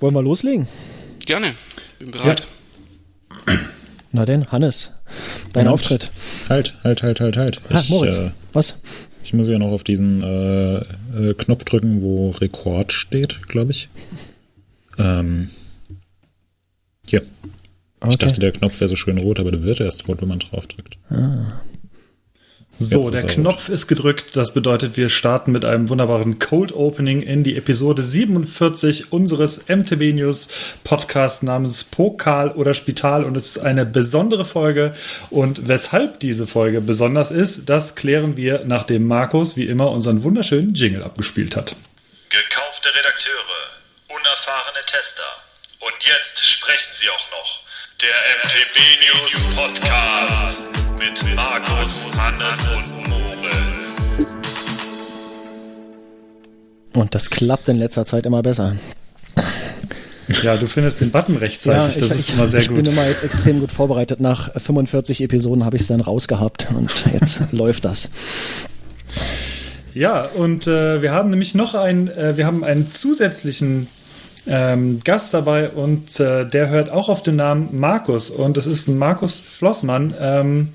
wollen wir loslegen? Gerne, bin bereit. Ja. Na denn, Hannes, dein Und Auftritt. Halt, halt, halt, halt, halt. Ah, Moritz, ich, äh, was? Ich muss ja noch auf diesen äh, äh, Knopf drücken, wo Rekord steht, glaube ich. Ähm, hier. Okay. Ich dachte, der Knopf wäre so schön rot, aber der wird erst rot, wenn man drauf drückt. Ah. So, der Knopf ist gedrückt. Das bedeutet, wir starten mit einem wunderbaren Cold Opening in die Episode 47 unseres MTB News Podcast namens Pokal oder Spital. Und es ist eine besondere Folge. Und weshalb diese Folge besonders ist, das klären wir, nachdem Markus wie immer unseren wunderschönen Jingle abgespielt hat. Gekaufte Redakteure, unerfahrene Tester. Und jetzt sprechen sie auch noch. Der MTB News Podcast mit Markus, Hannes und Moritz. Und das klappt in letzter Zeit immer besser. Ja, du findest den Button rechtzeitig, ja, ich, das ist ich, immer sehr ich gut. Ich bin immer jetzt extrem gut vorbereitet. Nach 45 Episoden habe ich es dann rausgehabt und jetzt läuft das. Ja, und äh, wir haben nämlich noch ein, äh, wir haben einen zusätzlichen ähm, Gast dabei und äh, der hört auch auf den Namen Markus und es ist Markus Flossmann. Ähm,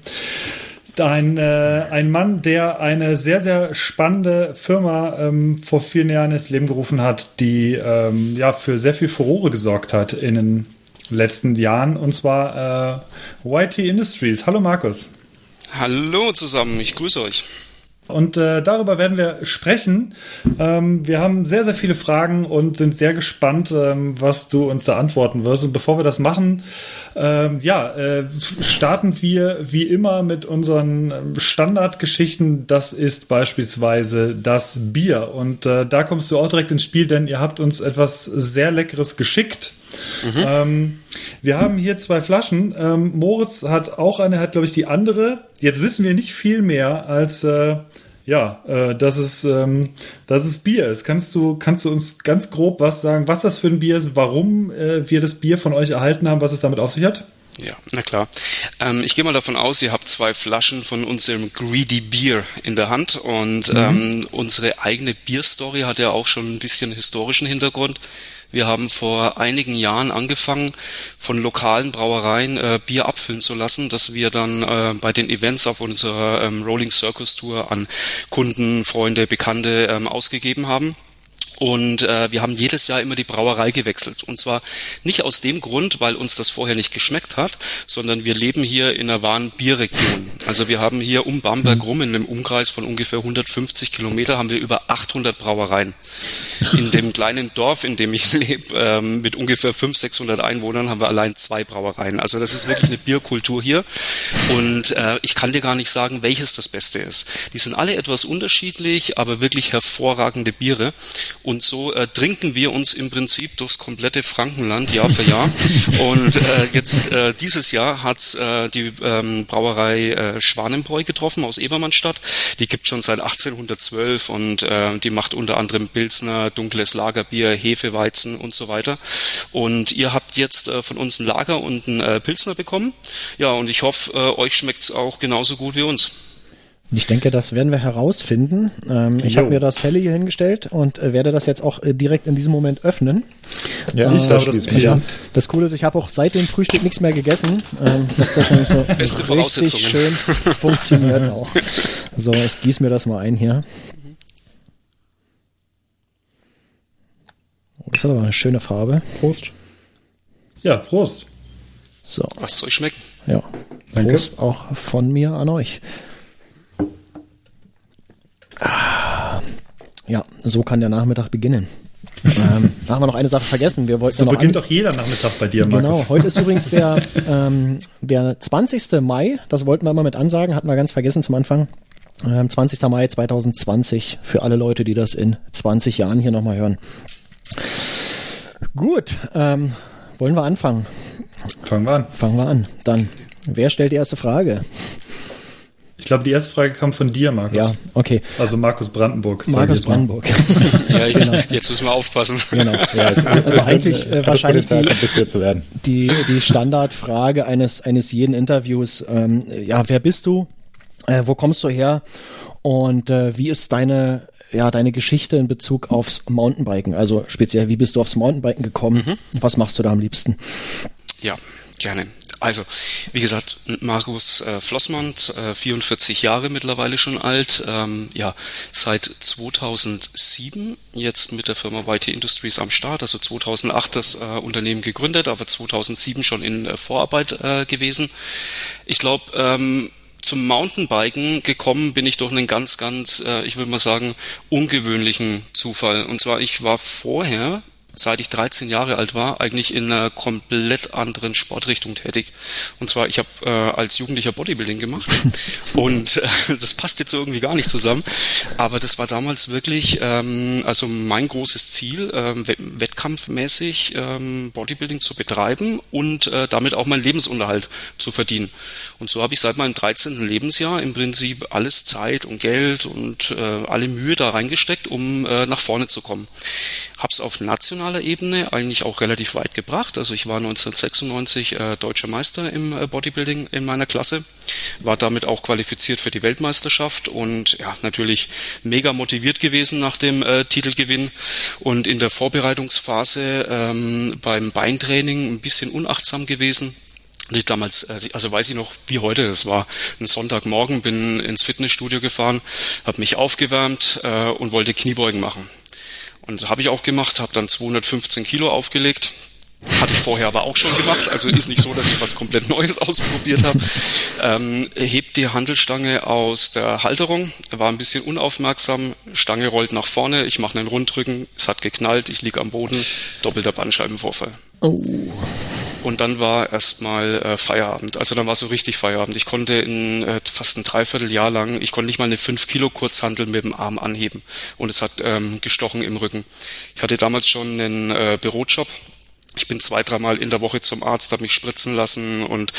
ein, äh, ein Mann, der eine sehr, sehr spannende Firma ähm, vor vielen Jahren ins Leben gerufen hat, die ähm, ja für sehr viel Furore gesorgt hat in den letzten Jahren, und zwar äh, YT Industries. Hallo Markus. Hallo zusammen, ich grüße euch. Und äh, darüber werden wir sprechen. Ähm, wir haben sehr, sehr viele Fragen und sind sehr gespannt, ähm, was du uns da antworten wirst. Und bevor wir das machen, ähm, ja, äh, starten wir wie immer mit unseren Standardgeschichten. Das ist beispielsweise das Bier. Und äh, da kommst du auch direkt ins Spiel, denn ihr habt uns etwas sehr Leckeres geschickt. Mhm. Ähm, wir haben hier zwei Flaschen. Ähm, Moritz hat auch eine, hat glaube ich die andere. Jetzt wissen wir nicht viel mehr als äh, ja, äh, dass es, ähm, dass es Bier ist. Kannst du, kannst du uns ganz grob was sagen, was das für ein Bier ist, warum äh, wir das Bier von euch erhalten haben, was es damit auf sich hat? Ja, na klar. Ähm, ich gehe mal davon aus, ihr habt zwei Flaschen von unserem Greedy Beer in der Hand und mhm. ähm, unsere eigene Bierstory hat ja auch schon ein bisschen historischen Hintergrund. Wir haben vor einigen Jahren angefangen, von lokalen Brauereien äh, Bier abfüllen zu lassen, dass wir dann äh, bei den Events auf unserer ähm, Rolling Circus Tour an Kunden, Freunde, Bekannte ähm, ausgegeben haben. Und äh, wir haben jedes Jahr immer die Brauerei gewechselt. Und zwar nicht aus dem Grund, weil uns das vorher nicht geschmeckt hat, sondern wir leben hier in einer wahren Bierregion. Also wir haben hier um Bamberg rum in einem Umkreis von ungefähr 150 Kilometer haben wir über 800 Brauereien. In dem kleinen Dorf, in dem ich lebe, ähm, mit ungefähr 500, 600 Einwohnern, haben wir allein zwei Brauereien. Also das ist wirklich eine Bierkultur hier. Und äh, ich kann dir gar nicht sagen, welches das Beste ist. Die sind alle etwas unterschiedlich, aber wirklich hervorragende Biere. Und so äh, trinken wir uns im Prinzip durchs komplette Frankenland Jahr für Jahr. Und äh, jetzt äh, dieses Jahr hat äh, die ähm, Brauerei äh, Schwanenbräu getroffen aus Ebermannstadt. Die gibt schon seit 1812 und äh, die macht unter anderem Pilsner, dunkles Lagerbier, Hefeweizen und so weiter. Und ihr habt jetzt äh, von uns ein Lager und ein äh, Pilsner bekommen. Ja, und ich hoffe, äh, euch schmeckt's auch genauso gut wie uns. Ich denke, das werden wir herausfinden. Ähm, ich habe mir das Helle hier hingestellt und äh, werde das jetzt auch äh, direkt in diesem Moment öffnen. Ja, ich glaube, das, ja, das Coole ist, ich habe auch seit dem Frühstück nichts mehr gegessen. Ähm, dass das nämlich so Beste richtig schön funktioniert auch. So, ich gieße mir das mal ein hier. Oh, das ist aber eine schöne Farbe. Prost. Ja, Prost. So. Was soll ich schmecken? Ja. Prost Danke. auch von mir an euch. Ah, ja, so kann der Nachmittag beginnen. ähm, da haben wir noch eine Sache vergessen. Wir wollten so beginnt doch jeder Nachmittag bei dir, Markus. Genau, heute ist übrigens der, ähm, der 20. Mai. Das wollten wir mal mit ansagen, hatten wir ganz vergessen zum Anfang. Ähm, 20. Mai 2020 für alle Leute, die das in 20 Jahren hier nochmal hören. Gut, ähm, wollen wir anfangen? Fangen wir an. Fangen wir an. Dann, wer stellt die erste Frage? Ich glaube, die erste Frage kam von dir, Markus. Ja, okay. Also Markus Brandenburg. Markus Brandenburg. ja, ich, genau. jetzt müssen wir aufpassen. Genau. Ja, es, also eigentlich äh, wahrscheinlich die, die, die Standardfrage eines, eines jeden Interviews. Ähm, ja, wer bist du? Äh, wo kommst du her? Und äh, wie ist deine ja deine Geschichte in Bezug aufs Mountainbiken. Also speziell, wie bist du aufs Mountainbiken gekommen? Mhm. Was machst du da am liebsten? Ja, gerne. Also, wie gesagt, Markus äh, Flossmann, äh, 44 Jahre mittlerweile schon alt, ähm, ja, seit 2007 jetzt mit der Firma YT Industries am Start, also 2008 das äh, Unternehmen gegründet, aber 2007 schon in äh, Vorarbeit äh, gewesen. Ich glaube, ähm, zum Mountainbiken gekommen bin ich durch einen ganz, ganz, äh, ich würde mal sagen, ungewöhnlichen Zufall. Und zwar, ich war vorher seit ich 13 Jahre alt war, eigentlich in einer komplett anderen Sportrichtung tätig. Und zwar, ich habe äh, als Jugendlicher Bodybuilding gemacht und äh, das passt jetzt irgendwie gar nicht zusammen. Aber das war damals wirklich, ähm, also mein großes Ziel, ähm, wettkampfmäßig ähm, Bodybuilding zu betreiben und äh, damit auch meinen Lebensunterhalt zu verdienen. Und so habe ich seit meinem 13. Lebensjahr im Prinzip alles Zeit und Geld und äh, alle Mühe da reingesteckt, um äh, nach vorne zu kommen. Hab's auf nationaler Ebene eigentlich auch relativ weit gebracht. Also ich war 1996 äh, deutscher Meister im äh, Bodybuilding in meiner Klasse, war damit auch qualifiziert für die Weltmeisterschaft und ja, natürlich mega motiviert gewesen nach dem äh, Titelgewinn und in der Vorbereitungsphase ähm, beim Beintraining ein bisschen unachtsam gewesen ich damals, äh, also weiß ich noch wie heute, das war ein Sonntagmorgen, bin ins Fitnessstudio gefahren, habe mich aufgewärmt äh, und wollte Kniebeugen machen. Und habe ich auch gemacht, habe dann 215 Kilo aufgelegt. Hatte ich vorher aber auch schon gemacht, also ist nicht so, dass ich was komplett Neues ausprobiert habe. Ähm, hebt die Handelstange aus der Halterung, war ein bisschen unaufmerksam, Stange rollt nach vorne, ich mache einen Rundrücken, es hat geknallt, ich lieg am Boden, doppelter Bandscheibenvorfall. Oh. Und dann war erstmal äh, Feierabend. Also dann war so richtig Feierabend. Ich konnte in äh, fast ein Dreivierteljahr lang, ich konnte nicht mal eine 5 Kilo Kurzhandel mit dem Arm anheben. Und es hat ähm, gestochen im Rücken. Ich hatte damals schon einen äh, Bürojob ich bin zwei, dreimal in der Woche zum Arzt, habe mich spritzen lassen und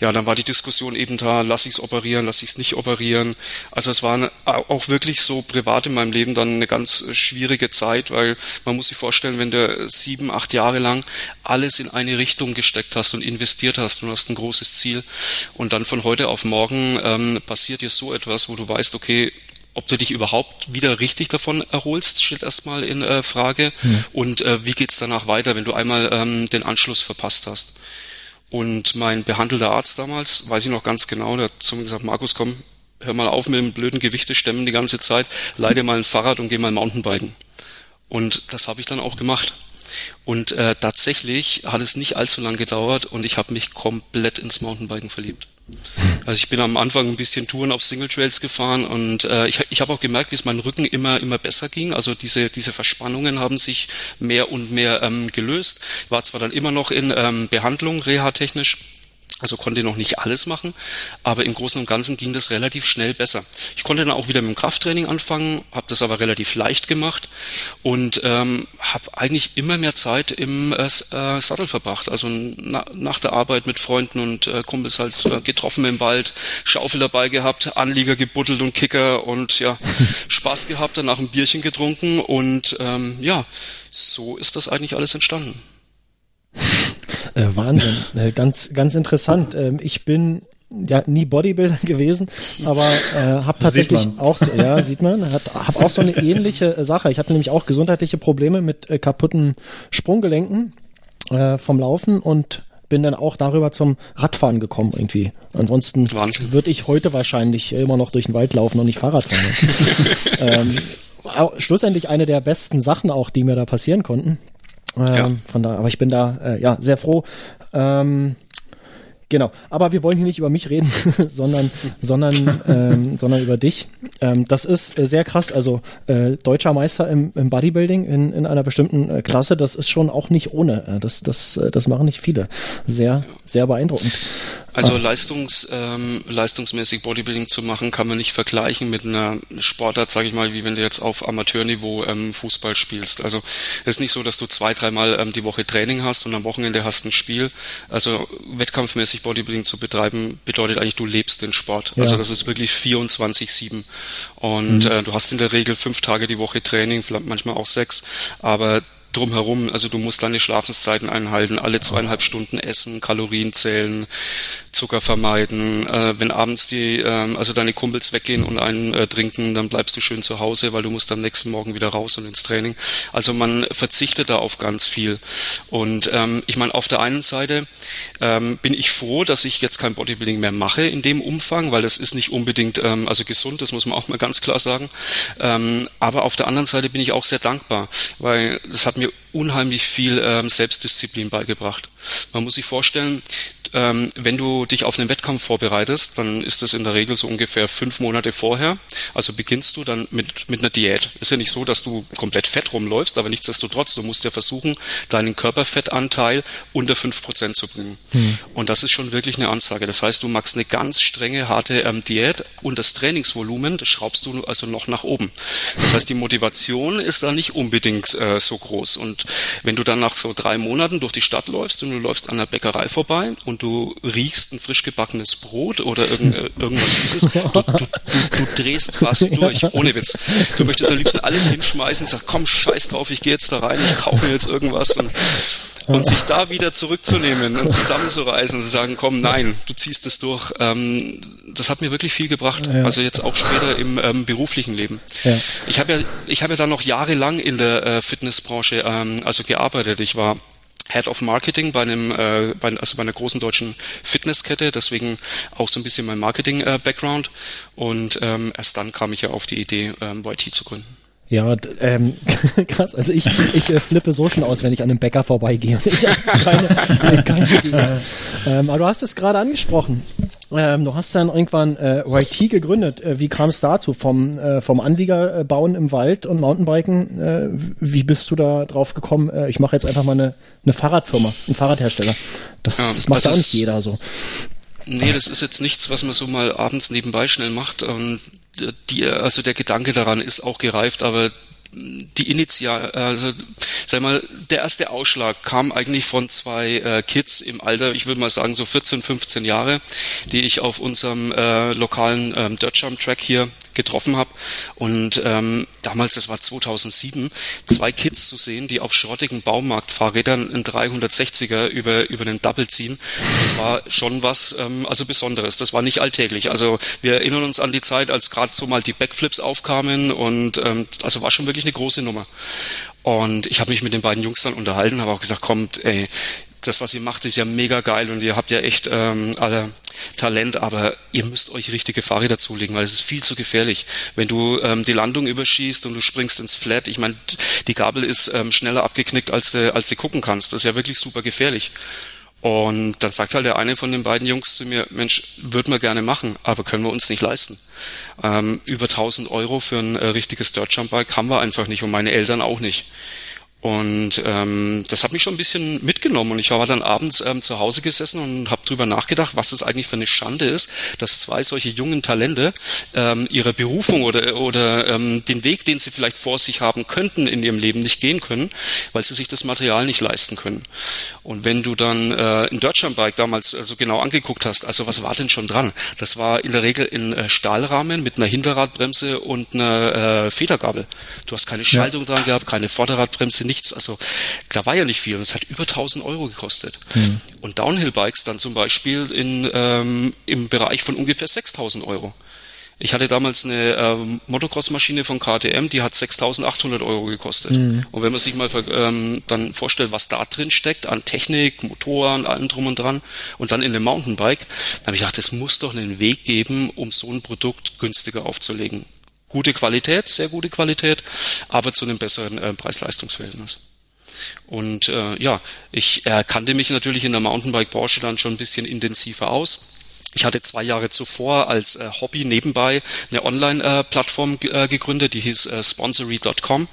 ja, dann war die Diskussion eben da, lass ich's operieren, lass ich's nicht operieren. Also es war auch wirklich so privat in meinem Leben dann eine ganz schwierige Zeit, weil man muss sich vorstellen, wenn du sieben, acht Jahre lang alles in eine Richtung gesteckt hast und investiert hast und hast ein großes Ziel und dann von heute auf morgen ähm, passiert dir so etwas, wo du weißt, okay, ob du dich überhaupt wieder richtig davon erholst, steht erstmal in äh, Frage. Mhm. Und äh, wie geht's danach weiter, wenn du einmal ähm, den Anschluss verpasst hast? Und mein behandelter Arzt damals, weiß ich noch ganz genau, der hat zu mir gesagt, Markus, komm, hör mal auf mit dem blöden Gewichte stemmen die ganze Zeit, leide mal ein Fahrrad und geh mal Mountainbiken. Und das habe ich dann auch gemacht. Und äh, tatsächlich hat es nicht allzu lang gedauert und ich habe mich komplett ins Mountainbiken verliebt. Also ich bin am Anfang ein bisschen Touren auf Single Trails gefahren und äh, ich, ich habe auch gemerkt, wie es meinem Rücken immer immer besser ging. Also diese diese Verspannungen haben sich mehr und mehr ähm, gelöst. War zwar dann immer noch in ähm, Behandlung, reha-technisch, also konnte noch nicht alles machen, aber im Großen und Ganzen ging das relativ schnell besser. Ich konnte dann auch wieder mit dem Krafttraining anfangen, habe das aber relativ leicht gemacht und ähm, habe eigentlich immer mehr Zeit im äh, äh, Sattel verbracht. Also na, nach der Arbeit mit Freunden und äh, Kumpels halt äh, getroffen im Wald, Schaufel dabei gehabt, Anlieger gebuddelt und Kicker und ja, Spaß gehabt, danach ein Bierchen getrunken und ähm, ja, so ist das eigentlich alles entstanden. Äh, Wahnsinn, äh, ganz, ganz interessant. Ähm, ich bin ja nie Bodybuilder gewesen, aber äh, habe tatsächlich auch so, ja sieht man, habe auch so eine ähnliche äh, Sache. Ich hatte nämlich auch gesundheitliche Probleme mit äh, kaputten Sprunggelenken äh, vom Laufen und bin dann auch darüber zum Radfahren gekommen irgendwie. Ansonsten würde ich heute wahrscheinlich immer noch durch den Wald laufen und nicht Fahrrad fahren. ähm, schlussendlich eine der besten Sachen auch, die mir da passieren konnten. Ja. Ähm, von da, aber ich bin da äh, ja sehr froh. Ähm, Genau, aber wir wollen hier nicht über mich reden, sondern, sondern, ähm, sondern über dich. Ähm, das ist äh, sehr krass. Also äh, deutscher Meister im, im Bodybuilding in, in einer bestimmten äh, Klasse, das ist schon auch nicht ohne. Äh, das, das, äh, das machen nicht viele. Sehr, sehr beeindruckend. Also leistungs, ähm, leistungsmäßig Bodybuilding zu machen, kann man nicht vergleichen mit einer Sportart, sage ich mal, wie wenn du jetzt auf Amateurniveau ähm, Fußball spielst. Also es ist nicht so, dass du zwei, dreimal ähm, die Woche Training hast und am Wochenende hast ein Spiel. Also wettkampfmäßig Bodybuilding zu betreiben, bedeutet eigentlich, du lebst den Sport. Ja. Also das ist wirklich 24-7. Und mhm. äh, du hast in der Regel fünf Tage die Woche Training, vielleicht manchmal auch sechs, aber drumherum. Also du musst deine Schlafenszeiten einhalten, alle zweieinhalb Stunden essen, Kalorien zählen, Zucker vermeiden. Äh, wenn abends die, äh, also deine Kumpels weggehen und einen äh, trinken, dann bleibst du schön zu Hause, weil du musst am nächsten Morgen wieder raus und ins Training. Also man verzichtet da auf ganz viel. Und ähm, ich meine, auf der einen Seite ähm, bin ich froh, dass ich jetzt kein Bodybuilding mehr mache in dem Umfang, weil das ist nicht unbedingt ähm, also gesund, das muss man auch mal ganz klar sagen. Ähm, aber auf der anderen Seite bin ich auch sehr dankbar, weil das hat mir unheimlich viel ähm, Selbstdisziplin beigebracht. Man muss sich vorstellen, ähm, wenn du dich auf einen Wettkampf vorbereitest, dann ist das in der Regel so ungefähr fünf Monate vorher. Also beginnst du dann mit, mit einer Diät. Ist ja nicht so, dass du komplett fett rumläufst, aber nichtsdestotrotz, du musst ja versuchen, deinen Körperfettanteil unter fünf Prozent zu bringen. Mhm. Und das ist schon wirklich eine Ansage. Das heißt, du machst eine ganz strenge, harte ähm, Diät und das Trainingsvolumen, das schraubst du also noch nach oben. Das heißt, die Motivation ist da nicht unbedingt äh, so groß. Und wenn du dann nach so drei Monaten durch die Stadt läufst und du läufst an der Bäckerei vorbei und und du riechst ein frisch gebackenes Brot oder irgend, äh, irgendwas Süßes, du, du, du, du drehst fast durch, ohne Witz. Du möchtest am liebsten alles hinschmeißen und sagst, komm, scheiß drauf, ich gehe jetzt da rein, ich kaufe mir jetzt irgendwas und und sich da wieder zurückzunehmen und zusammenzureißen und zu sagen, komm, nein, du ziehst es durch, ähm, das hat mir wirklich viel gebracht. Ja. Also jetzt auch später im ähm, beruflichen Leben. Ja. Ich habe ja, ich habe ja dann noch jahrelang in der äh, Fitnessbranche ähm, also gearbeitet. Ich war Head of Marketing bei einem, äh, bei, also bei einer großen deutschen Fitnesskette, deswegen auch so ein bisschen mein Marketing-Background. Äh, und ähm, erst dann kam ich ja auf die Idee, ähm, YT zu gründen. Ja, ähm, krass. Also ich, ich äh, flippe so schon aus, wenn ich an einem Bäcker vorbeigehe. Ich keine, keine ähm, aber du hast es gerade angesprochen. Ähm, du hast dann irgendwann äh, YT gegründet. Äh, wie kam es dazu? Vom, äh, vom Anlieger äh, bauen im Wald und Mountainbiken, äh, wie bist du da drauf gekommen? Äh, ich mache jetzt einfach mal eine, eine Fahrradfirma, einen Fahrradhersteller. Das, ja, das macht ja nicht jeder so. Nee, das ist jetzt nichts, was man so mal abends nebenbei schnell macht. Und die, also der Gedanke daran ist auch gereift, aber die Initial, also sag mal, der erste Ausschlag kam eigentlich von zwei äh, Kids im Alter, ich würde mal sagen so 14, 15 Jahre, die ich auf unserem äh, lokalen ähm, Dirt Jump Track hier getroffen habe. Und ähm, damals, das war 2007, zwei Kids zu sehen, die auf schrottigen Baumarktfahrrädern einen 360er über, über den Double ziehen, das war schon was ähm, also Besonderes. Das war nicht alltäglich. Also wir erinnern uns an die Zeit, als gerade so mal die Backflips aufkamen und ähm, also war schon wirklich eine große Nummer. Und ich habe mich mit den beiden Jungs dann unterhalten, habe auch gesagt, kommt, ey, das, was ihr macht, ist ja mega geil und ihr habt ja echt ähm, alle Talent, aber ihr müsst euch richtige Fahrräder zulegen, weil es ist viel zu gefährlich. Wenn du ähm, die Landung überschießt und du springst ins Flat, ich meine, die Gabel ist ähm, schneller abgeknickt, als du, als du gucken kannst. Das ist ja wirklich super gefährlich. Und dann sagt halt der eine von den beiden Jungs zu mir, Mensch, würden wir gerne machen, aber können wir uns nicht leisten. Ähm, über 1000 Euro für ein äh, richtiges Dirt Jump Bike haben wir einfach nicht und meine Eltern auch nicht. Und ähm, das hat mich schon ein bisschen mitgenommen und ich war dann abends ähm, zu Hause gesessen und habe drüber nachgedacht, was das eigentlich für eine Schande ist, dass zwei solche jungen Talente ähm, ihre Berufung oder oder ähm, den Weg, den sie vielleicht vor sich haben könnten in ihrem Leben nicht gehen können, weil sie sich das Material nicht leisten können. Und wenn du dann äh, ein Bike damals also genau angeguckt hast, also was war denn schon dran? Das war in der Regel in äh, Stahlrahmen mit einer Hinterradbremse und einer äh, Federgabel. Du hast keine Schaltung ja. dran gehabt, keine Vorderradbremse nichts. Also da war ja nicht viel und es hat über 1000 Euro gekostet. Mhm. Und Downhill-Bikes dann zum Beispiel in, ähm, im Bereich von ungefähr 6000 Euro. Ich hatte damals eine ähm, Motocross-Maschine von KTM, die hat 6.800 Euro gekostet. Mhm. Und wenn man sich mal ähm, dann vorstellt, was da drin steckt an Technik, Motoren, allem drum und dran und dann in einem Mountainbike, dann habe ich gedacht, es muss doch einen Weg geben, um so ein Produkt günstiger aufzulegen gute Qualität, sehr gute Qualität, aber zu einem besseren äh, Preis-Leistungs-Verhältnis. Und äh, ja, ich äh, kannte mich natürlich in der Mountainbike-Branche dann schon ein bisschen intensiver aus. Ich hatte zwei Jahre zuvor als äh, Hobby nebenbei eine Online-Plattform äh, gegründet, die hieß äh, sponsory.com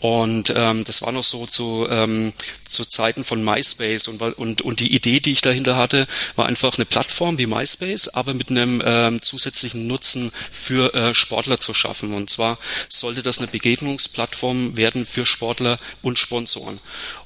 und ähm, das war noch so zu, ähm, zu Zeiten von MySpace und, und, und die Idee, die ich dahinter hatte, war einfach eine Plattform wie MySpace, aber mit einem ähm, zusätzlichen Nutzen für äh, Sportler zu schaffen. Und zwar sollte das eine Begegnungsplattform werden für Sportler und Sponsoren.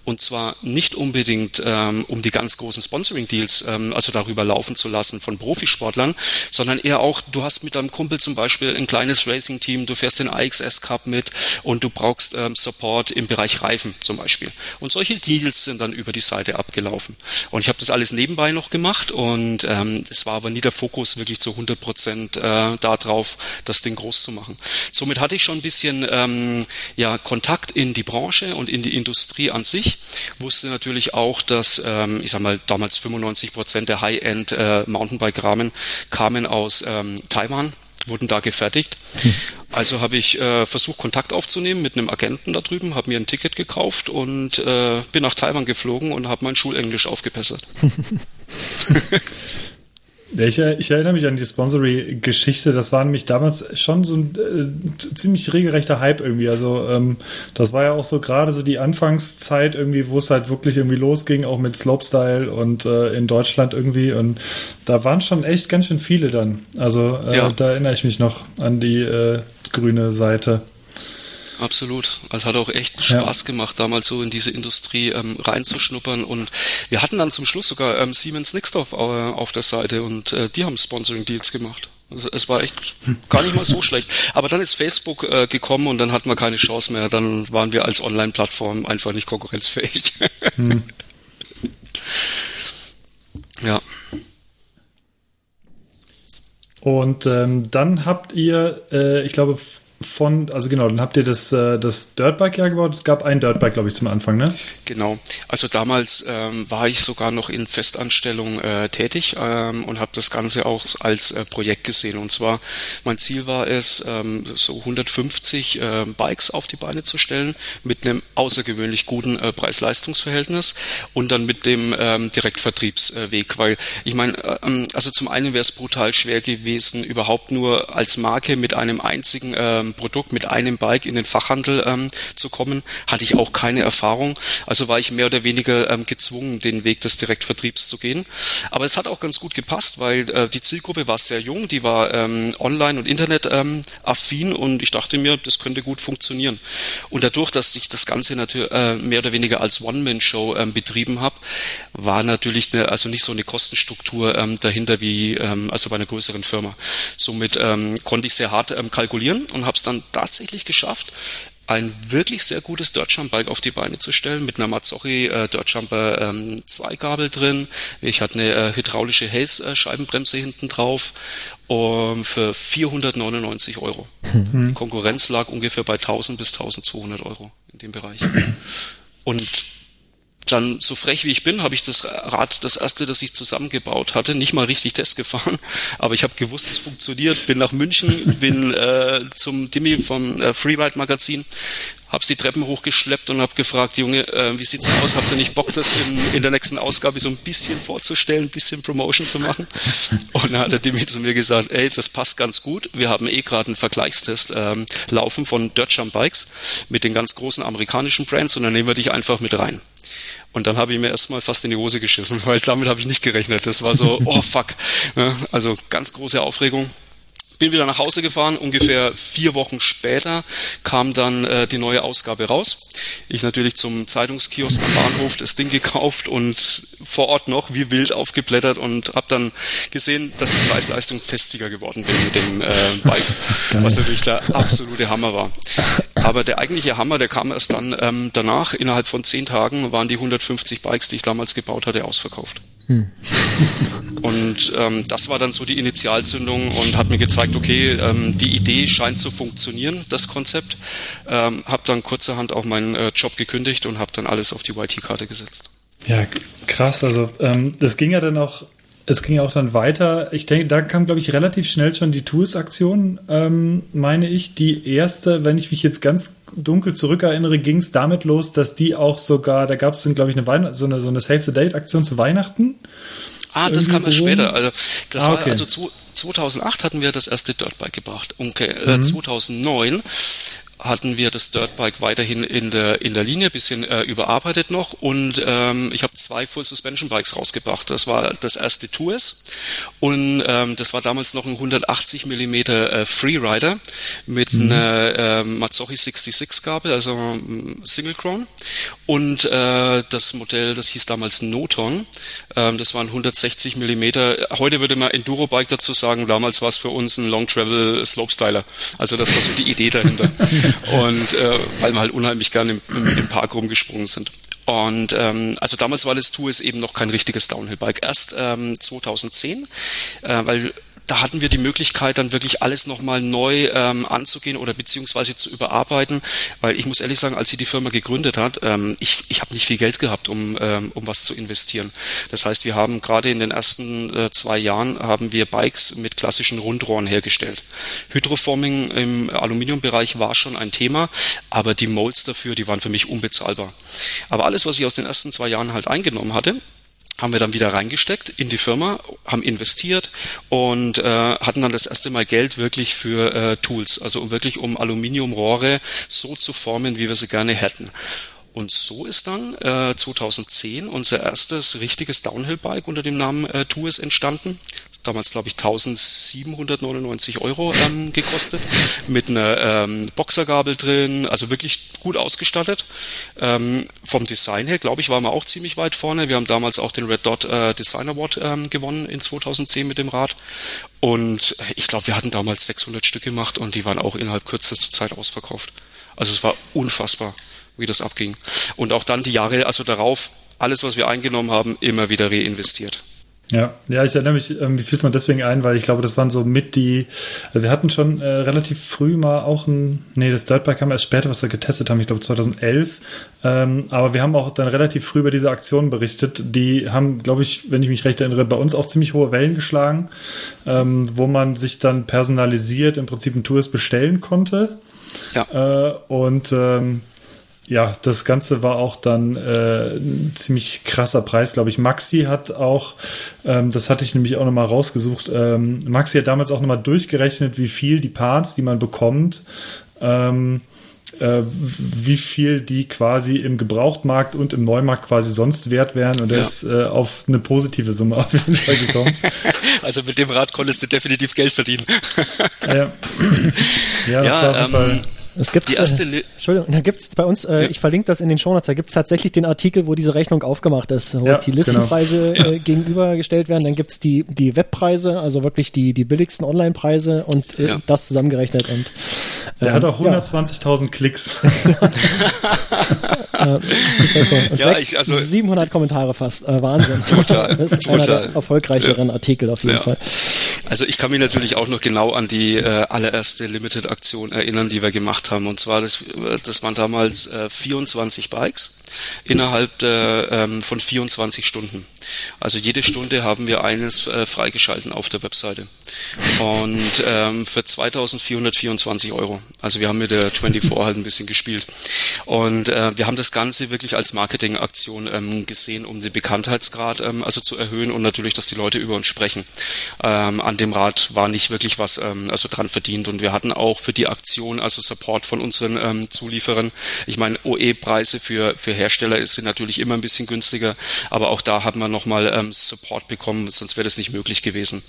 Und zwar nicht unbedingt, ähm, um die ganz großen Sponsoring-Deals, ähm, also darüber laufen zu lassen von Profisportlern, sondern eher auch, du hast mit deinem Kumpel zum Beispiel ein kleines Racing-Team, du fährst den IXS Cup mit und du brauchst ähm, Support im Bereich Reifen zum Beispiel. Und solche Deals sind dann über die Seite abgelaufen. Und ich habe das alles nebenbei noch gemacht und ähm, es war aber nie der Fokus wirklich zu 100 Prozent äh, darauf, das Ding groß zu machen. Somit hatte ich schon ein bisschen ähm, ja, Kontakt in die Branche und in die Industrie an sich. Wusste natürlich auch, dass, ähm, ich sag mal, damals 95 Prozent der High-End äh, Mountainbike-Rahmen kamen aus ähm, Taiwan wurden da gefertigt. Hm. Also habe ich äh, versucht, Kontakt aufzunehmen mit einem Agenten da drüben, habe mir ein Ticket gekauft und äh, bin nach Taiwan geflogen und habe mein Schulenglisch aufgebessert. Ich, ich, erinnere mich an die Sponsory-Geschichte. Das war nämlich damals schon so ein äh, ziemlich regelrechter Hype irgendwie. Also ähm, das war ja auch so gerade so die Anfangszeit irgendwie, wo es halt wirklich irgendwie losging, auch mit Slopestyle und äh, in Deutschland irgendwie. Und da waren schon echt ganz schön viele dann. Also äh, ja. da erinnere ich mich noch an die äh, grüne Seite. Absolut. Also hat auch echt Spaß ja. gemacht, damals so in diese Industrie ähm, reinzuschnuppern. Und wir hatten dann zum Schluss sogar ähm, Siemens Nixdorf äh, auf der Seite und äh, die haben Sponsoring-Deals gemacht. Also es war echt gar nicht mal so schlecht. Aber dann ist Facebook äh, gekommen und dann hatten wir keine Chance mehr. Dann waren wir als Online-Plattform einfach nicht konkurrenzfähig. Hm. ja. Und ähm, dann habt ihr, äh, ich glaube, von, also genau, dann habt ihr das, äh, das Dirtbike ja gebaut. Es gab ein Dirtbike, glaube ich, zum Anfang, ne? Genau. Also damals ähm, war ich sogar noch in Festanstellung äh, tätig ähm, und habe das Ganze auch als äh, Projekt gesehen. Und zwar, mein Ziel war es, ähm, so 150 äh, Bikes auf die Beine zu stellen mit einem außergewöhnlich guten äh, Preis-Leistungs-Verhältnis und dann mit dem ähm, Direktvertriebsweg, weil ich meine, ähm, also zum einen wäre es brutal schwer gewesen, überhaupt nur als Marke mit einem einzigen ähm, Produkt mit einem Bike in den Fachhandel ähm, zu kommen, hatte ich auch keine Erfahrung. Also war ich mehr oder weniger ähm, gezwungen, den Weg des Direktvertriebs zu gehen. Aber es hat auch ganz gut gepasst, weil äh, die Zielgruppe war sehr jung, die war ähm, online und Internet ähm, affin und ich dachte mir, das könnte gut funktionieren. Und dadurch, dass ich das Ganze natürlich äh, mehr oder weniger als One-Man-Show ähm, betrieben habe, war natürlich eine, also nicht so eine Kostenstruktur dahinter wie also bei einer größeren Firma. Somit konnte ich sehr hart kalkulieren und habe es dann tatsächlich geschafft, ein wirklich sehr gutes Dirtjump-Bike auf die Beine zu stellen mit einer Mazzocchi äh, Dirtjumper ähm, Zweigabel drin. Ich hatte eine äh, hydraulische Hayes-Scheibenbremse hinten drauf um, für 499 Euro. Mhm. Die Konkurrenz lag ungefähr bei 1000 bis 1200 Euro in dem Bereich. Und dann so frech wie ich bin, habe ich das Rad, das erste, das ich zusammengebaut hatte, nicht mal richtig Test gefahren, aber ich habe gewusst, es funktioniert. Bin nach München, bin äh, zum Dimmy vom äh, Freeride Magazin, hab's die Treppen hochgeschleppt und habe gefragt, Junge, äh, wie sieht's aus? Habt ihr nicht Bock, das in, in der nächsten Ausgabe so ein bisschen vorzustellen, ein bisschen Promotion zu machen? Und dann hat der Demi zu mir gesagt, ey, das passt ganz gut. Wir haben eh gerade einen Vergleichstest ähm, laufen von Dirt Jump Bikes mit den ganz großen amerikanischen Brands und dann nehmen wir dich einfach mit rein. Und dann habe ich mir erstmal fast in die Hose geschissen, weil damit habe ich nicht gerechnet. Das war so, oh fuck. Also ganz große Aufregung. Bin wieder nach Hause gefahren. Ungefähr vier Wochen später kam dann äh, die neue Ausgabe raus. Ich natürlich zum Zeitungskiosk am Bahnhof das Ding gekauft und vor Ort noch wie wild aufgeblättert und habe dann gesehen, dass ich Preis-Leistungstestsieger geworden bin mit dem äh, Bike, was natürlich der absolute Hammer war. Aber der eigentliche Hammer, der kam erst dann ähm, danach. Innerhalb von zehn Tagen waren die 150 Bikes, die ich damals gebaut hatte, ausverkauft. Hm. Und ähm, das war dann so die Initialzündung und hat mir gezeigt, okay, ähm, die Idee scheint zu funktionieren, das Konzept. Ähm, habe dann kurzerhand auch meinen äh, Job gekündigt und habe dann alles auf die YT-Karte gesetzt. Ja, krass. Also ähm, das ging ja dann auch, es ging ja auch dann weiter. Ich denke, da kam, glaube ich, relativ schnell schon die Tools-Aktion, ähm, meine ich. Die erste, wenn ich mich jetzt ganz dunkel zurückerinnere, ging es damit los, dass die auch sogar, da gab es dann, glaube ich, eine, Weihn so eine, so eine Save-the-Date-Aktion zu Weihnachten. Ah, das kam erst später. Also, das ah, okay. war, also 2008 hatten wir das erste Dirtbike gebracht. Okay, äh, mhm. 2009 hatten wir das Dirtbike weiterhin in der in der Linie, bisschen äh, überarbeitet noch und ähm, ich habe zwei Full Suspension Bikes rausgebracht. Das war das erste Tours und ähm, das war damals noch ein 180 Millimeter äh, Freerider mit mhm. einer äh, Mazzocchi 66 Gabel, also ähm, Single Crown und äh, das Modell, das hieß damals Noton. Ähm, das waren 160 Millimeter. Heute würde man Enduro Bike dazu sagen. Damals war es für uns ein Long Travel Slopestyler. Also das war so die Idee dahinter. und äh, weil wir halt unheimlich gerne im, im, Park rumgesprungen sind. Und ähm, also damals war das Tour eben noch kein richtiges Downhill-Bike. Erst ähm, 2010, äh, weil da hatten wir die Möglichkeit, dann wirklich alles nochmal neu ähm, anzugehen oder beziehungsweise zu überarbeiten, weil ich muss ehrlich sagen, als sie die Firma gegründet hat, ähm, ich, ich habe nicht viel Geld gehabt, um, ähm, um was zu investieren. Das heißt, wir haben gerade in den ersten äh, zwei Jahren haben wir Bikes mit klassischen Rundrohren hergestellt. Hydroforming im Aluminiumbereich war schon ein Thema, aber die Molds dafür, die waren für mich unbezahlbar. Aber alles, was ich aus den ersten zwei Jahren halt eingenommen hatte, haben wir dann wieder reingesteckt in die Firma, haben investiert und äh, hatten dann das erste Mal Geld wirklich für äh, Tools, also wirklich um Aluminiumrohre so zu formen, wie wir sie gerne hätten. Und so ist dann äh, 2010 unser erstes richtiges Downhill-Bike unter dem Namen äh, Tues entstanden damals glaube ich 1799 Euro ähm, gekostet, mit einer ähm, Boxergabel drin, also wirklich gut ausgestattet. Ähm, vom Design her, glaube ich, waren wir auch ziemlich weit vorne. Wir haben damals auch den Red Dot äh, Design Award ähm, gewonnen in 2010 mit dem Rad. Und ich glaube, wir hatten damals 600 Stück gemacht und die waren auch innerhalb kürzester Zeit ausverkauft. Also es war unfassbar, wie das abging. Und auch dann die Jahre, also darauf, alles, was wir eingenommen haben, immer wieder reinvestiert. Ja, ja, ich erinnere mich, wie fiel es noch deswegen ein, weil ich glaube, das waren so mit die, also wir hatten schon äh, relativ früh mal auch ein, nee, das Dirtbike haben wir erst später, was wir getestet haben, ich glaube 2011, ähm, aber wir haben auch dann relativ früh über diese Aktion berichtet, die haben, glaube ich, wenn ich mich recht erinnere, bei uns auch ziemlich hohe Wellen geschlagen, ähm, wo man sich dann personalisiert im Prinzip ein Tours bestellen konnte. Ja. Äh, und ähm, ja, das Ganze war auch dann äh, ein ziemlich krasser Preis, glaube ich. Maxi hat auch, ähm, das hatte ich nämlich auch nochmal rausgesucht, ähm, Maxi hat damals auch nochmal durchgerechnet, wie viel die Parts, die man bekommt, ähm, äh, wie viel die quasi im Gebrauchtmarkt und im Neumarkt quasi sonst wert wären und ja. er ist äh, auf eine positive Summe auf jeden Fall gekommen. also mit dem Rad konntest du definitiv Geld verdienen. ja, ja. ja das ja, war auf jeden Fall es gibt, die erste äh, Entschuldigung, da gibt's bei uns, äh, ja. ich verlinke das in den Shownotes, da gibt's tatsächlich den Artikel, wo diese Rechnung aufgemacht ist, wo ja, die Listenpreise genau. äh, gegenübergestellt werden. Dann gibt's die, die Webpreise, also wirklich die, die billigsten Online-Preise und äh, ja. das zusammengerechnet. Und, Der hat ähm, auch 120.000 Klicks. äh, super cool. Und ja, sechs, ich, also, 700 Kommentare fast. Äh, Wahnsinn. Total. das ist total. einer der erfolgreicheren Artikel auf jeden Fall. Also ich kann mich natürlich auch noch genau an die äh, allererste Limited-Aktion erinnern, die wir gemacht haben. Und zwar, das, das waren damals äh, 24 Bikes innerhalb der, ähm, von 24 Stunden. Also jede Stunde haben wir eines äh, freigeschalten auf der Webseite. Und ähm, für 2424 Euro. Also wir haben mit der 24 halt ein bisschen gespielt. Und äh, wir haben das Ganze wirklich als Marketingaktion ähm, gesehen, um den Bekanntheitsgrad ähm, also zu erhöhen und natürlich, dass die Leute über uns sprechen. Ähm, an dem Rad war nicht wirklich was ähm, also dran verdient. Und wir hatten auch für die Aktion also Support von unseren ähm, Zulieferern. Ich meine, OE-Preise für, für Hersteller sind natürlich immer ein bisschen günstiger, aber auch da hat man nochmal ähm, Support bekommen, sonst wäre das nicht möglich gewesen.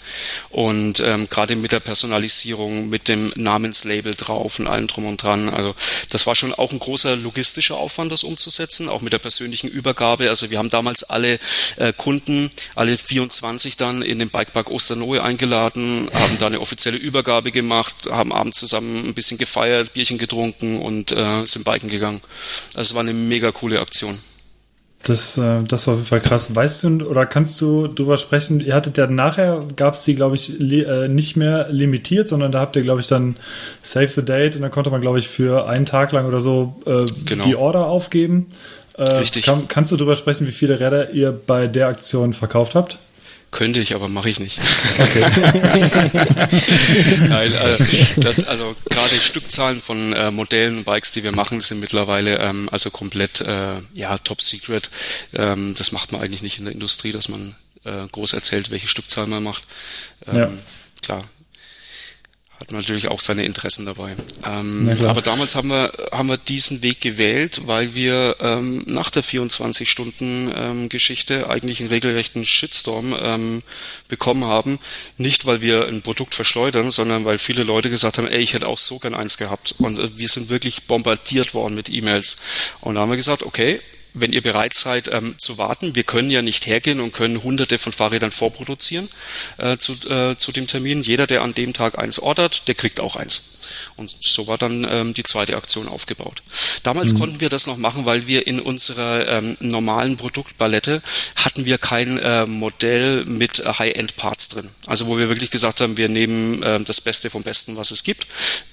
Und ähm, gerade mit der Personalisierung, mit dem Namenslabel drauf und allem drum und dran, also das war schon auch ein großer logistischer Aufwand, das umzusetzen, auch mit der persönlichen Übergabe. Also wir haben damals alle äh, Kunden, alle 24 dann in den Bikepark Osternohe eingeladen, haben da eine offizielle Übergabe gemacht, haben abends zusammen ein bisschen gefeiert, Bierchen getrunken und äh, sind biken gegangen. Also es war eine mega coole Aktion. Das, äh, das war auf jeden Fall krass. Weißt du oder kannst du drüber sprechen? Ihr hattet ja nachher, gab es die, glaube ich, äh, nicht mehr limitiert, sondern da habt ihr, glaube ich, dann Save the Date und dann konnte man, glaube ich, für einen Tag lang oder so äh, genau. die Order aufgeben. Äh, Richtig. Kann, kannst du drüber sprechen, wie viele Räder ihr bei der Aktion verkauft habt? Könnte ich, aber mache ich nicht. Okay. Nein, also, das, also gerade Stückzahlen von äh, Modellen und Bikes, die wir machen, sind mittlerweile ähm, also komplett äh, ja top secret. Ähm, das macht man eigentlich nicht in der Industrie, dass man äh, groß erzählt, welche Stückzahl man macht. Ähm, ja. Klar, hat man natürlich auch seine Interessen dabei. Ähm, aber damals haben wir, haben wir diesen Weg gewählt, weil wir ähm, nach der 24-Stunden-Geschichte ähm, eigentlich einen regelrechten Shitstorm ähm, bekommen haben. Nicht, weil wir ein Produkt verschleudern, sondern weil viele Leute gesagt haben, ey, ich hätte auch so gern eins gehabt. Und äh, wir sind wirklich bombardiert worden mit E-Mails. Und da haben wir gesagt, okay, wenn ihr bereit seid ähm, zu warten. Wir können ja nicht hergehen und können hunderte von Fahrrädern vorproduzieren äh, zu, äh, zu dem Termin. Jeder, der an dem Tag eins ordert, der kriegt auch eins. Und so war dann ähm, die zweite Aktion aufgebaut. Damals mhm. konnten wir das noch machen, weil wir in unserer ähm, normalen Produktpalette hatten wir kein äh, Modell mit High-End-Parts drin. Also wo wir wirklich gesagt haben, wir nehmen äh, das Beste vom Besten, was es gibt.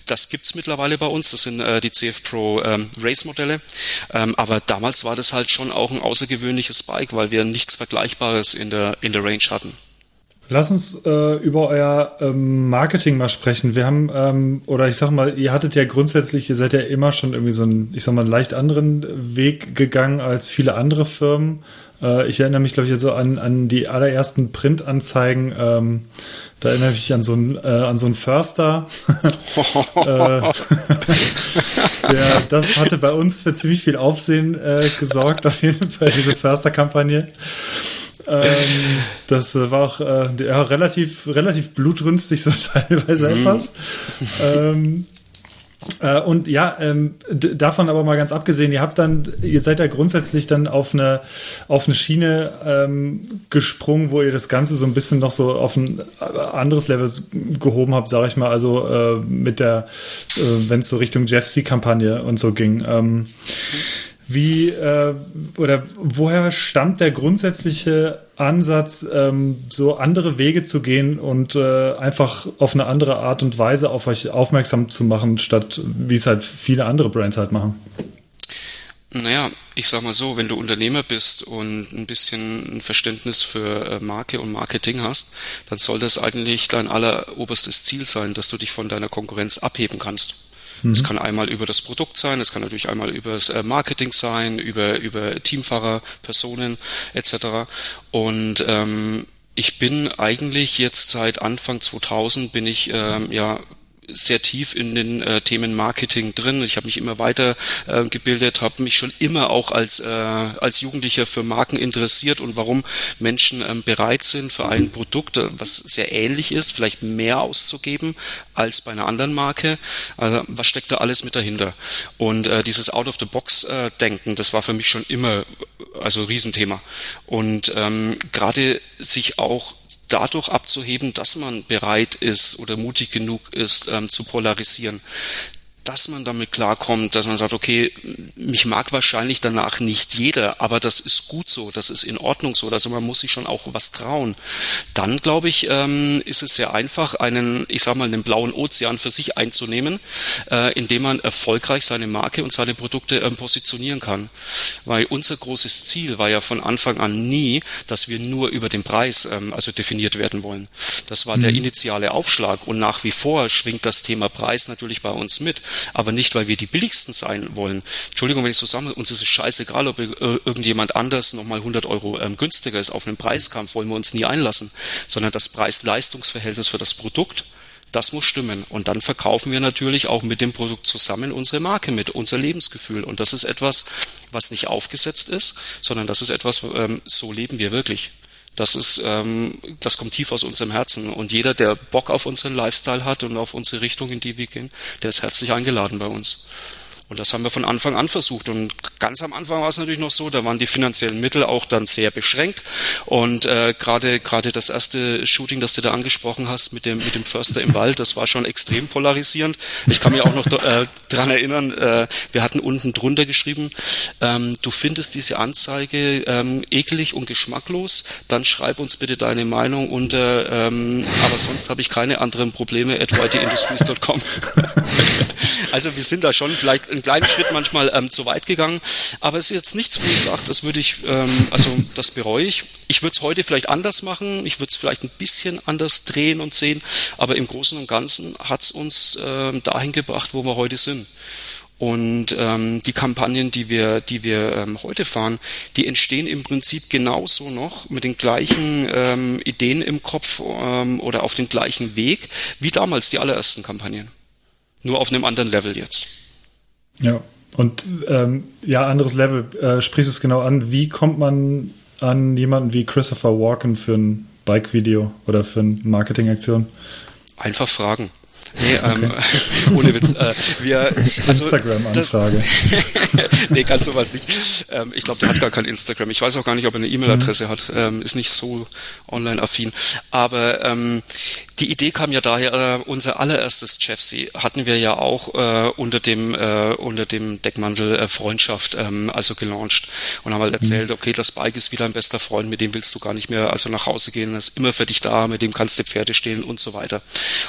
Das gibt's mittlerweile bei uns. Das sind äh, die CF Pro ähm, Race Modelle. Ähm, aber damals war das halt schon auch ein außergewöhnliches Bike, weil wir nichts Vergleichbares in der in der Range hatten. Lass uns äh, über euer ähm, Marketing mal sprechen. Wir haben, ähm, oder ich sag mal, ihr hattet ja grundsätzlich, ihr seid ja immer schon irgendwie so einen, ich sag mal, einen leicht anderen Weg gegangen als viele andere Firmen. Äh, ich erinnere mich, glaube ich, so also an, an die allerersten Printanzeigen. Ähm, da erinnere ich mich an so einen, äh, an so einen Förster. äh, der, das hatte bei uns für ziemlich viel Aufsehen äh, gesorgt, auf jeden Fall, diese Förster-Kampagne ähm, das äh, war auch äh, ja, relativ, relativ blutrünstig so teilweise mhm. etwas. ähm, äh, und ja, ähm, davon aber mal ganz abgesehen, ihr habt dann, ihr seid ja grundsätzlich dann auf eine, auf eine Schiene ähm, gesprungen, wo ihr das Ganze so ein bisschen noch so auf ein äh, anderes Level gehoben habt, sage ich mal, also äh, mit der, äh, wenn es so Richtung Jeff C-Kampagne und so ging. Ähm, mhm wie äh, oder woher stammt der grundsätzliche Ansatz, ähm, so andere Wege zu gehen und äh, einfach auf eine andere Art und Weise auf euch aufmerksam zu machen, statt wie es halt viele andere Brands halt machen? Naja, ich sag mal so, wenn du Unternehmer bist und ein bisschen ein Verständnis für äh, Marke und Marketing hast, dann soll das eigentlich dein alleroberstes Ziel sein, dass du dich von deiner Konkurrenz abheben kannst. Mhm. Es kann einmal über das Produkt sein, es kann natürlich einmal über das äh, Marketing sein, über, über Teamfahrer, Personen etc. Und ähm, ich bin eigentlich jetzt seit Anfang 2000 bin ich ähm, ja sehr tief in den äh, Themen Marketing drin. Ich habe mich immer weiter äh, gebildet, habe mich schon immer auch als äh, als Jugendlicher für Marken interessiert und warum Menschen ähm, bereit sind für ein Produkt, äh, was sehr ähnlich ist, vielleicht mehr auszugeben als bei einer anderen Marke. Also was steckt da alles mit dahinter? Und äh, dieses Out of the Box äh, das war für mich schon immer also Riesenthema. Und ähm, gerade sich auch dadurch abzuheben, dass man bereit ist oder mutig genug ist, ähm, zu polarisieren dass man damit klarkommt, dass man sagt, okay, mich mag wahrscheinlich danach nicht jeder, aber das ist gut so, das ist in Ordnung so, also man muss sich schon auch was trauen. Dann, glaube ich, ähm, ist es sehr einfach, einen, ich sag mal, einen blauen Ozean für sich einzunehmen, äh, indem man erfolgreich seine Marke und seine Produkte ähm, positionieren kann. Weil unser großes Ziel war ja von Anfang an nie, dass wir nur über den Preis ähm, also definiert werden wollen. Das war mhm. der initiale Aufschlag und nach wie vor schwingt das Thema Preis natürlich bei uns mit aber nicht, weil wir die billigsten sein wollen. Entschuldigung, wenn ich so sage, uns ist es scheißegal, ob äh, irgendjemand anders nochmal 100 Euro ähm, günstiger ist. Auf einen Preiskampf wollen wir uns nie einlassen, sondern das Preis-Leistungsverhältnis für das Produkt das muss stimmen. Und dann verkaufen wir natürlich auch mit dem Produkt zusammen unsere Marke mit, unser Lebensgefühl. Und das ist etwas, was nicht aufgesetzt ist, sondern das ist etwas, ähm, so leben wir wirklich. Das ist, ähm, das kommt tief aus unserem Herzen. Und jeder, der Bock auf unseren Lifestyle hat und auf unsere Richtung, in die wir gehen, der ist herzlich eingeladen bei uns. Und das haben wir von Anfang an versucht. Und ganz am Anfang war es natürlich noch so, da waren die finanziellen Mittel auch dann sehr beschränkt. Und äh, gerade gerade das erste Shooting, das du da angesprochen hast mit dem mit dem Förster im Wald, das war schon extrem polarisierend. Ich kann mich auch noch äh, dran erinnern. Äh, wir hatten unten drunter geschrieben: ähm, Du findest diese Anzeige ähm, eklig und geschmacklos, dann schreib uns bitte deine Meinung unter. Ähm, aber sonst habe ich keine anderen Probleme at whiteyindustries.com. also wir sind da schon vielleicht ein einen kleinen Schritt manchmal ähm, zu weit gegangen. Aber es ist jetzt nichts, wo ich sage, das würde ich, ähm, also das bereue ich. Ich würde es heute vielleicht anders machen. Ich würde es vielleicht ein bisschen anders drehen und sehen. Aber im Großen und Ganzen hat es uns ähm, dahin gebracht, wo wir heute sind. Und ähm, die Kampagnen, die wir, die wir ähm, heute fahren, die entstehen im Prinzip genauso noch mit den gleichen ähm, Ideen im Kopf ähm, oder auf dem gleichen Weg wie damals die allerersten Kampagnen. Nur auf einem anderen Level jetzt. Ja, und ähm, ja, anderes Level, äh, sprichst es genau an. Wie kommt man an jemanden wie Christopher Walken für ein Bike-Video oder für eine Marketingaktion? Einfach fragen. Nee, ähm, okay. ohne Witz. Äh, wir, also, Instagram-Anfrage. nee, ganz sowas nicht. Ähm, ich glaube, der hat gar kein Instagram. Ich weiß auch gar nicht, ob er eine E-Mail-Adresse mhm. hat. Ähm, ist nicht so online-affin. Aber ähm, die Idee kam ja daher, äh, unser allererstes Chefsee hatten wir ja auch äh, unter dem äh, unter dem Deckmantel äh, Freundschaft ähm, also gelauncht und haben halt erzählt, mhm. okay, das Bike ist wieder ein bester Freund, mit dem willst du gar nicht mehr also nach Hause gehen, ist immer für dich da, mit dem kannst du Pferde stehlen und so weiter.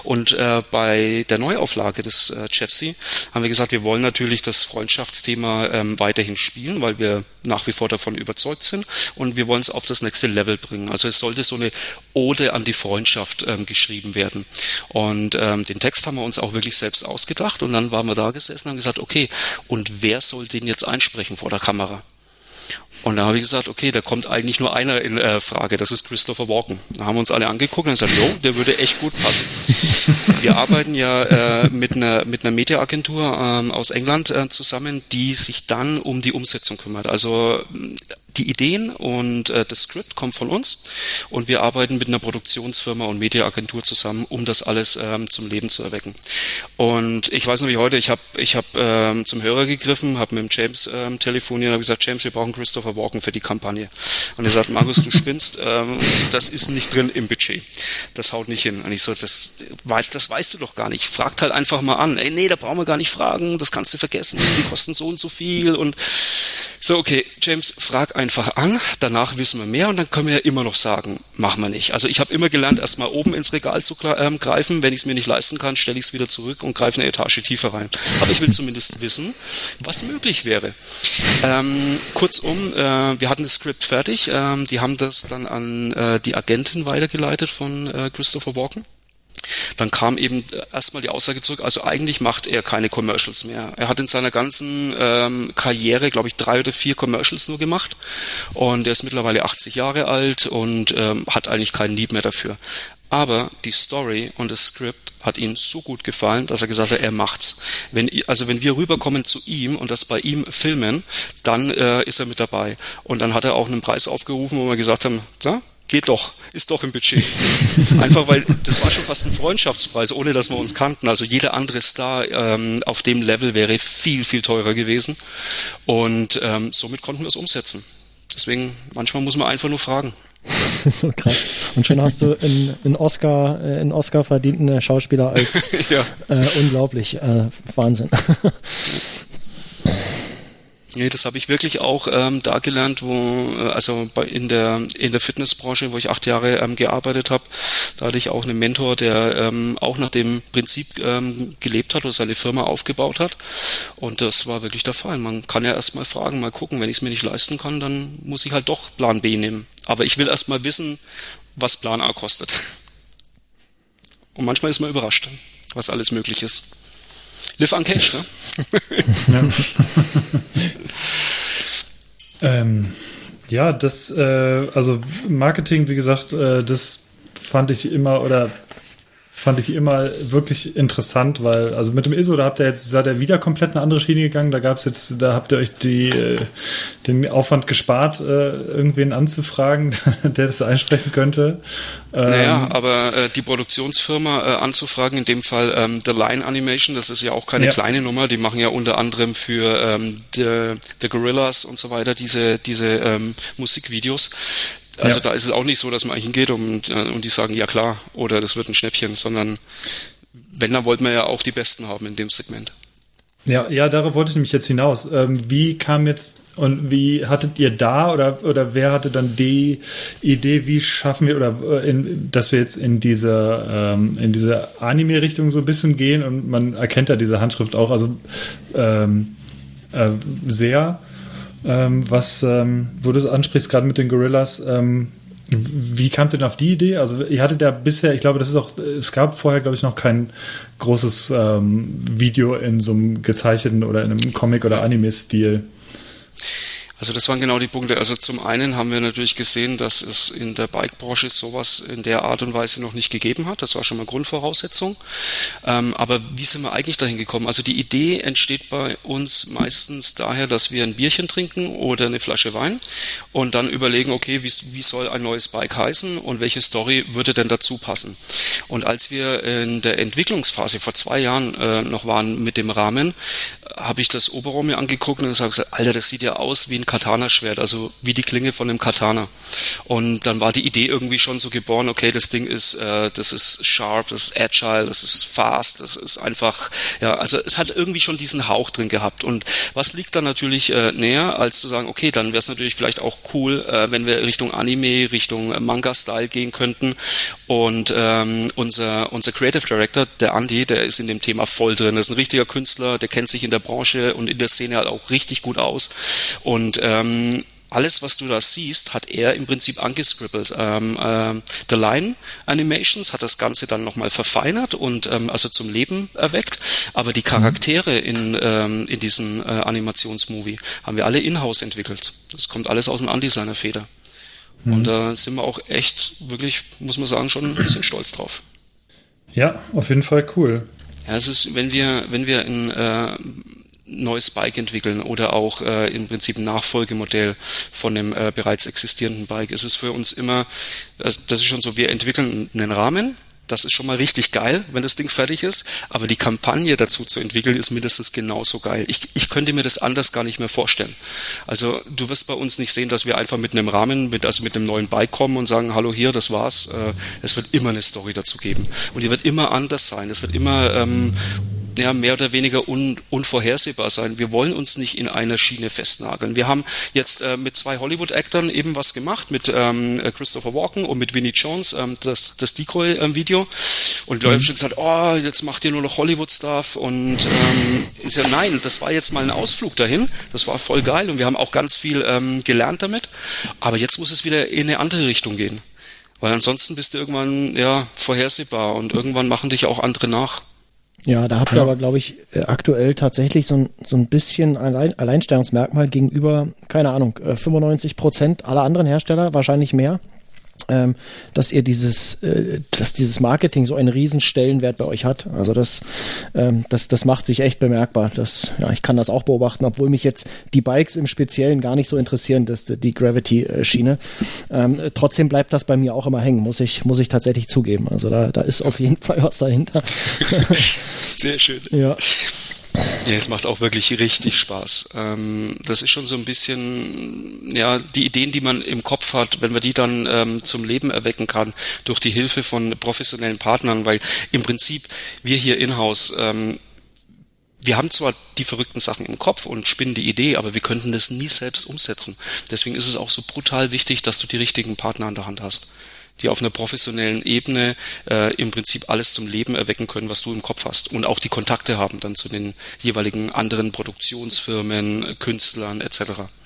Und äh, bei der Neuauflage des äh, Chefsee haben wir gesagt, wir wollen natürlich das Freundschaftsthema ähm, weiterhin spielen, weil wir nach wie vor davon überzeugt sind und wir wollen es auf das nächste Level bringen. Also es sollte so eine Ode an die Freundschaft ähm, geschrieben werden. Und ähm, den Text haben wir uns auch wirklich selbst ausgedacht und dann waren wir da gesessen und haben gesagt, okay, und wer soll den jetzt einsprechen vor der Kamera? Und da habe ich gesagt, okay, da kommt eigentlich nur einer in äh, Frage, das ist Christopher Walken. Da haben wir uns alle angeguckt und gesagt, jo, der würde echt gut passen. wir arbeiten ja äh, mit einer mit einer Mediaagentur ähm, aus England äh, zusammen, die sich dann um die Umsetzung kümmert. Also die Ideen und äh, das Skript kommt von uns und wir arbeiten mit einer Produktionsfirma und Mediaagentur zusammen, um das alles ähm, zum Leben zu erwecken. Und ich weiß noch wie heute, ich habe ich hab, ähm, zum Hörer gegriffen, habe mit dem James ähm, telefoniert und habe gesagt, James, wir brauchen Christopher Walken für die Kampagne. Und er sagt, Markus, du spinnst, ähm, das ist nicht drin im Budget. Das haut nicht hin. Und ich so, das, das weißt du doch gar nicht. Fragt halt einfach mal an. Ey, nee, da brauchen wir gar nicht fragen, das kannst du vergessen, die kosten so und so viel und so, okay, James, frag einfach an, danach wissen wir mehr und dann können wir ja immer noch sagen, machen wir nicht. Also ich habe immer gelernt, erstmal oben ins Regal zu ähm, greifen. Wenn ich es mir nicht leisten kann, stelle ich es wieder zurück und greife eine Etage tiefer rein. Aber ich will zumindest wissen, was möglich wäre. Ähm, kurzum, äh, wir hatten das Skript fertig. Ähm, die haben das dann an äh, die Agentin weitergeleitet von äh, Christopher Walken. Dann kam eben erstmal die Aussage zurück, also eigentlich macht er keine Commercials mehr. Er hat in seiner ganzen ähm, Karriere, glaube ich, drei oder vier Commercials nur gemacht und er ist mittlerweile 80 Jahre alt und ähm, hat eigentlich keinen Lieb mehr dafür. Aber die Story und das Skript hat ihm so gut gefallen, dass er gesagt hat, er macht's. Wenn, also wenn wir rüberkommen zu ihm und das bei ihm filmen, dann äh, ist er mit dabei. Und dann hat er auch einen Preis aufgerufen, wo wir gesagt haben, ja, geht doch, ist doch im Budget. Einfach weil das war schon fast ein Freundschaftspreis, ohne dass wir uns kannten. Also jeder andere Star ähm, auf dem Level wäre viel, viel teurer gewesen. Und ähm, somit konnten wir es umsetzen. Deswegen, manchmal muss man einfach nur fragen. Das ist so krass. Und schon hast du einen, Oscar, äh, einen Oscar verdienten Schauspieler als ja. äh, unglaublich. Äh, Wahnsinn. Nee, das habe ich wirklich auch ähm, da gelernt, wo, äh, also bei, in der in der Fitnessbranche, wo ich acht Jahre ähm, gearbeitet habe, da hatte ich auch einen Mentor, der ähm, auch nach dem Prinzip ähm, gelebt hat oder seine Firma aufgebaut hat. Und das war wirklich der Fall. Man kann ja erstmal fragen, mal gucken, wenn ich es mir nicht leisten kann, dann muss ich halt doch Plan B nehmen. Aber ich will erstmal wissen, was Plan A kostet. Und manchmal ist man überrascht, was alles möglich ist. Live on Cash, ne? ja. ähm, ja, das, äh, also Marketing, wie gesagt, äh, das fand ich immer oder fand ich immer wirklich interessant, weil, also mit dem ISO, da habt ihr jetzt, seid ihr wieder komplett eine andere Schiene gegangen, da gab es jetzt, da habt ihr euch die, äh, den Aufwand gespart, äh, irgendwen anzufragen, der das einsprechen könnte. Ähm, naja, aber äh, die Produktionsfirma äh, anzufragen, in dem Fall ähm, The Line Animation, das ist ja auch keine ja. kleine Nummer, die machen ja unter anderem für ähm, The, The Gorillas und so weiter diese, diese ähm, Musikvideos. Also ja. da ist es auch nicht so, dass man hingeht und, äh, und die sagen, ja klar, oder das wird ein Schnäppchen, sondern wenn, dann wollten wir ja auch die Besten haben in dem Segment. Ja, ja, darauf wollte ich nämlich jetzt hinaus. Ähm, wie kam jetzt und wie hattet ihr da oder oder wer hatte dann die Idee, wie schaffen wir oder äh, in, dass wir jetzt in diese ähm, in diese Anime-Richtung so ein bisschen gehen und man erkennt da diese Handschrift auch also ähm, äh, sehr. Ähm, was, ähm, wo du es ansprichst, gerade mit den Gorillas, ähm, Wie ihr denn auf die Idee? Also ihr hattet ja bisher, ich glaube, das ist auch, es gab vorher, glaube ich, noch kein großes ähm, Video in so einem gezeichneten oder in einem Comic- oder Anime-Stil. Also das waren genau die Punkte. Also zum einen haben wir natürlich gesehen, dass es in der Bike-Branche sowas in der Art und Weise noch nicht gegeben hat. Das war schon mal Grundvoraussetzung. Ähm, aber wie sind wir eigentlich dahin gekommen? Also die Idee entsteht bei uns meistens daher, dass wir ein Bierchen trinken oder eine Flasche Wein und dann überlegen, okay, wie, wie soll ein neues Bike heißen und welche Story würde denn dazu passen? Und als wir in der Entwicklungsphase vor zwei Jahren äh, noch waren mit dem Rahmen, habe ich das Oberraum mir angeguckt und gesagt, Alter, das sieht ja aus wie ein Katana-Schwert, also wie die Klinge von einem Katana. Und dann war die Idee irgendwie schon so geboren, okay, das Ding ist, äh, das ist sharp, das ist agile, das ist fast, das ist einfach, ja, also es hat irgendwie schon diesen Hauch drin gehabt. Und was liegt da natürlich äh, näher, als zu sagen, okay, dann wäre es natürlich vielleicht auch cool, äh, wenn wir Richtung Anime, Richtung Manga-Style gehen könnten. Und ähm, unser, unser Creative Director, der Andy, der ist in dem Thema voll drin. Das ist ein richtiger Künstler, der kennt sich in der Branche und in der Szene halt auch richtig gut aus. Und ähm, alles, was du da siehst, hat er im Prinzip angescribbelt. Ähm, äh, The Line Animations hat das Ganze dann nochmal verfeinert und ähm, also zum Leben erweckt. Aber die Charaktere in, ähm, in diesem äh, Animationsmovie haben wir alle in-house entwickelt. Das kommt alles aus dem Undesigner-Feder. Mhm. Und da äh, sind wir auch echt, wirklich, muss man sagen, schon ein bisschen stolz drauf. Ja, auf jeden Fall cool. Ja, es ist, wenn wir, wenn wir in äh, neues Bike entwickeln oder auch äh, im Prinzip ein Nachfolgemodell von dem äh, bereits existierenden Bike. Es ist für uns immer, das ist schon so, wir entwickeln einen Rahmen, das ist schon mal richtig geil, wenn das Ding fertig ist. Aber die Kampagne dazu zu entwickeln, ist mindestens genauso geil. Ich, ich könnte mir das anders gar nicht mehr vorstellen. Also du wirst bei uns nicht sehen, dass wir einfach mit einem Rahmen, mit, also mit einem neuen Bike kommen und sagen, hallo hier, das war's. Äh, es wird immer eine Story dazu geben. Und die wird immer anders sein. Es wird immer ähm, ja, mehr oder weniger un, unvorhersehbar sein. Wir wollen uns nicht in einer Schiene festnageln. Wir haben jetzt äh, mit zwei Hollywood-Actern eben was gemacht, mit ähm, Christopher Walken und mit Vinnie Jones, ähm, das, das Decoy-Video. Und Leute mhm. haben schon gesagt, oh, jetzt macht ihr nur noch Hollywood-Stuff. Und ähm, ich sage, nein, das war jetzt mal ein Ausflug dahin. Das war voll geil und wir haben auch ganz viel ähm, gelernt damit. Aber jetzt muss es wieder in eine andere Richtung gehen. Weil ansonsten bist du irgendwann ja vorhersehbar und irgendwann machen dich auch andere nach. Ja, da habt ihr ja. aber, glaube ich, äh, aktuell tatsächlich so ein, so ein bisschen Allein Alleinstellungsmerkmal gegenüber, keine Ahnung, 95 äh, Prozent aller anderen Hersteller, wahrscheinlich mehr ähm, dass ihr dieses, äh, dass dieses Marketing so einen riesen Stellenwert bei euch hat. Also das, ähm, das, das macht sich echt bemerkbar. Das, ja, ich kann das auch beobachten, obwohl mich jetzt die Bikes im Speziellen gar nicht so interessieren, dass die Gravity-Schiene. Ähm, trotzdem bleibt das bei mir auch immer hängen, muss ich, muss ich tatsächlich zugeben. Also da, da ist auf jeden Fall was dahinter. Sehr schön. Ja. Ja, es macht auch wirklich richtig Spaß. Ähm, das ist schon so ein bisschen, ja, die Ideen, die man im Kopf hat, wenn man die dann ähm, zum Leben erwecken kann durch die Hilfe von professionellen Partnern, weil im Prinzip wir hier in-house ähm, wir haben zwar die verrückten Sachen im Kopf und spinnen die Idee, aber wir könnten das nie selbst umsetzen. Deswegen ist es auch so brutal wichtig, dass du die richtigen Partner an der Hand hast die auf einer professionellen Ebene äh, im Prinzip alles zum Leben erwecken können, was du im Kopf hast und auch die Kontakte haben dann zu den jeweiligen anderen Produktionsfirmen, Künstlern etc.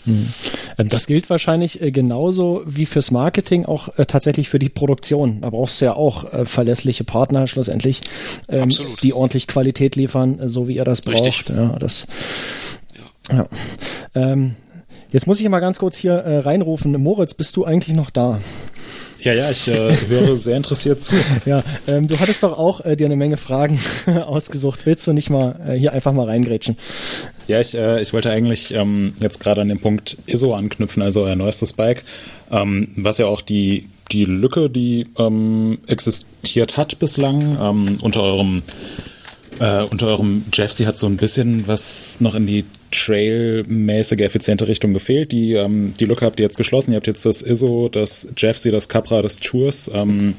Hm. Ähm, das gilt wahrscheinlich äh, genauso wie fürs Marketing auch äh, tatsächlich für die Produktion. Da brauchst du ja auch äh, verlässliche Partner schlussendlich, ähm, die ordentlich Qualität liefern, so wie ihr das braucht. Richtig. Ja, das, ja. ja. Ähm, jetzt muss ich mal ganz kurz hier äh, reinrufen. Moritz, bist du eigentlich noch da? Ja, ja, ich äh, höre sehr interessiert zu. Ja, ähm, du hattest doch auch äh, dir eine Menge Fragen ausgesucht. Willst du nicht mal äh, hier einfach mal reingrätschen? Ja, ich, äh, ich wollte eigentlich ähm, jetzt gerade an den Punkt ISO anknüpfen, also euer neuestes Bike, ähm, was ja auch die, die Lücke, die ähm, existiert hat bislang, ähm, unter eurem äh, unter eurem Jeffsy hat so ein bisschen was noch in die Trail-mäßige, effiziente Richtung gefehlt. Die, ähm, die Lücke habt ihr jetzt geschlossen. Ihr habt jetzt das ISO, das Jeffsy, das Capra, das Tours. Ähm,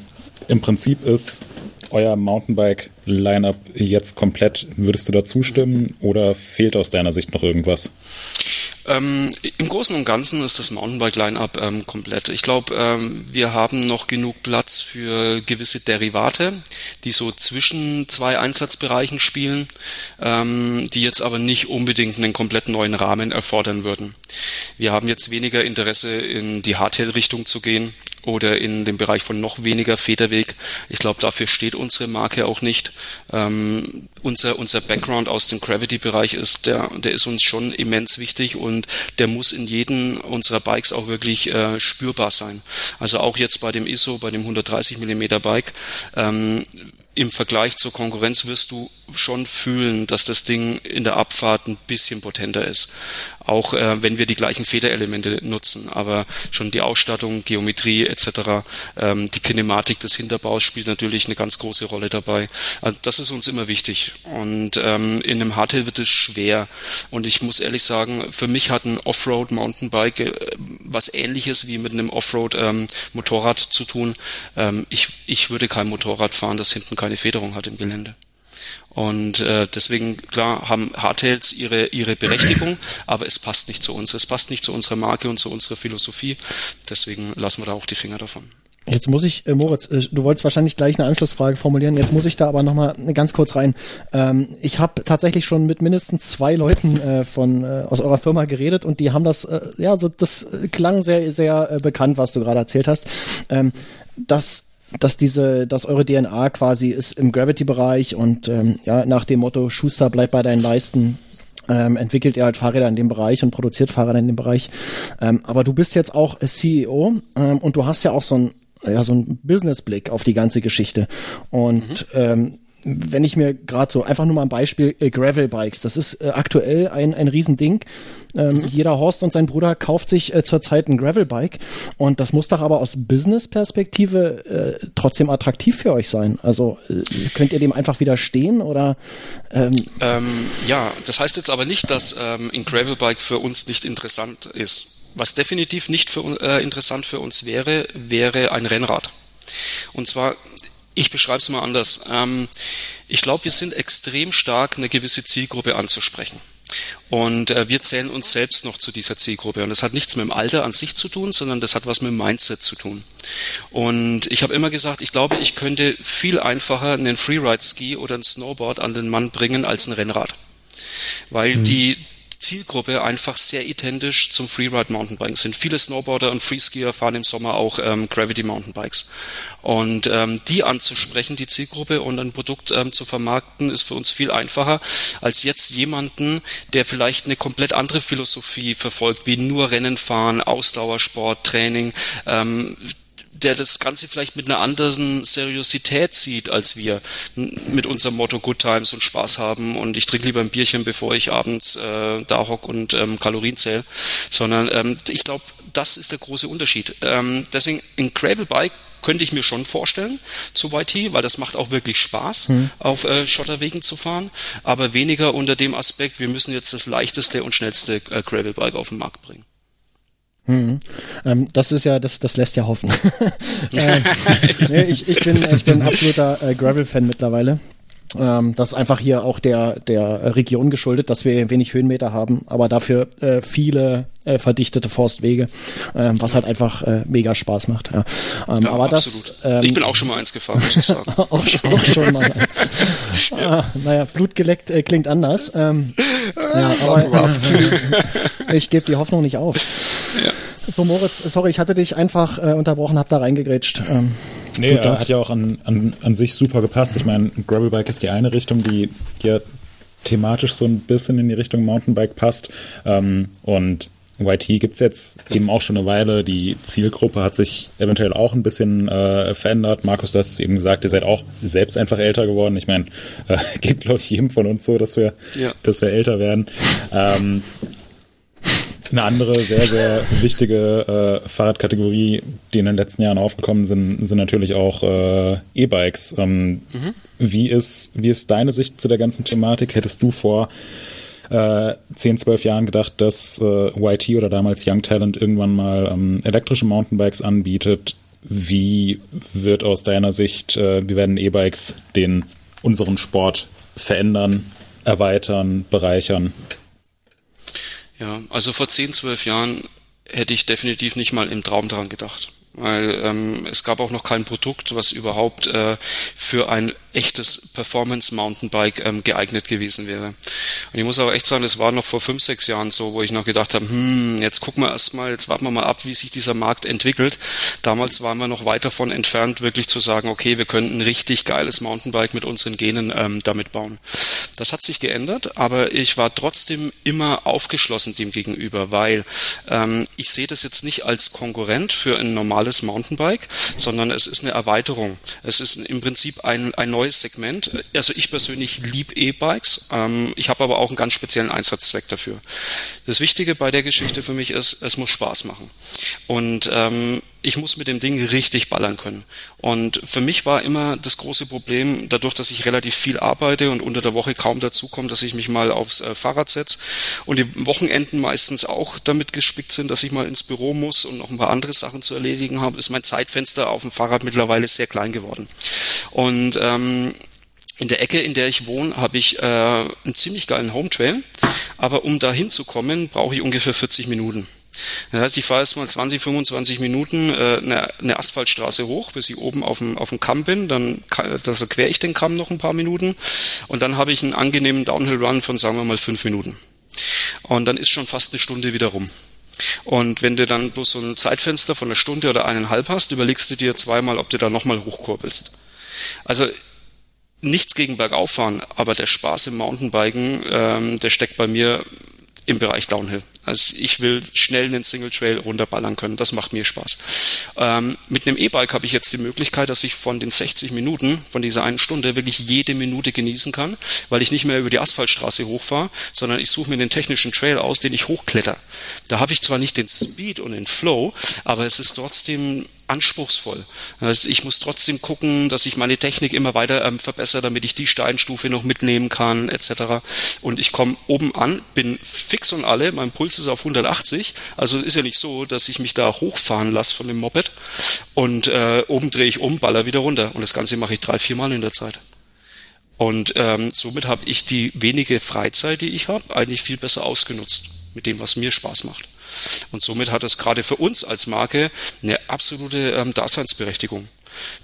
Im Prinzip ist euer Mountainbike-Lineup jetzt komplett. Würdest du da zustimmen oder fehlt aus deiner Sicht noch irgendwas? Ähm, Im Großen und Ganzen ist das Mountainbike-Line-Up ähm, komplett. Ich glaube, ähm, wir haben noch genug Platz für gewisse Derivate, die so zwischen zwei Einsatzbereichen spielen, ähm, die jetzt aber nicht unbedingt einen komplett neuen Rahmen erfordern würden. Wir haben jetzt weniger Interesse, in die Hardtail-Richtung zu gehen oder in dem Bereich von noch weniger Federweg. Ich glaube, dafür steht unsere Marke auch nicht. Ähm, unser, unser Background aus dem Gravity-Bereich ist, der, der ist uns schon immens wichtig und der muss in jedem unserer Bikes auch wirklich äh, spürbar sein. Also auch jetzt bei dem ISO, bei dem 130 mm Bike, ähm, im Vergleich zur Konkurrenz wirst du schon fühlen, dass das Ding in der Abfahrt ein bisschen potenter ist. Auch äh, wenn wir die gleichen Federelemente nutzen, aber schon die Ausstattung, Geometrie etc., ähm, die Kinematik des Hinterbaus spielt natürlich eine ganz große Rolle dabei. Also das ist uns immer wichtig. Und ähm, in einem Hardtail wird es schwer. Und ich muss ehrlich sagen, für mich hat ein Offroad Mountainbike äh, was ähnliches wie mit einem Offroad ähm, Motorrad zu tun. Ähm, ich, ich würde kein Motorrad fahren, das hinten keine Federung hat im Gelände. Und äh, deswegen, klar, haben Hardtails ihre, ihre Berechtigung, aber es passt nicht zu uns. Es passt nicht zu unserer Marke und zu unserer Philosophie. Deswegen lassen wir da auch die Finger davon. Jetzt muss ich, äh, Moritz, äh, du wolltest wahrscheinlich gleich eine Anschlussfrage formulieren. Jetzt muss ich da aber nochmal ganz kurz rein. Ähm, ich habe tatsächlich schon mit mindestens zwei Leuten äh, von äh, aus eurer Firma geredet und die haben das, äh, ja, so das klang sehr, sehr äh, bekannt, was du gerade erzählt hast. Ähm, dass dass diese, dass eure DNA quasi ist im Gravity-Bereich und ähm, ja, nach dem Motto Schuster bleibt bei deinen Leisten, ähm, entwickelt ihr halt Fahrräder in dem Bereich und produziert Fahrräder in dem Bereich. Ähm, aber du bist jetzt auch CEO ähm, und du hast ja auch so ein ja so ein Business-Blick auf die ganze Geschichte und mhm. ähm, wenn ich mir gerade so einfach nur mal ein Beispiel äh, Gravel Bikes, das ist äh, aktuell ein ein Riesending. Ähm, jeder Horst und sein Bruder kauft sich äh, zurzeit ein Gravel Bike und das muss doch aber aus Business Perspektive äh, trotzdem attraktiv für euch sein. Also äh, könnt ihr dem einfach widerstehen oder? Ähm, ähm, ja, das heißt jetzt aber nicht, dass ähm, ein Gravel Bike für uns nicht interessant ist. Was definitiv nicht für, äh, interessant für uns wäre, wäre ein Rennrad. Und zwar ich beschreibe es mal anders. Ähm, ich glaube, wir sind extrem stark, eine gewisse Zielgruppe anzusprechen. Und äh, wir zählen uns selbst noch zu dieser Zielgruppe. Und das hat nichts mit dem Alter an sich zu tun, sondern das hat was mit dem Mindset zu tun. Und ich habe immer gesagt, ich glaube, ich könnte viel einfacher einen Freeride-Ski oder ein Snowboard an den Mann bringen als ein Rennrad. Weil mhm. die Zielgruppe einfach sehr identisch zum Freeride Mountainbiken sind. Viele Snowboarder und Freeskier fahren im Sommer auch ähm, Gravity Mountainbikes. Und ähm, die anzusprechen, die Zielgruppe und ein Produkt ähm, zu vermarkten, ist für uns viel einfacher, als jetzt jemanden, der vielleicht eine komplett andere Philosophie verfolgt, wie nur Rennen fahren, Ausdauersport, Training, ähm, der das Ganze vielleicht mit einer anderen Seriosität sieht als wir mit unserem Motto Good Times und Spaß haben und ich trinke lieber ein Bierchen, bevor ich abends äh, da hock und ähm, Kalorien zähle, sondern ähm, ich glaube, das ist der große Unterschied. Ähm, deswegen ein Gravel Bike könnte ich mir schon vorstellen zu YT, weil das macht auch wirklich Spaß, hm. auf äh, Schotterwegen zu fahren, aber weniger unter dem Aspekt, wir müssen jetzt das leichteste und schnellste äh, Gravel Bike auf den Markt bringen. Hm. Ähm, das ist ja, das, das lässt ja hoffen. äh, nee, ich, ich, bin, ich bin absoluter äh, Gravel-Fan mittlerweile. Ähm, das ist einfach hier auch der, der Region geschuldet, dass wir wenig Höhenmeter haben, aber dafür äh, viele äh, verdichtete Forstwege, äh, was halt einfach äh, mega Spaß macht. Ja. Ähm, ja, aber absolut. das, ähm, ich bin auch schon mal eins gefahren, muss ich sagen. auch, auch schon mal eins. ah, naja, blutgeleckt äh, klingt anders. Ähm, ja, aber äh, ich gebe die Hoffnung nicht auf. Ja. So, Moritz, sorry, ich hatte dich einfach äh, unterbrochen, hab da reingegrätscht. Ähm, nee, er hat ja auch an, an, an sich super gepasst. Ich meine, Gravelbike ist die eine Richtung, die, die ja thematisch so ein bisschen in die Richtung Mountainbike passt. Ähm, und YT gibt's jetzt eben auch schon eine Weile. Die Zielgruppe hat sich eventuell auch ein bisschen äh, verändert. Markus, du hast es eben gesagt, ihr seid auch selbst einfach älter geworden. Ich meine, äh, geht, glaube ich, jedem von uns so, dass wir, ja. dass wir älter werden. Ähm, eine andere sehr, sehr wichtige äh, Fahrradkategorie, die in den letzten Jahren aufgekommen sind, sind natürlich auch äh, E-Bikes. Ähm, mhm. wie, ist, wie ist deine Sicht zu der ganzen Thematik? Hättest du vor äh, 10, 12 Jahren gedacht, dass äh, YT oder damals Young Talent irgendwann mal ähm, elektrische Mountainbikes anbietet? Wie wird aus deiner Sicht, äh, wie werden E-Bikes den unseren Sport verändern, erweitern, bereichern? Ja, also vor 10, 12 Jahren hätte ich definitiv nicht mal im Traum daran gedacht. Weil ähm, es gab auch noch kein Produkt, was überhaupt äh, für ein echtes Performance Mountainbike ähm, geeignet gewesen wäre. Und ich muss auch echt sagen, das war noch vor fünf, sechs Jahren so, wo ich noch gedacht habe, hm, jetzt gucken wir erstmal, jetzt warten wir mal ab, wie sich dieser Markt entwickelt. Damals waren wir noch weit davon entfernt, wirklich zu sagen, okay, wir könnten ein richtig geiles Mountainbike mit unseren Genen ähm, damit bauen. Das hat sich geändert, aber ich war trotzdem immer aufgeschlossen dem gegenüber, weil ähm, ich sehe das jetzt nicht als Konkurrent für ein normales Mountainbike, sondern es ist eine Erweiterung. Es ist im Prinzip ein, ein neues Segment. Also ich persönlich liebe E-Bikes. Ähm, ich habe aber auch einen ganz speziellen Einsatzzweck dafür. Das Wichtige bei der Geschichte für mich ist, es muss Spaß machen. Und ähm, ich muss mit dem Ding richtig ballern können. Und für mich war immer das große Problem, dadurch, dass ich relativ viel arbeite und unter der Woche kaum dazu komme, dass ich mich mal aufs äh, Fahrrad setze und die Wochenenden meistens auch damit gespickt sind, dass ich mal ins Büro muss und noch ein paar andere Sachen zu erledigen habe, ist mein Zeitfenster auf dem Fahrrad mittlerweile sehr klein geworden. Und ähm, in der Ecke, in der ich wohne, habe ich äh, einen ziemlich geilen Home Trail, aber um da hinzukommen, brauche ich ungefähr 40 Minuten. Das heißt, ich fahre erst mal 20, 25 Minuten äh, eine, eine Asphaltstraße hoch, bis ich oben auf dem, auf dem Kamm bin. Dann also quer ich den Kamm noch ein paar Minuten. Und dann habe ich einen angenehmen Downhill-Run von, sagen wir mal, fünf Minuten. Und dann ist schon fast eine Stunde wieder rum. Und wenn du dann bloß so ein Zeitfenster von einer Stunde oder eineinhalb hast, überlegst du dir zweimal, ob du da nochmal hochkurbelst. Also nichts gegen Bergauffahren, aber der Spaß im Mountainbiken, ähm, der steckt bei mir im Bereich Downhill. Also ich will schnell einen Single Trail runterballern können. Das macht mir Spaß. Ähm, mit einem E-Bike habe ich jetzt die Möglichkeit, dass ich von den 60 Minuten, von dieser einen Stunde, wirklich jede Minute genießen kann, weil ich nicht mehr über die Asphaltstraße hochfahre, sondern ich suche mir den technischen Trail aus, den ich hochkletter. Da habe ich zwar nicht den Speed und den Flow, aber es ist trotzdem anspruchsvoll. Also ich muss trotzdem gucken, dass ich meine Technik immer weiter ähm, verbessere, damit ich die Steinstufe noch mitnehmen kann, etc. Und ich komme oben an, bin fix und alle, mein Puls ist auf 180. Also ist ja nicht so, dass ich mich da hochfahren lasse von dem Moped und äh, oben drehe ich um, baller wieder runter. Und das Ganze mache ich drei, vier Mal in der Zeit. Und ähm, somit habe ich die wenige Freizeit, die ich habe, eigentlich viel besser ausgenutzt mit dem, was mir Spaß macht. Und somit hat es gerade für uns als Marke eine absolute ähm, Daseinsberechtigung.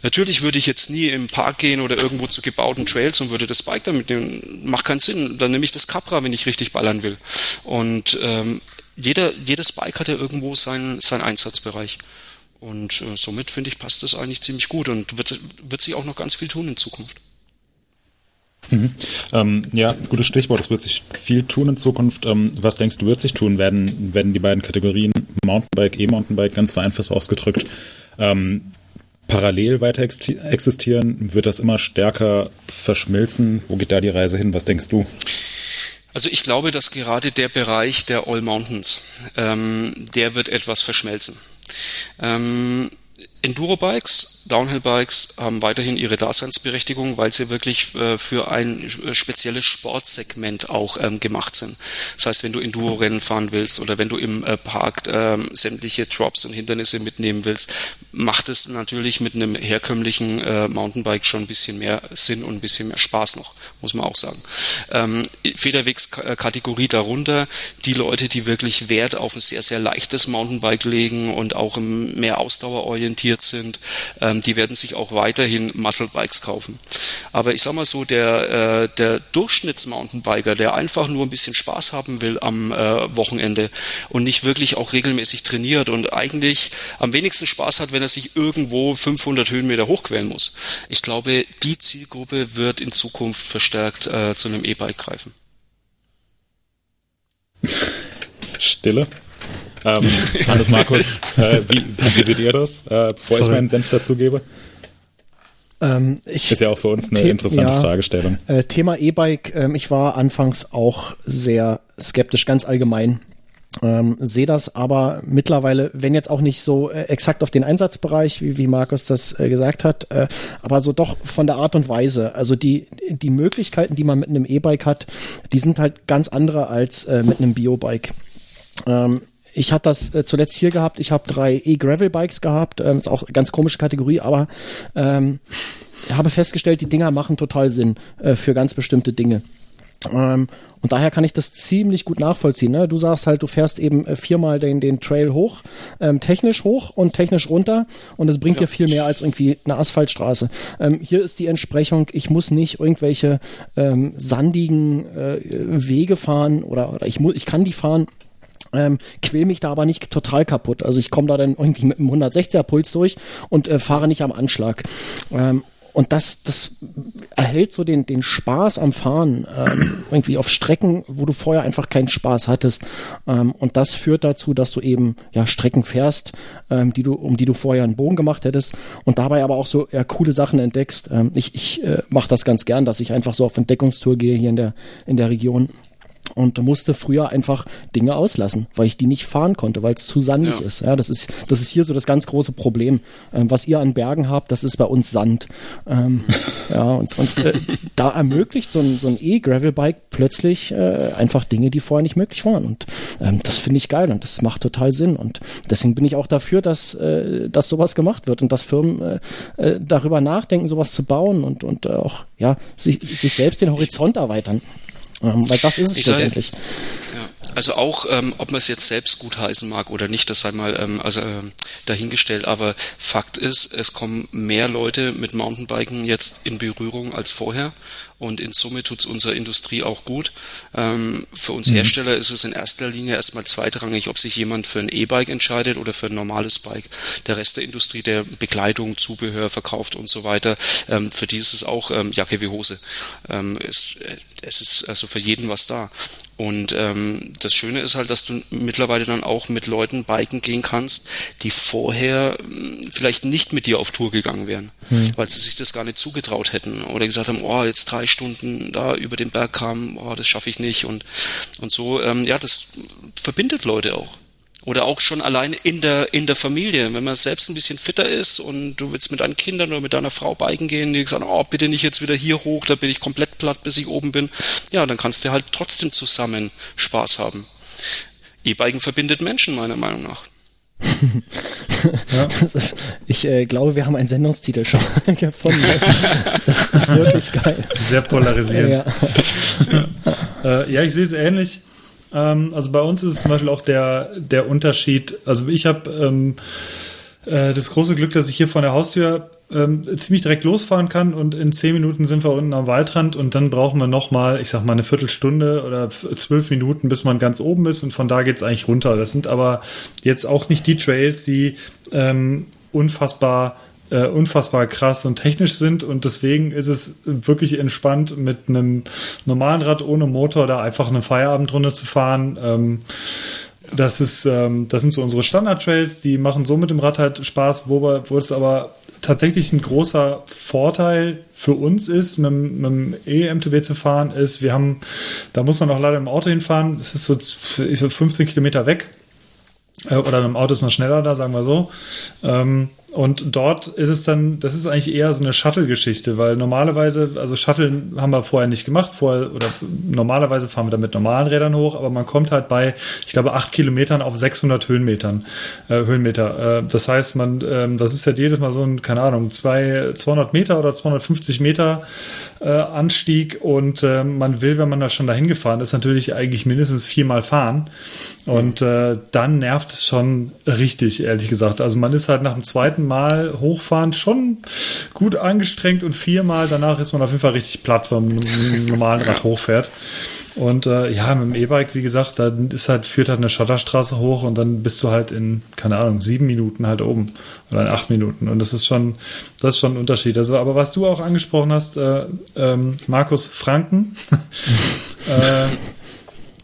Natürlich würde ich jetzt nie im Park gehen oder irgendwo zu gebauten Trails und würde das Bike damit nehmen. Macht keinen Sinn. Dann nehme ich das Capra, wenn ich richtig ballern will. Und ähm, jeder, jedes Bike hat ja irgendwo seinen, seinen Einsatzbereich. Und äh, somit finde ich, passt das eigentlich ziemlich gut und wird, wird sich auch noch ganz viel tun in Zukunft. Mhm. Ähm, ja, gutes Stichwort. Es wird sich viel tun in Zukunft. Ähm, was denkst du, wird sich tun? Werden, werden die beiden Kategorien Mountainbike, E-Mountainbike ganz vereinfacht ausgedrückt ähm, parallel weiter existieren? Wird das immer stärker verschmilzen? Wo geht da die Reise hin? Was denkst du? Also ich glaube, dass gerade der Bereich der All Mountains, ähm, der wird etwas verschmelzen. Ähm, Enduro-Bikes, Downhill-Bikes haben weiterhin ihre Daseinsberechtigung, weil sie wirklich äh, für ein äh, spezielles Sportsegment auch ähm, gemacht sind. Das heißt, wenn du Enduro-Rennen fahren willst oder wenn du im äh, Park ähm, sämtliche Drops und Hindernisse mitnehmen willst, macht es natürlich mit einem herkömmlichen äh, Mountainbike schon ein bisschen mehr Sinn und ein bisschen mehr Spaß noch, muss man auch sagen. Ähm, Federwegs-Kategorie darunter, die Leute, die wirklich Wert auf ein sehr, sehr leichtes Mountainbike legen und auch mehr Ausdauer orientiert interessiert sind, ähm, die werden sich auch weiterhin Muscle Bikes kaufen. Aber ich sag mal so, der, äh, der Durchschnitts-Mountainbiker, der einfach nur ein bisschen Spaß haben will am äh, Wochenende und nicht wirklich auch regelmäßig trainiert und eigentlich am wenigsten Spaß hat, wenn er sich irgendwo 500 Höhenmeter hochquälen muss. Ich glaube, die Zielgruppe wird in Zukunft verstärkt äh, zu einem E-Bike greifen. Stille. Ähm, Hannes Markus, äh, wie, wie, seht ihr das, äh, bevor Sorry. ich meinen Senf dazu gebe? Ähm, ich, ist ja auch für uns eine The interessante ja, Fragestellung. Äh, Thema E-Bike, ähm, ich war anfangs auch sehr skeptisch, ganz allgemein. Ähm, sehe das aber mittlerweile, wenn jetzt auch nicht so äh, exakt auf den Einsatzbereich, wie, wie Markus das äh, gesagt hat, äh, aber so doch von der Art und Weise. Also die, die Möglichkeiten, die man mit einem E-Bike hat, die sind halt ganz andere als äh, mit einem Biobike. Ähm, ich hatte das äh, zuletzt hier gehabt. Ich habe drei E-Gravel-Bikes gehabt. Ähm, ist auch ganz komische Kategorie, aber ähm, habe festgestellt, die Dinger machen total Sinn äh, für ganz bestimmte Dinge. Ähm, und daher kann ich das ziemlich gut nachvollziehen. Ne? Du sagst halt, du fährst eben äh, viermal den, den Trail hoch, ähm, technisch hoch und technisch runter und es bringt ja. dir viel mehr als irgendwie eine Asphaltstraße. Ähm, hier ist die Entsprechung, ich muss nicht irgendwelche ähm, sandigen äh, Wege fahren oder, oder ich, muss, ich kann die fahren ähm, quäl mich da aber nicht total kaputt. Also ich komme da dann irgendwie mit einem 160er Puls durch und äh, fahre nicht am Anschlag. Ähm, und das, das erhält so den, den Spaß am Fahren ähm, irgendwie auf Strecken, wo du vorher einfach keinen Spaß hattest. Ähm, und das führt dazu, dass du eben ja Strecken fährst, ähm, die du, um die du vorher einen Bogen gemacht hättest und dabei aber auch so ja, coole Sachen entdeckst. Ähm, ich ich äh, mache das ganz gern, dass ich einfach so auf Entdeckungstour gehe hier in der, in der Region und musste früher einfach Dinge auslassen, weil ich die nicht fahren konnte, weil es zu sandig ja. ist. Ja, das ist das ist hier so das ganz große Problem. Ähm, was ihr an Bergen habt, das ist bei uns Sand. Ähm, ja und, und äh, da ermöglicht so ein, so ein E-Gravel-Bike plötzlich äh, einfach Dinge, die vorher nicht möglich waren. Und ähm, das finde ich geil und das macht total Sinn. Und deswegen bin ich auch dafür, dass äh, dass sowas gemacht wird und dass Firmen äh, äh, darüber nachdenken, sowas zu bauen und und auch ja sich, sich selbst den Horizont erweitern. Ähm, weil das ist es ich schlussendlich. ja. Also auch, ähm, ob man es jetzt selbst gut heißen mag oder nicht, das sei mal ähm, also, ähm, dahingestellt. Aber Fakt ist, es kommen mehr Leute mit Mountainbiken jetzt in Berührung als vorher und in Summe tut es unserer Industrie auch gut. Ähm, für uns mhm. Hersteller ist es in erster Linie erstmal zweitrangig, ob sich jemand für ein E-Bike entscheidet oder für ein normales Bike. Der Rest der Industrie, der Bekleidung, Zubehör verkauft und so weiter, ähm, für die ist es auch ähm, Jacke wie Hose. Ähm, es, äh, es ist also für jeden was da. Und ähm, das Schöne ist halt, dass du mittlerweile dann auch mit Leuten biken gehen kannst, die vorher hm, vielleicht nicht mit dir auf Tour gegangen wären, hm. weil sie sich das gar nicht zugetraut hätten oder gesagt haben, oh, jetzt drei Stunden da über den Berg kam, oh, das schaffe ich nicht und und so. Ähm, ja, das verbindet Leute auch. Oder auch schon allein in der, in der Familie. Wenn man selbst ein bisschen fitter ist und du willst mit deinen Kindern oder mit deiner Frau biken gehen, die sagen, oh, bitte nicht jetzt wieder hier hoch, da bin ich komplett platt, bis ich oben bin. Ja, dann kannst du halt trotzdem zusammen Spaß haben. E-Biken verbindet Menschen, meiner Meinung nach. ja. ist, ich äh, glaube, wir haben einen Sendungstitel schon gefunden. Das, das, ist wirklich geil. Sehr polarisierend. Ja, äh, ja ich sehe es ähnlich. Ähm, also bei uns ist es zum Beispiel auch der, der Unterschied. Also ich habe ähm, äh, das große Glück, dass ich hier von der Haustür ähm, ziemlich direkt losfahren kann und in zehn Minuten sind wir unten am Waldrand und dann brauchen wir nochmal, ich sag mal, eine Viertelstunde oder zwölf Minuten, bis man ganz oben ist und von da geht's eigentlich runter. Das sind aber jetzt auch nicht die Trails, die ähm, unfassbar äh, unfassbar krass und technisch sind. Und deswegen ist es wirklich entspannt mit einem normalen Rad ohne Motor da einfach eine Feierabendrunde zu fahren. Ähm, das ist, ähm, das sind so unsere Standard-Trails, die machen so mit dem Rad halt Spaß, wo, wo es aber tatsächlich ein großer Vorteil für uns ist, mit, mit dem E-MTB zu fahren, ist, wir haben, da muss man auch leider im Auto hinfahren, es ist so, so 15 Kilometer weg, äh, oder mit dem Auto ist man schneller da, sagen wir so. Ähm, und dort ist es dann, das ist eigentlich eher so eine Shuttle-Geschichte, weil normalerweise, also Shuttle haben wir vorher nicht gemacht, vorher, oder normalerweise fahren wir da mit normalen Rädern hoch, aber man kommt halt bei, ich glaube, acht Kilometern auf 600 Höhenmetern, äh, Höhenmeter. Äh, das heißt, man, äh, das ist ja jedes Mal so ein, keine Ahnung, zwei, 200 Meter oder 250 Meter äh, Anstieg und äh, man will, wenn man da schon dahin gefahren ist, natürlich eigentlich mindestens viermal fahren. Und äh, dann nervt es schon richtig, ehrlich gesagt. Also man ist halt nach dem zweiten Mal hochfahren schon gut angestrengt und viermal danach ist man auf jeden Fall richtig platt, wenn man mit normalen Rad hochfährt. Und äh, ja, mit dem E-Bike, wie gesagt, da ist halt, führt halt eine Schotterstraße hoch und dann bist du halt in, keine Ahnung, sieben Minuten halt oben oder in acht Minuten. Und das ist schon, das ist schon ein Unterschied. Also, aber was du auch angesprochen hast, äh, ähm, Markus Franken, äh,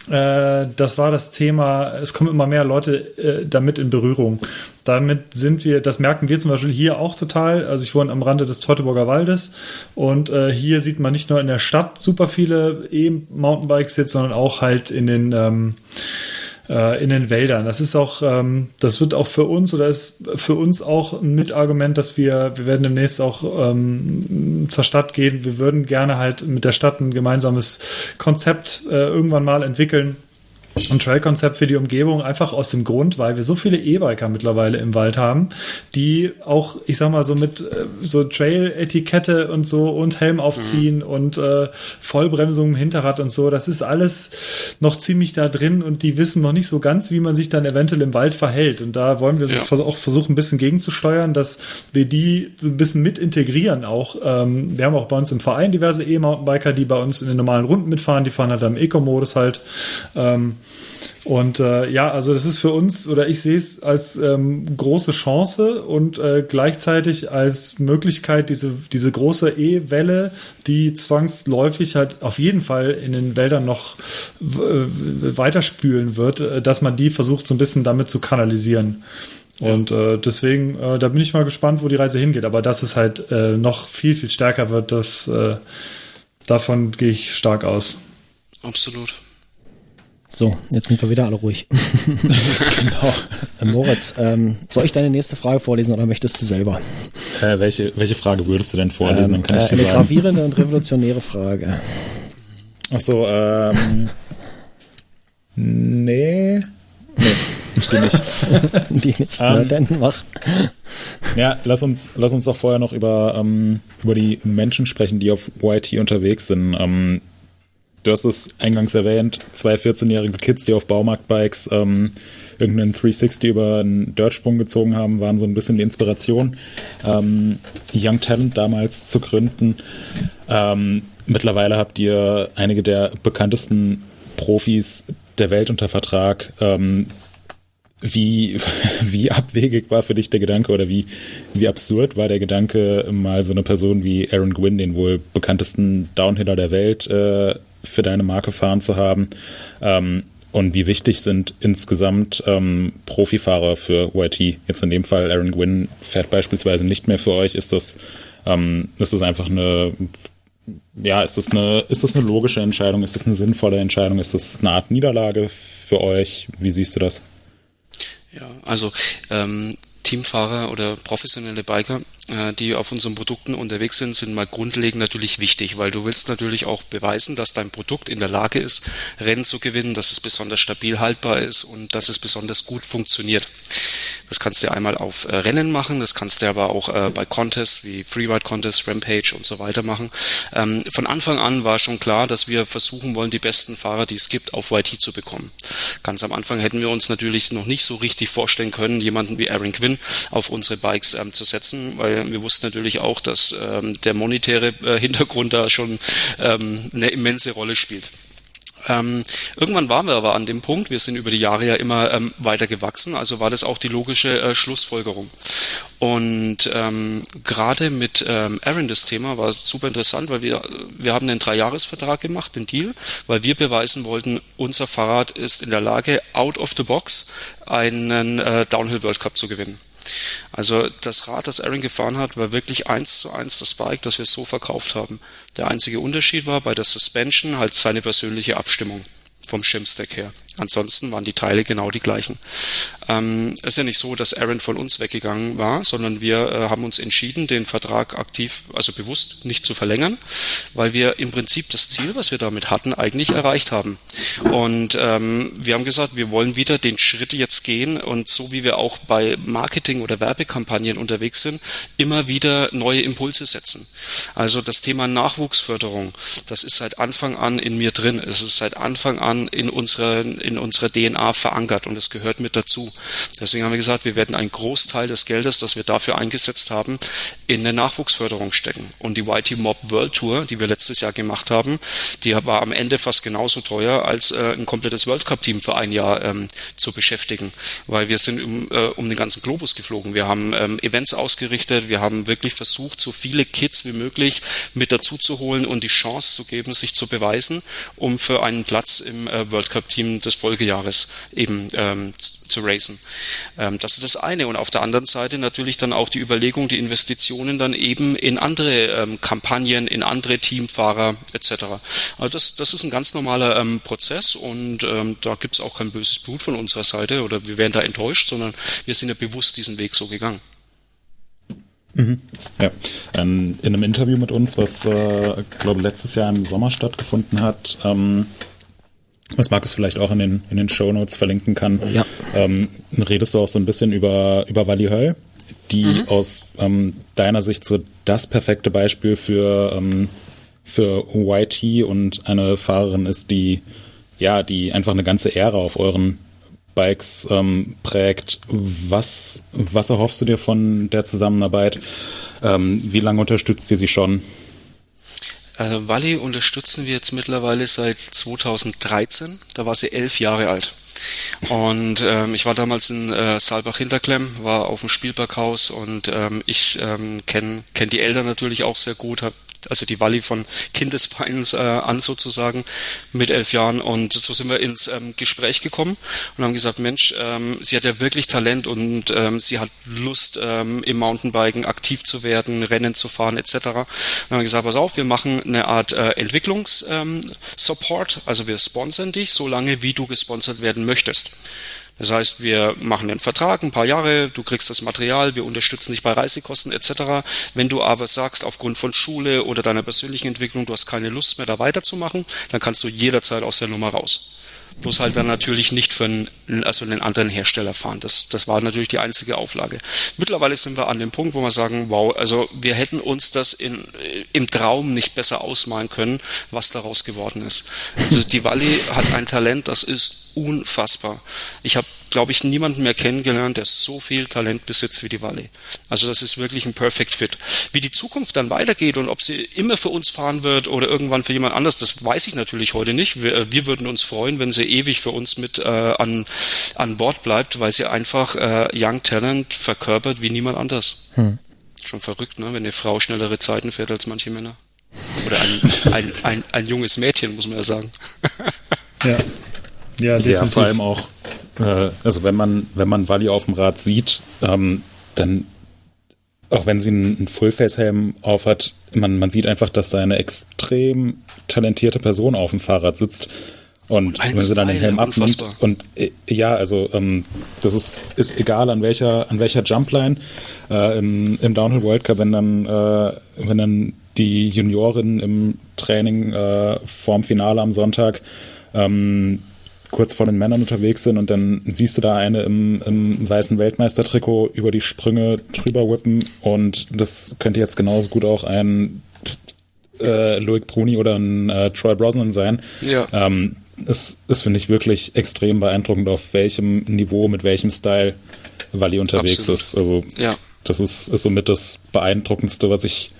das war das Thema, es kommen immer mehr Leute äh, damit in Berührung. Damit sind wir, das merken wir zum Beispiel hier auch total. Also ich wohne am Rande des Teutoburger Waldes und äh, hier sieht man nicht nur in der Stadt super viele E-Mountainbikes jetzt, sondern auch halt in den ähm, äh, in den Wäldern. Das ist auch, ähm, das wird auch für uns oder ist für uns auch ein Mitargument, dass wir, wir werden demnächst auch ähm, zur Stadt gehen. Wir würden gerne halt mit der Stadt ein gemeinsames Konzept äh, irgendwann mal entwickeln ein Trail-Konzept für die Umgebung, einfach aus dem Grund, weil wir so viele E-Biker mittlerweile im Wald haben, die auch, ich sag mal, so mit äh, so Trail-Etikette und so und Helm aufziehen mhm. und äh, Vollbremsung im Hinterrad und so, das ist alles noch ziemlich da drin und die wissen noch nicht so ganz, wie man sich dann eventuell im Wald verhält. Und da wollen wir ja. auch versuchen, ein bisschen gegenzusteuern, dass wir die so ein bisschen mit integrieren auch. Ähm, wir haben auch bei uns im Verein diverse E-Mountainbiker, die bei uns in den normalen Runden mitfahren, die fahren halt am Eco-Modus halt. Ähm, und äh, ja, also das ist für uns, oder ich sehe es als ähm, große Chance und äh, gleichzeitig als Möglichkeit, diese, diese große E-Welle, die zwangsläufig halt auf jeden Fall in den Wäldern noch äh, weiterspülen wird, äh, dass man die versucht so ein bisschen damit zu kanalisieren. Und äh, deswegen, äh, da bin ich mal gespannt, wo die Reise hingeht. Aber dass es halt äh, noch viel, viel stärker wird, das äh, davon gehe ich stark aus. Absolut. So, jetzt sind wir wieder alle ruhig. genau. Moritz, ähm, soll ich deine nächste Frage vorlesen oder möchtest du selber? Äh, welche, welche Frage würdest du denn vorlesen? Ähm, Dann kann ich äh, eine sagen. gravierende und revolutionäre Frage. Ach so, ähm, nee. Nee, die nicht. die nicht. Na, ähm, dann mach. Ja, lass uns, lass uns doch vorher noch über, ähm, über die Menschen sprechen, die auf YT unterwegs sind. Ähm, du hast es eingangs erwähnt, zwei 14-jährige Kids, die auf Baumarktbikes ähm, irgendeinen 360 über einen Dirtsprung gezogen haben, waren so ein bisschen die Inspiration, ähm, Young Talent damals zu gründen. Ähm, mittlerweile habt ihr einige der bekanntesten Profis der Welt unter Vertrag. Ähm, wie, wie abwegig war für dich der Gedanke oder wie, wie absurd war der Gedanke, mal so eine Person wie Aaron Gwynn, den wohl bekanntesten Downhiller der Welt, äh, für deine Marke fahren zu haben? Ähm, und wie wichtig sind insgesamt ähm, Profifahrer für YT? Jetzt in dem Fall Aaron Gwynn fährt beispielsweise nicht mehr für euch. Ist das, ähm, ist das einfach eine, ja, ist das eine, ist das eine logische Entscheidung? Ist das eine sinnvolle Entscheidung? Ist das eine Art Niederlage für euch? Wie siehst du das? Ja, also ähm, Teamfahrer oder professionelle Biker, die auf unseren Produkten unterwegs sind, sind mal grundlegend natürlich wichtig, weil du willst natürlich auch beweisen, dass dein Produkt in der Lage ist, Rennen zu gewinnen, dass es besonders stabil haltbar ist und dass es besonders gut funktioniert. Das kannst du einmal auf äh, Rennen machen, das kannst du aber auch äh, bei Contests wie Freeride Contest, Rampage und so weiter machen. Ähm, von Anfang an war schon klar, dass wir versuchen wollen, die besten Fahrer, die es gibt, auf YT zu bekommen. Ganz am Anfang hätten wir uns natürlich noch nicht so richtig vorstellen können, jemanden wie Aaron Quinn auf unsere Bikes ähm, zu setzen, weil wir wussten natürlich auch, dass ähm, der monetäre äh, Hintergrund da schon ähm, eine immense Rolle spielt. Ähm, irgendwann waren wir aber an dem Punkt, wir sind über die Jahre ja immer ähm, weiter gewachsen, also war das auch die logische äh, Schlussfolgerung. Und ähm, gerade mit ähm, Aaron das Thema war super interessant, weil wir, wir haben einen Dreijahresvertrag gemacht, den Deal, weil wir beweisen wollten, unser Fahrrad ist in der Lage, out of the box einen äh, Downhill World Cup zu gewinnen. Also das Rad, das Aaron gefahren hat, war wirklich eins zu eins das Bike, das wir so verkauft haben. Der einzige Unterschied war bei der Suspension halt seine persönliche Abstimmung vom Shimstack her. Ansonsten waren die Teile genau die gleichen. Ähm, es ist ja nicht so, dass Aaron von uns weggegangen war, sondern wir äh, haben uns entschieden, den Vertrag aktiv, also bewusst nicht zu verlängern, weil wir im Prinzip das Ziel, was wir damit hatten, eigentlich erreicht haben. Und ähm, wir haben gesagt, wir wollen wieder den Schritt jetzt gehen und so wie wir auch bei Marketing oder Werbekampagnen unterwegs sind, immer wieder neue Impulse setzen. Also das Thema Nachwuchsförderung, das ist seit Anfang an in mir drin. Es ist seit Anfang an in unserer in unserer DNA verankert und es gehört mit dazu. Deswegen haben wir gesagt, wir werden einen Großteil des Geldes, das wir dafür eingesetzt haben, in eine Nachwuchsförderung stecken. Und die YT Mob World Tour, die wir letztes Jahr gemacht haben, die war am Ende fast genauso teuer, als äh, ein komplettes World Cup Team für ein Jahr ähm, zu beschäftigen, weil wir sind um, äh, um den ganzen Globus geflogen. Wir haben ähm, Events ausgerichtet, wir haben wirklich versucht, so viele Kids wie möglich mit dazu zu holen und die Chance zu geben, sich zu beweisen, um für einen Platz im äh, World Cup Team des Folgejahres eben ähm, zu racen. Ähm, das ist das eine. Und auf der anderen Seite natürlich dann auch die Überlegung, die Investitionen dann eben in andere ähm, Kampagnen, in andere Teamfahrer etc. Also das, das ist ein ganz normaler ähm, Prozess und ähm, da gibt's auch kein böses Blut von unserer Seite oder wir werden da enttäuscht, sondern wir sind ja bewusst diesen Weg so gegangen. Mhm. Ja, ähm, in einem Interview mit uns, was, äh, glaube letztes Jahr im Sommer stattgefunden hat, ähm, was Markus vielleicht auch in den, in den Show Notes verlinken kann, ja. ähm, redest du auch so ein bisschen über, über Wally Höll, die mhm. aus ähm, deiner Sicht so das perfekte Beispiel für, ähm, für YT und eine Fahrerin ist, die ja, die einfach eine ganze Ära auf euren Bikes ähm, prägt. Was, was erhoffst du dir von der Zusammenarbeit? Ähm, wie lange unterstützt ihr sie schon? Äh, Wally unterstützen wir jetzt mittlerweile seit 2013. Da war sie elf Jahre alt. Und ähm, ich war damals in äh, Saalbach-Hinterklemm, war auf dem Spielberghaus und ähm, ich ähm, kenne kenn die Eltern natürlich auch sehr gut, habe also die Walli von Kindesbeins äh, an sozusagen mit elf Jahren und so sind wir ins ähm, Gespräch gekommen und haben gesagt, Mensch, ähm, sie hat ja wirklich Talent und ähm, sie hat Lust ähm, im Mountainbiken aktiv zu werden, Rennen zu fahren etc. Und dann haben wir gesagt, pass auf, wir machen eine Art äh, Entwicklungssupport, ähm, also wir sponsern dich, solange wie du gesponsert werden möchtest. Das heißt, wir machen einen Vertrag, ein paar Jahre, du kriegst das Material, wir unterstützen dich bei Reisekosten etc. Wenn du aber sagst, aufgrund von Schule oder deiner persönlichen Entwicklung, du hast keine Lust mehr da weiterzumachen, dann kannst du jederzeit aus der Nummer raus bloß halt dann natürlich nicht für einen, also einen anderen Hersteller fahren. Das, das war natürlich die einzige Auflage. Mittlerweile sind wir an dem Punkt, wo wir sagen, wow, also wir hätten uns das in, im Traum nicht besser ausmalen können, was daraus geworden ist. Also die Wally hat ein Talent, das ist unfassbar. Ich habe glaube ich, niemanden mehr kennengelernt, der so viel Talent besitzt wie die Valley. Also das ist wirklich ein Perfect Fit. Wie die Zukunft dann weitergeht und ob sie immer für uns fahren wird oder irgendwann für jemand anders, das weiß ich natürlich heute nicht. Wir, äh, wir würden uns freuen, wenn sie ewig für uns mit äh, an, an Bord bleibt, weil sie einfach äh, Young Talent verkörpert wie niemand anders. Hm. Schon verrückt, ne? wenn eine Frau schnellere Zeiten fährt als manche Männer. Oder ein, ein, ein, ein junges Mädchen, muss man ja sagen. ja. Ja, definitiv. Ja, vor allem auch äh, also wenn man, wenn man Wally auf dem Rad sieht, ähm, dann, auch wenn sie einen Fullface-Helm aufhat, man, man sieht einfach, dass da eine extrem talentierte Person auf dem Fahrrad sitzt. Und Ein wenn sie dann den Helm abnimmt und äh, ja, also ähm, das ist, ist egal an welcher an welcher Jumpline äh, im, im Downhill World Cup, wenn dann äh, wenn dann die Juniorin im Training äh, vorm Finale am Sonntag ähm, kurz vor den Männern unterwegs sind und dann siehst du da eine im, im weißen Weltmeistertrikot über die Sprünge drüber whippen und das könnte jetzt genauso gut auch ein äh, Loic Bruni oder ein äh, Troy Brosnan sein. Ja. Ähm, das, das finde ich wirklich extrem beeindruckend, auf welchem Niveau, mit welchem Style Wally unterwegs Absolut. ist. Also ja. das ist, ist somit das Beeindruckendste, was ich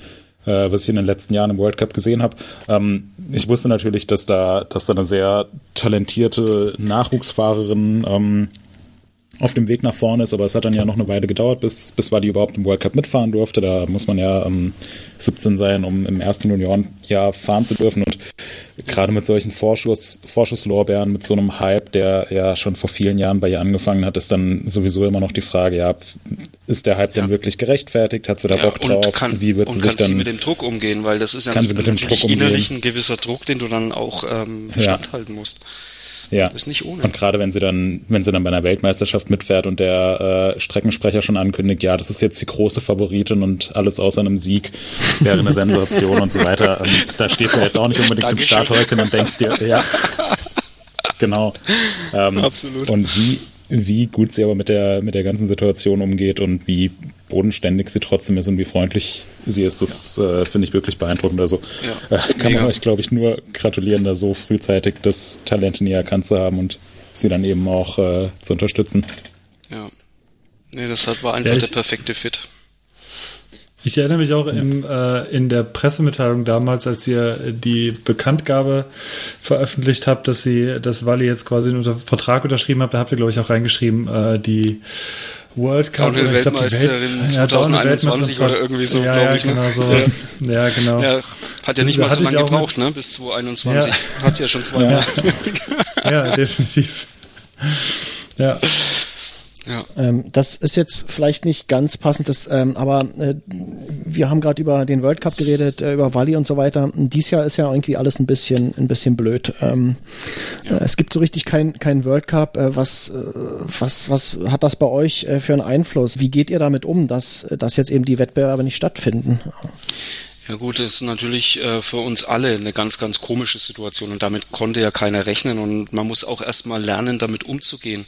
äh, was ich in den letzten Jahren im World Cup gesehen habe. Ähm, ich wusste natürlich, dass da, dass da eine sehr talentierte Nachwuchsfahrerin ähm, auf dem Weg nach vorne ist, aber es hat dann ja noch eine Weile gedauert, bis, bis Wadi überhaupt im World Cup mitfahren durfte. Da muss man ja ähm, 17 sein, um im ersten Juniorenjahr fahren zu dürfen. Und gerade mit solchen Vorschuss, Vorschusslorbeeren, mit so einem Hype, der ja schon vor vielen Jahren bei ihr angefangen hat, ist dann sowieso immer noch die Frage, ja, ist der Hype ja. denn wirklich gerechtfertigt? Hat sie da ja, Bock drauf? Kann, Wie wird sie sich dann... sie mit dem Druck umgehen? Weil das ist ja natürlich innerlich ein gewisser Druck, den du dann auch ähm, standhalten musst. Ja. Ist nicht ohne. Und gerade wenn sie dann, wenn sie dann bei einer Weltmeisterschaft mitfährt und der äh, Streckensprecher schon ankündigt, ja, das ist jetzt die große Favoritin und alles außer einem Sieg wäre eine Sensation und so weiter. Ähm, da stehst du jetzt auch nicht unbedingt Dankeschön. im Starthäuschen und denkst dir, ja. Genau. Ähm, Absolut. Und wie, wie gut sie aber mit der, mit der ganzen Situation umgeht und wie bodenständig sie trotzdem ist und wie freundlich sie ist, das ja. äh, finde ich wirklich beeindruckend. Also ja, äh, kann mega. man euch, glaube ich, nur gratulieren, da so frühzeitig das Talent näher erkannt zu haben und sie dann eben auch äh, zu unterstützen. Ja. Nee, das war einfach ja, der perfekte Fit. Ich erinnere mich auch im, äh, in der Pressemitteilung damals, als ihr die Bekanntgabe veröffentlicht habt, dass sie das Wally jetzt quasi unter Vertrag unterschrieben habt, da habt ihr, glaube ich, auch reingeschrieben, äh, die World Cup Downhill Weltmeisterin Welt, 2021 ja, oder irgendwie so, ja, glaube ich. Ne? Genau, ne? sowas. Ja. ja, genau. Ja, hat ja nicht mal so lange gebraucht, ne? Bis 2021. Ja. Hat sie ja schon zwei Ja. ja, definitiv. Ja. Ja. Ähm, das ist jetzt vielleicht nicht ganz passend, das, ähm, aber äh, wir haben gerade über den World Cup geredet, äh, über Wally und so weiter. Dies Jahr ist ja irgendwie alles ein bisschen, ein bisschen blöd. Ähm, ja. äh, es gibt so richtig kein, kein World Cup. Äh, was, äh, was, was hat das bei euch äh, für einen Einfluss? Wie geht ihr damit um, dass, dass jetzt eben die Wettbewerbe nicht stattfinden? Ja gut, das ist natürlich äh, für uns alle eine ganz, ganz komische Situation und damit konnte ja keiner rechnen und man muss auch erstmal lernen, damit umzugehen.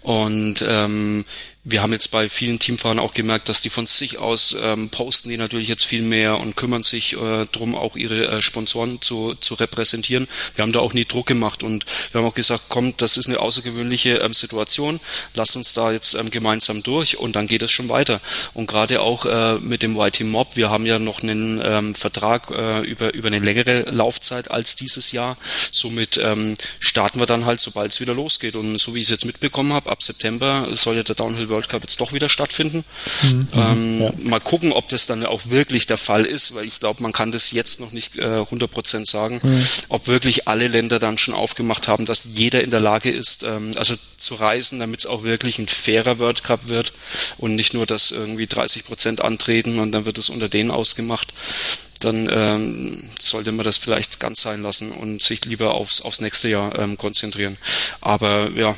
Und ähm, wir haben jetzt bei vielen Teamfahrern auch gemerkt, dass die von sich aus ähm, posten die natürlich jetzt viel mehr und kümmern sich äh, drum, auch ihre äh, Sponsoren zu, zu repräsentieren. Wir haben da auch nie Druck gemacht und wir haben auch gesagt, komm, das ist eine außergewöhnliche ähm, Situation, lass uns da jetzt ähm, gemeinsam durch und dann geht es schon weiter. Und gerade auch äh, mit dem YT Mob, wir haben ja noch einen ähm, Vertrag äh, über, über eine längere Laufzeit als dieses Jahr. Somit ähm, starten wir dann halt, sobald es wieder losgeht. Und so wie ich es jetzt mitbekommen habe, ab September soll ja der Downhill World Cup jetzt doch wieder stattfinden. Mhm. Ähm, ja. Mal gucken, ob das dann auch wirklich der Fall ist, weil ich glaube, man kann das jetzt noch nicht äh, 100% sagen, mhm. ob wirklich alle Länder dann schon aufgemacht haben, dass jeder in der Lage ist, ähm, also zu reisen, damit es auch wirklich ein fairer World Cup wird und nicht nur, dass irgendwie 30% antreten und dann wird es unter denen ausgemacht dann ähm, sollte man das vielleicht ganz sein lassen und sich lieber aufs, aufs nächste Jahr ähm, konzentrieren. Aber ja,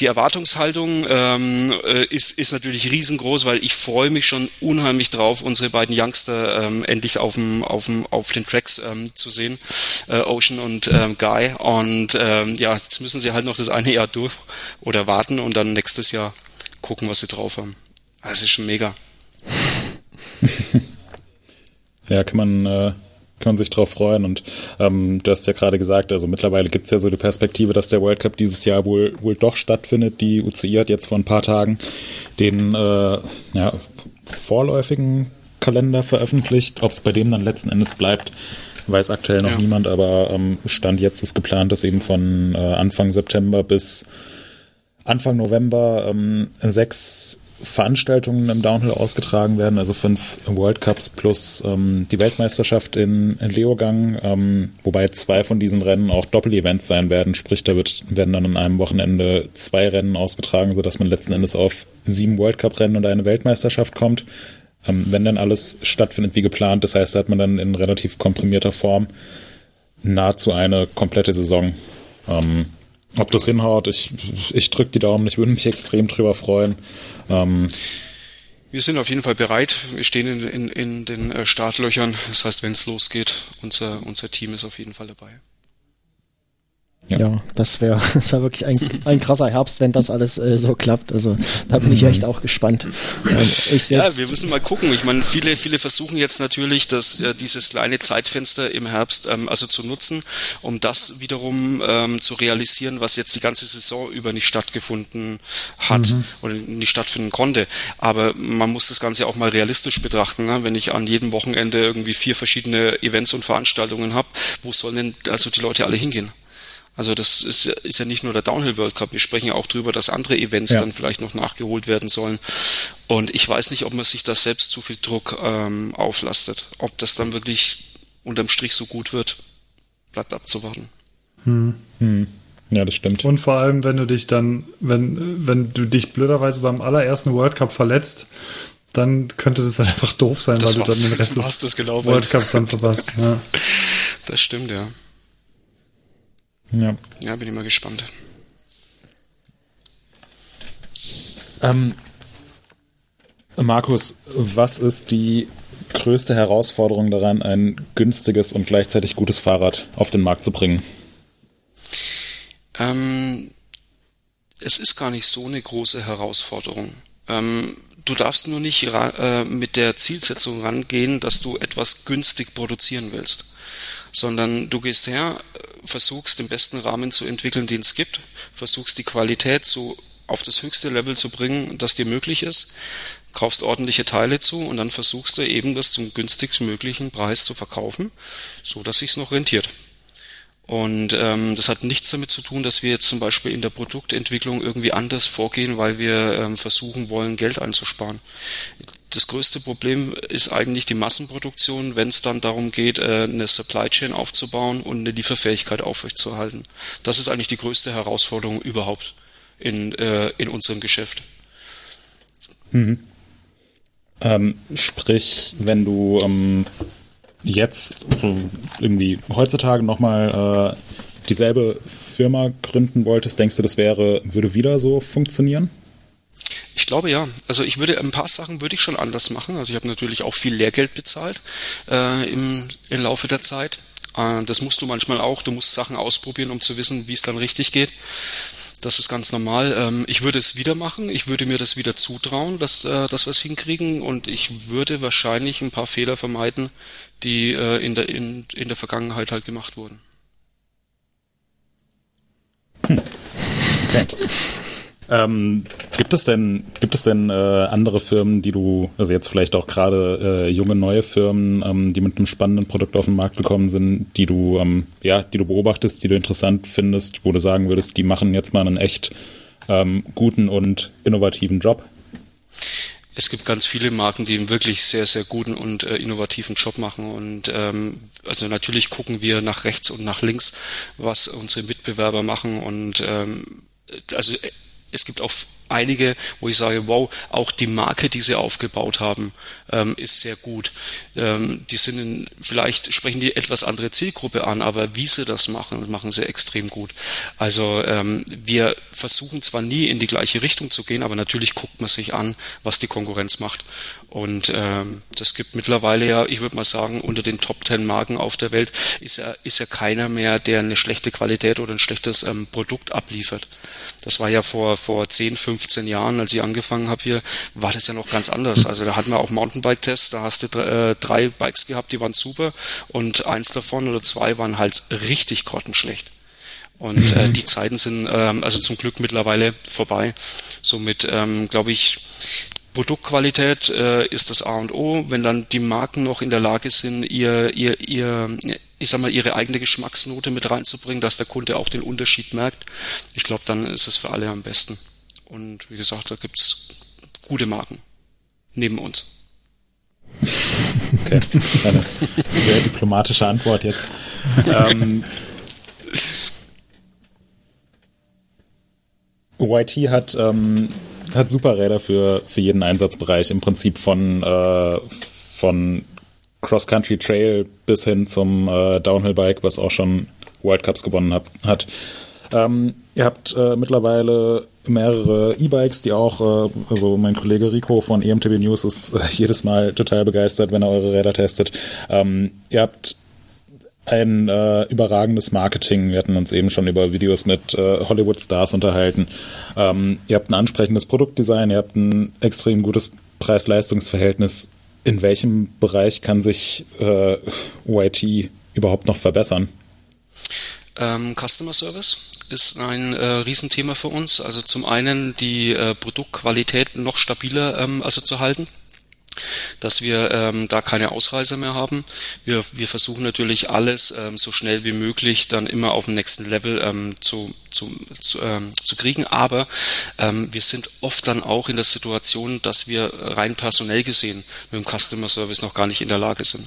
die Erwartungshaltung ähm, äh, ist, ist natürlich riesengroß, weil ich freue mich schon unheimlich drauf, unsere beiden Youngster ähm, endlich auf, dem, auf, den Tracks ähm, zu sehen, äh, Ocean und ähm, Guy. Und ähm, ja, jetzt müssen sie halt noch das eine Jahr durch oder warten und dann nächstes Jahr gucken, was sie drauf haben. Das ist schon mega. Ja, kann man, äh, kann man sich drauf freuen. Und ähm, du hast ja gerade gesagt, also mittlerweile gibt es ja so die Perspektive, dass der World Cup dieses Jahr wohl, wohl doch stattfindet. Die UCI hat jetzt vor ein paar Tagen den äh, ja, vorläufigen Kalender veröffentlicht. Ob es bei dem dann letzten Endes bleibt, weiß aktuell noch ja. niemand, aber ähm, Stand jetzt ist geplant, dass eben von äh, Anfang September bis Anfang November ähm, sechs Veranstaltungen im Downhill ausgetragen werden, also fünf World Cups plus ähm, die Weltmeisterschaft in, in Leogang, ähm, wobei zwei von diesen Rennen auch Doppel-Events sein werden, sprich da wird, werden dann an einem Wochenende zwei Rennen ausgetragen, sodass man letzten Endes auf sieben World Cup-Rennen und eine Weltmeisterschaft kommt, ähm, wenn dann alles stattfindet wie geplant. Das heißt, da hat man dann in relativ komprimierter Form nahezu eine komplette Saison. Ähm, ob das hinhaut, ich, ich drücke die Daumen, ich würde mich extrem drüber freuen. Ähm, wir sind auf jeden Fall bereit. Wir stehen in, in, in den äh, Startlöchern. Das heißt, wenn es losgeht, unser, unser Team ist auf jeden Fall dabei. Ja. ja, das wäre das wär wirklich ein, ein krasser Herbst, wenn das alles äh, so klappt. Also da bin ich echt auch gespannt. Ähm, ja, wir müssen mal gucken. Ich meine, viele, viele versuchen jetzt natürlich, dass äh, dieses kleine Zeitfenster im Herbst ähm, also zu nutzen, um das wiederum ähm, zu realisieren, was jetzt die ganze Saison über nicht stattgefunden hat mhm. oder nicht stattfinden konnte. Aber man muss das Ganze auch mal realistisch betrachten. Ne? Wenn ich an jedem Wochenende irgendwie vier verschiedene Events und Veranstaltungen habe, wo sollen denn also die Leute alle hingehen? Also das ist, ist ja nicht nur der Downhill World Cup. Wir sprechen ja auch drüber, dass andere Events ja. dann vielleicht noch nachgeholt werden sollen. Und ich weiß nicht, ob man sich da selbst zu viel Druck ähm, auflastet. Ob das dann wirklich unterm Strich so gut wird, bleibt abzuwarten. Hm. Hm. Ja, das stimmt. Und vor allem, wenn du dich dann, wenn, wenn du dich blöderweise beim allerersten World Cup verletzt, dann könnte das halt einfach doof sein, das weil du dann den Rest des World Cups dann verpasst. Ja. Das stimmt, ja. Ja. Ja, bin ich mal gespannt. Ähm, Markus, was ist die größte Herausforderung daran, ein günstiges und gleichzeitig gutes Fahrrad auf den Markt zu bringen? Ähm, es ist gar nicht so eine große Herausforderung. Ähm, du darfst nur nicht äh, mit der Zielsetzung rangehen, dass du etwas günstig produzieren willst sondern du gehst her, versuchst den besten Rahmen zu entwickeln, den es gibt, versuchst die Qualität so auf das höchste Level zu bringen, das dir möglich ist, kaufst ordentliche Teile zu und dann versuchst du eben das zum günstigstmöglichen Preis zu verkaufen, so dass sich's noch rentiert. Und ähm, das hat nichts damit zu tun, dass wir jetzt zum Beispiel in der Produktentwicklung irgendwie anders vorgehen, weil wir ähm, versuchen wollen, Geld einzusparen das größte Problem ist eigentlich die Massenproduktion, wenn es dann darum geht, äh, eine Supply Chain aufzubauen und eine Lieferfähigkeit aufrechtzuerhalten. Das ist eigentlich die größte Herausforderung überhaupt in, äh, in unserem Geschäft. Mhm. Ähm, sprich, wenn du ähm, jetzt irgendwie heutzutage nochmal äh, dieselbe Firma gründen wolltest, denkst du, das wäre, würde wieder so funktionieren? Ich glaube ja. Also ich würde ein paar Sachen würde ich schon anders machen. Also ich habe natürlich auch viel Lehrgeld bezahlt äh, im, im Laufe der Zeit. Äh, das musst du manchmal auch. Du musst Sachen ausprobieren, um zu wissen, wie es dann richtig geht. Das ist ganz normal. Ähm, ich würde es wieder machen. Ich würde mir das wieder zutrauen, dass, äh, dass wir es hinkriegen. Und ich würde wahrscheinlich ein paar Fehler vermeiden, die äh, in, der, in, in der Vergangenheit halt gemacht wurden. Hm. Okay. Ähm, gibt es denn, gibt es denn äh, andere Firmen, die du, also jetzt vielleicht auch gerade äh, junge neue Firmen, ähm, die mit einem spannenden Produkt auf den Markt gekommen sind, die du, ähm, ja, die du beobachtest, die du interessant findest, wo du sagen würdest, die machen jetzt mal einen echt ähm, guten und innovativen Job? Es gibt ganz viele Marken, die einen wirklich sehr, sehr guten und äh, innovativen Job machen. Und ähm, also natürlich gucken wir nach rechts und nach links, was unsere Mitbewerber machen. Und ähm, also es gibt auch einige, wo ich sage, wow, auch die Marke, die sie aufgebaut haben, ähm, ist sehr gut. Ähm, die sind in, vielleicht sprechen die etwas andere Zielgruppe an, aber wie sie das machen, machen sie extrem gut. Also ähm, wir versuchen zwar nie in die gleiche Richtung zu gehen, aber natürlich guckt man sich an, was die Konkurrenz macht. Und ähm, das gibt mittlerweile ja, ich würde mal sagen, unter den Top Ten Marken auf der Welt ist ja, ist ja keiner mehr, der eine schlechte Qualität oder ein schlechtes ähm, Produkt abliefert. Das war ja vor, vor 10, 15 Jahren, als ich angefangen habe hier, war das ja noch ganz anders. Also da hatten wir auch Mountainbike-Tests, da hast du äh, drei Bikes gehabt, die waren super und eins davon oder zwei waren halt richtig grottenschlecht. Und äh, die Zeiten sind ähm, also zum Glück mittlerweile vorbei. Somit ähm, glaube ich, Produktqualität äh, ist das A und O. Wenn dann die Marken noch in der Lage sind, ihr, ihr, ihr, ich sag mal, ihre eigene Geschmacksnote mit reinzubringen, dass der Kunde auch den Unterschied merkt, ich glaube, dann ist es für alle am besten. Und wie gesagt, da gibt's gute Marken neben uns. Okay, eine sehr diplomatische Antwort jetzt. ähm, YT hat ähm, hat Superräder für, für jeden Einsatzbereich, im Prinzip von, äh, von Cross-Country Trail bis hin zum äh, Downhill-Bike, was auch schon World Cups gewonnen hab, hat. Ähm, ihr habt äh, mittlerweile mehrere E-Bikes, die auch, äh, also mein Kollege Rico von EMTB News ist äh, jedes Mal total begeistert, wenn er eure Räder testet. Ähm, ihr habt ein äh, überragendes Marketing. Wir hatten uns eben schon über Videos mit äh, Hollywood-Stars unterhalten. Ähm, ihr habt ein ansprechendes Produktdesign, ihr habt ein extrem gutes Preis-Leistungs-Verhältnis. In welchem Bereich kann sich äh, YT überhaupt noch verbessern? Ähm, Customer Service ist ein äh, Riesenthema für uns. Also zum einen die äh, Produktqualität noch stabiler ähm, also zu halten dass wir ähm, da keine Ausreißer mehr haben. Wir, wir versuchen natürlich alles ähm, so schnell wie möglich dann immer auf dem nächsten Level ähm, zu, zu, zu, ähm, zu kriegen, aber ähm, wir sind oft dann auch in der Situation, dass wir rein personell gesehen mit dem Customer Service noch gar nicht in der Lage sind.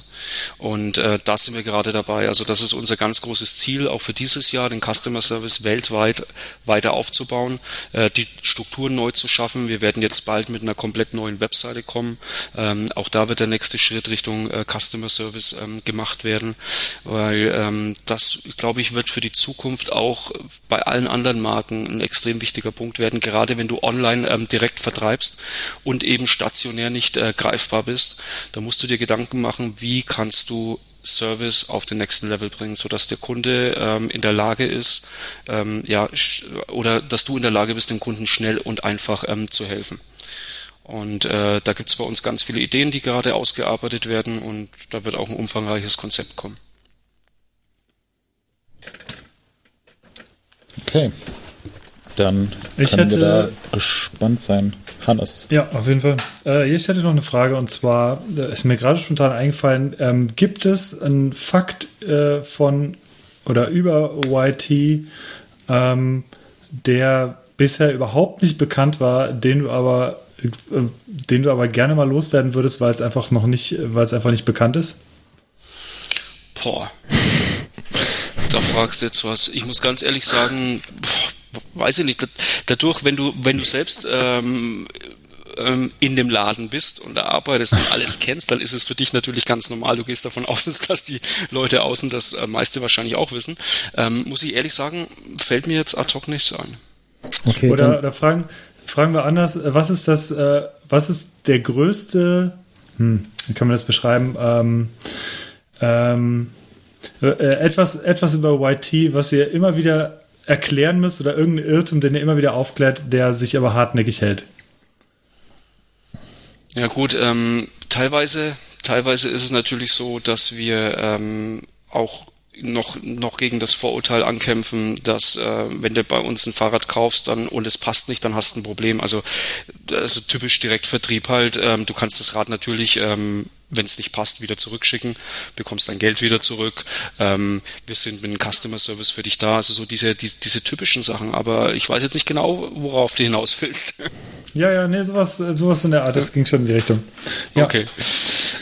Und äh, da sind wir gerade dabei. Also das ist unser ganz großes Ziel, auch für dieses Jahr, den Customer Service weltweit weiter aufzubauen, äh, die Strukturen neu zu schaffen. Wir werden jetzt bald mit einer komplett neuen Webseite kommen, ähm, auch da wird der nächste Schritt Richtung äh, Customer Service ähm, gemacht werden, weil ähm, das, glaube ich, wird für die Zukunft auch bei allen anderen Marken ein extrem wichtiger Punkt werden, gerade wenn du online ähm, direkt vertreibst und eben stationär nicht äh, greifbar bist. Da musst du dir Gedanken machen, wie kannst du Service auf den nächsten Level bringen, so dass der Kunde ähm, in der Lage ist, ähm, ja, oder dass du in der Lage bist, dem Kunden schnell und einfach ähm, zu helfen. Und äh, da gibt es bei uns ganz viele Ideen, die gerade ausgearbeitet werden und da wird auch ein umfangreiches Konzept kommen. Okay. Dann ich können hätte, wir da gespannt sein. Hannes. Ja, auf jeden Fall. Äh, ich hätte noch eine Frage und zwar ist mir gerade spontan eingefallen, ähm, gibt es einen Fakt äh, von oder über YT, ähm, der bisher überhaupt nicht bekannt war, den du aber den du aber gerne mal loswerden würdest, weil es einfach noch nicht, weil es einfach nicht bekannt ist? Boah. da fragst du jetzt was. Ich muss ganz ehrlich sagen, weiß ich nicht. Dadurch, wenn du, wenn du selbst ähm, ähm, in dem Laden bist und da arbeitest und alles kennst, dann ist es für dich natürlich ganz normal. Du gehst davon aus, dass die Leute außen das äh, meiste wahrscheinlich auch wissen. Ähm, muss ich ehrlich sagen, fällt mir jetzt ad hoc nichts ein. Okay, oder, oder fragen, fragen wir anders, was ist das, äh, was ist der größte, hm, wie kann man das beschreiben, ähm, ähm, äh, etwas, etwas über YT, was ihr immer wieder erklären müsst oder irgendein Irrtum, den ihr immer wieder aufklärt, der sich aber hartnäckig hält? Ja gut, ähm, teilweise, teilweise ist es natürlich so, dass wir ähm, auch noch, noch gegen das Vorurteil ankämpfen, dass äh, wenn du bei uns ein Fahrrad kaufst dann und es passt nicht, dann hast du ein Problem. Also, also typisch Direktvertrieb halt. Ähm, du kannst das Rad natürlich ähm, wenn es nicht passt, wieder zurückschicken, bekommst dein Geld wieder zurück. Ähm, wir sind mit einem Customer Service für dich da, also so diese, die, diese typischen Sachen. Aber ich weiß jetzt nicht genau, worauf du hinaus willst. Ja, ja, nee, sowas, sowas in der Art, das ging schon in die Richtung. Ja. Okay.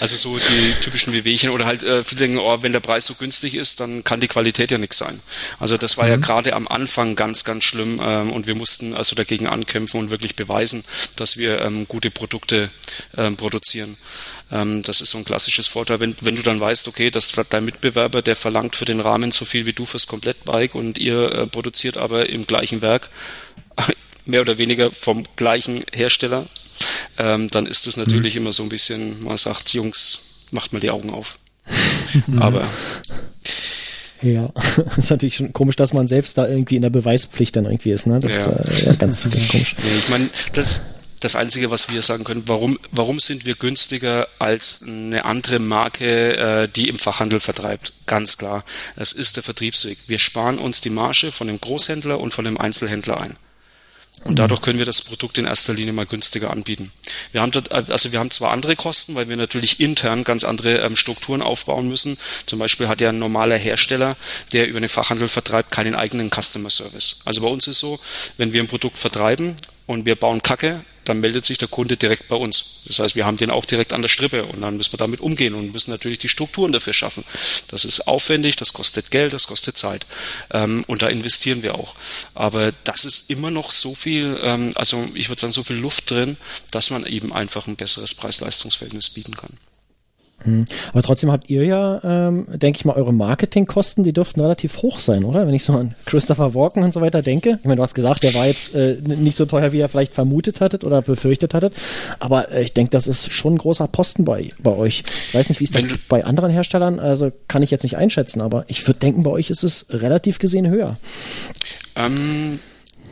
Also so die typischen Wehwehchen oder halt äh, viele denken, oh, wenn der Preis so günstig ist, dann kann die Qualität ja nichts sein. Also das war mhm. ja gerade am Anfang ganz, ganz schlimm ähm, und wir mussten also dagegen ankämpfen und wirklich beweisen, dass wir ähm, gute Produkte ähm, produzieren. Ähm, das ist so ein klassisches Vorteil, wenn, wenn du dann weißt, okay, dass dein Mitbewerber, der verlangt für den Rahmen so viel wie du fürs Komplettbike und ihr äh, produziert aber im gleichen Werk mehr oder weniger vom gleichen Hersteller, ähm, dann ist es natürlich mhm. immer so ein bisschen, man sagt, Jungs, macht mal die Augen auf. Mhm. Aber ja, ist natürlich schon komisch, dass man selbst da irgendwie in der Beweispflicht dann irgendwie ist, ne? Das ja. ist äh, ja, ganz, ganz komisch. Nee, ich meine, das das Einzige, was wir sagen können, warum, warum sind wir günstiger als eine andere Marke, äh, die im Fachhandel vertreibt? Ganz klar. Es ist der Vertriebsweg. Wir sparen uns die Marge von dem Großhändler und von dem Einzelhändler ein. Und dadurch können wir das Produkt in erster Linie mal günstiger anbieten. Wir haben dort, also wir haben zwar andere Kosten, weil wir natürlich intern ganz andere ähm, Strukturen aufbauen müssen. Zum Beispiel hat ja ein normaler Hersteller, der über den Fachhandel vertreibt, keinen eigenen Customer Service. Also bei uns ist so, wenn wir ein Produkt vertreiben und wir bauen Kacke, dann meldet sich der Kunde direkt bei uns. Das heißt, wir haben den auch direkt an der Strippe und dann müssen wir damit umgehen und müssen natürlich die Strukturen dafür schaffen. Das ist aufwendig, das kostet Geld, das kostet Zeit ähm, und da investieren wir auch. Aber das ist immer noch so viel, ähm, also ich würde sagen, so viel Luft drin, dass man eben einfach ein besseres Preis-Leistungs-Verhältnis bieten kann. Hm. Aber trotzdem habt ihr ja, ähm, denke ich mal, eure Marketingkosten, die dürften relativ hoch sein, oder? Wenn ich so an Christopher Walken und so weiter denke. Ich meine, du hast gesagt, der war jetzt äh, nicht so teuer, wie ihr vielleicht vermutet hattet oder befürchtet hattet. Aber äh, ich denke, das ist schon ein großer Posten bei, bei euch. Ich weiß nicht, wie ist das bei anderen Herstellern? Also kann ich jetzt nicht einschätzen, aber ich würde denken, bei euch ist es relativ gesehen höher. Ähm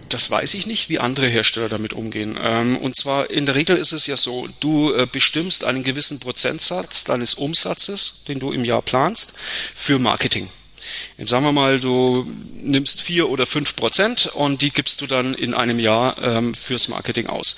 das weiß ich nicht, wie andere Hersteller damit umgehen. Ähm, und zwar in der Regel ist es ja so, du äh, bestimmst einen gewissen Prozentsatz deines Umsatzes, den du im Jahr planst, für Marketing. Jetzt sagen wir mal, du nimmst vier oder fünf Prozent und die gibst du dann in einem Jahr ähm, fürs Marketing aus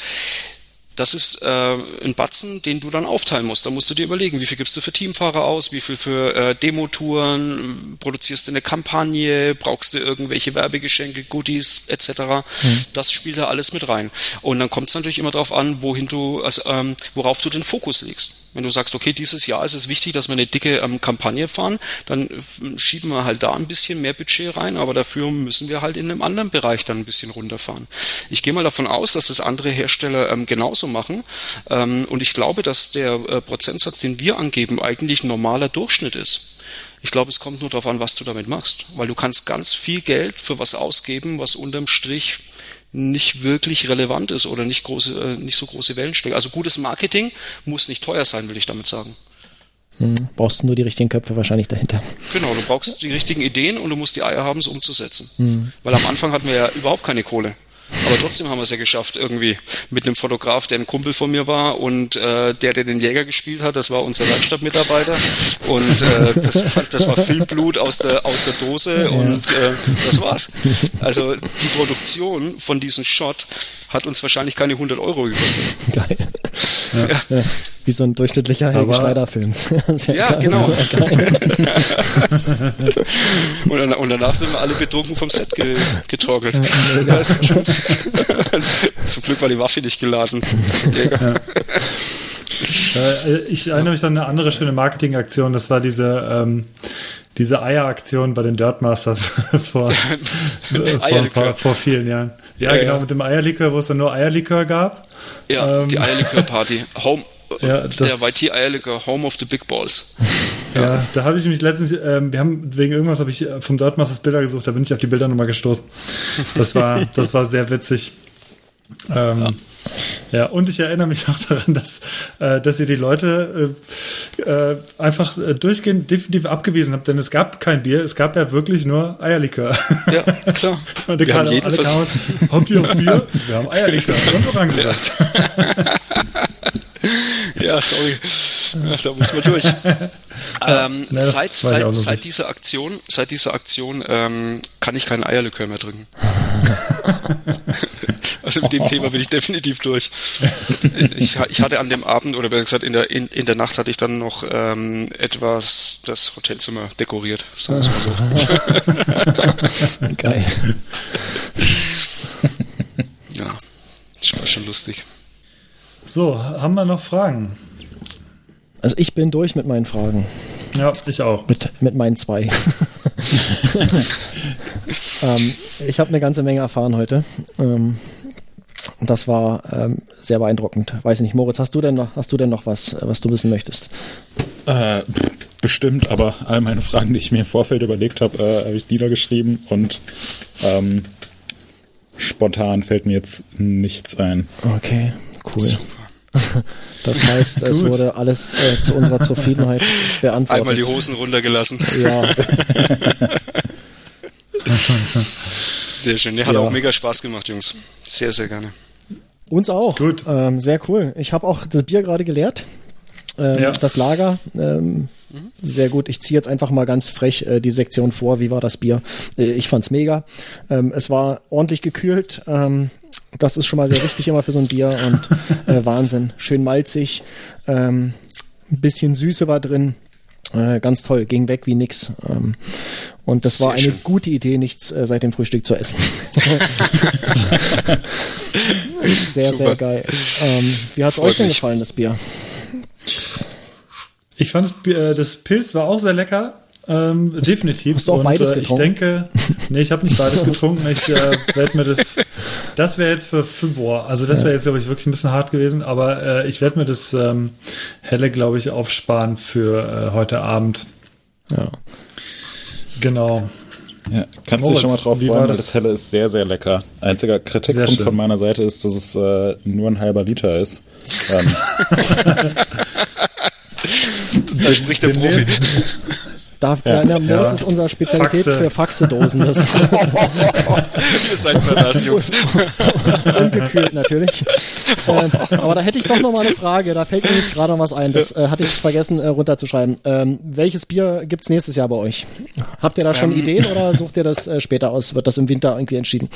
das ist äh, ein Batzen, den du dann aufteilen musst. Da musst du dir überlegen, wie viel gibst du für Teamfahrer aus, wie viel für äh, Demotouren, produzierst du eine Kampagne, brauchst du irgendwelche Werbegeschenke, Goodies etc. Mhm. Das spielt da alles mit rein. Und dann kommt es natürlich immer darauf an, wohin du, also, ähm, worauf du den Fokus legst. Wenn du sagst, okay, dieses Jahr ist es wichtig, dass wir eine dicke ähm, Kampagne fahren, dann schieben wir halt da ein bisschen mehr Budget rein, aber dafür müssen wir halt in einem anderen Bereich dann ein bisschen runterfahren. Ich gehe mal davon aus, dass das andere Hersteller ähm, genauso machen ähm, und ich glaube, dass der äh, Prozentsatz, den wir angeben, eigentlich ein normaler Durchschnitt ist. Ich glaube, es kommt nur darauf an, was du damit machst, weil du kannst ganz viel Geld für was ausgeben, was unterm Strich nicht wirklich relevant ist oder nicht große, äh, nicht so große Wellen schlägt. Also gutes Marketing muss nicht teuer sein, will ich damit sagen. Hm, brauchst du nur die richtigen Köpfe wahrscheinlich dahinter. Genau, du brauchst die richtigen Ideen und du musst die Eier haben, es umzusetzen. Hm. Weil am Anfang hatten wir ja überhaupt keine Kohle. Aber trotzdem haben wir es ja geschafft, irgendwie mit einem Fotograf, der ein Kumpel von mir war und äh, der, der den Jäger gespielt hat, das war unser Werkstattmitarbeiter und äh, das, war, das war Filmblut aus der, aus der Dose ja. und äh, das war's. Also die Produktion von diesem Shot hat uns wahrscheinlich keine 100 Euro gekostet. Geil. Ja. Ja. Wie so ein durchschnittlicher Helge Schneider-Film. ja, genau. und, dann, und, danach sind wir alle betrunken vom Set ge getorkelt. Ja, Zum Glück war die Waffe nicht geladen. Ja. Äh, ich erinnere mich an eine andere schöne Marketingaktion. Das war diese, ähm, diese Eieraktion bei den Dirtmasters vor, vor, vor, vielen Jahren. Ja, ja genau, ja. mit dem Eierlikör, wo es dann nur Eierlikör gab. Ja, ähm, die Eierlikör-Party. Home, ja, der YT Eierlikör, Home of the Big Balls. Ja, ja da habe ich mich letztens, ähm, wir haben wegen irgendwas habe ich äh, vom Dirtmasters Bilder gesucht, da bin ich auf die Bilder nochmal gestoßen. Das war, das war sehr witzig. Ähm, ja. ja. und ich erinnere mich auch daran, dass, äh, dass ihr die Leute äh, äh, einfach äh, durchgehend definitiv abgewiesen habt, denn es gab kein Bier, es gab ja wirklich nur Eierlikör. Ja, klar. und wir haben jeden kamen, habt ihr auch Bier? Wir haben Eierlikör. Und Orange gesagt. ja, sorry. Da muss man durch. ähm, ja, seit, seit, seit dieser Aktion, seit dieser Aktion ähm, kann ich keinen Eierlikör mehr trinken. also mit dem Thema bin ich definitiv durch. Ich, ich, hatte an dem Abend, oder besser gesagt, in der, in, in der Nacht hatte ich dann noch ähm, etwas das Hotelzimmer dekoriert, sagen wir mal so. Geil. ja, das war schon lustig. So, haben wir noch Fragen? Also ich bin durch mit meinen Fragen. Ja, ich auch. Mit, mit meinen zwei. ähm, ich habe eine ganze Menge erfahren heute. Ähm, das war ähm, sehr beeindruckend. Weiß nicht, Moritz, hast du denn noch, hast du denn noch was, was du wissen möchtest? Äh, bestimmt, aber all meine Fragen, die ich mir im Vorfeld überlegt habe, äh, habe ich niedergeschrieben und ähm, spontan fällt mir jetzt nichts ein. Okay, cool. Super. Das heißt, es wurde alles äh, zu unserer Zufriedenheit beantwortet. Einmal die Hosen runtergelassen. Ja. sehr schön. Der hat ja. auch mega Spaß gemacht, Jungs. Sehr, sehr gerne. Uns auch. Gut. Ähm, sehr cool. Ich habe auch das Bier gerade geleert. Ähm, ja. Das Lager. Ähm, mhm. Sehr gut. Ich ziehe jetzt einfach mal ganz frech äh, die Sektion vor. Wie war das Bier? Äh, ich fand's mega. Ähm, es war ordentlich gekühlt. Ähm, das ist schon mal sehr wichtig immer für so ein Bier und äh, Wahnsinn. Schön malzig, ähm, ein bisschen Süße war drin. Äh, ganz toll, ging weg wie nix. Ähm, und das sehr war eine schön. gute Idee, nichts äh, seit dem Frühstück zu essen. sehr, Super. sehr geil. Ähm, wie hat's Freut euch denn gefallen, das Bier? Ich fand das, äh, das Pilz war auch sehr lecker. Ähm, definitiv. Hast du auch beides und, äh, Ich denke, nee, ich habe nicht beides getrunken. Ich äh, werde mir das, das wäre jetzt für, boah, also das wäre jetzt glaube ich wirklich ein bisschen hart gewesen, aber äh, ich werde mir das ähm, helle glaube ich aufsparen für äh, heute Abend. Ja. Genau. Ja, kannst du dich schon mal drauf freuen, weil das helle ist sehr, sehr lecker. Einziger Kritikpunkt von meiner Seite ist, dass es äh, nur ein halber Liter ist. Ähm. da spricht der Profi. Darf, ja, ja, Mord ja. ist unsere Spezialität Faxe. für Faxedosen. Das Ihr seid mal das, Jungs. Ungekühlt natürlich. Äh, aber da hätte ich doch noch mal eine Frage. Da fällt mir jetzt gerade noch was ein. Das äh, hatte ich vergessen äh, runterzuschreiben. Ähm, welches Bier gibt's nächstes Jahr bei euch? Habt ihr da schon ähm. Ideen oder sucht ihr das äh, später aus? Wird das im Winter irgendwie entschieden?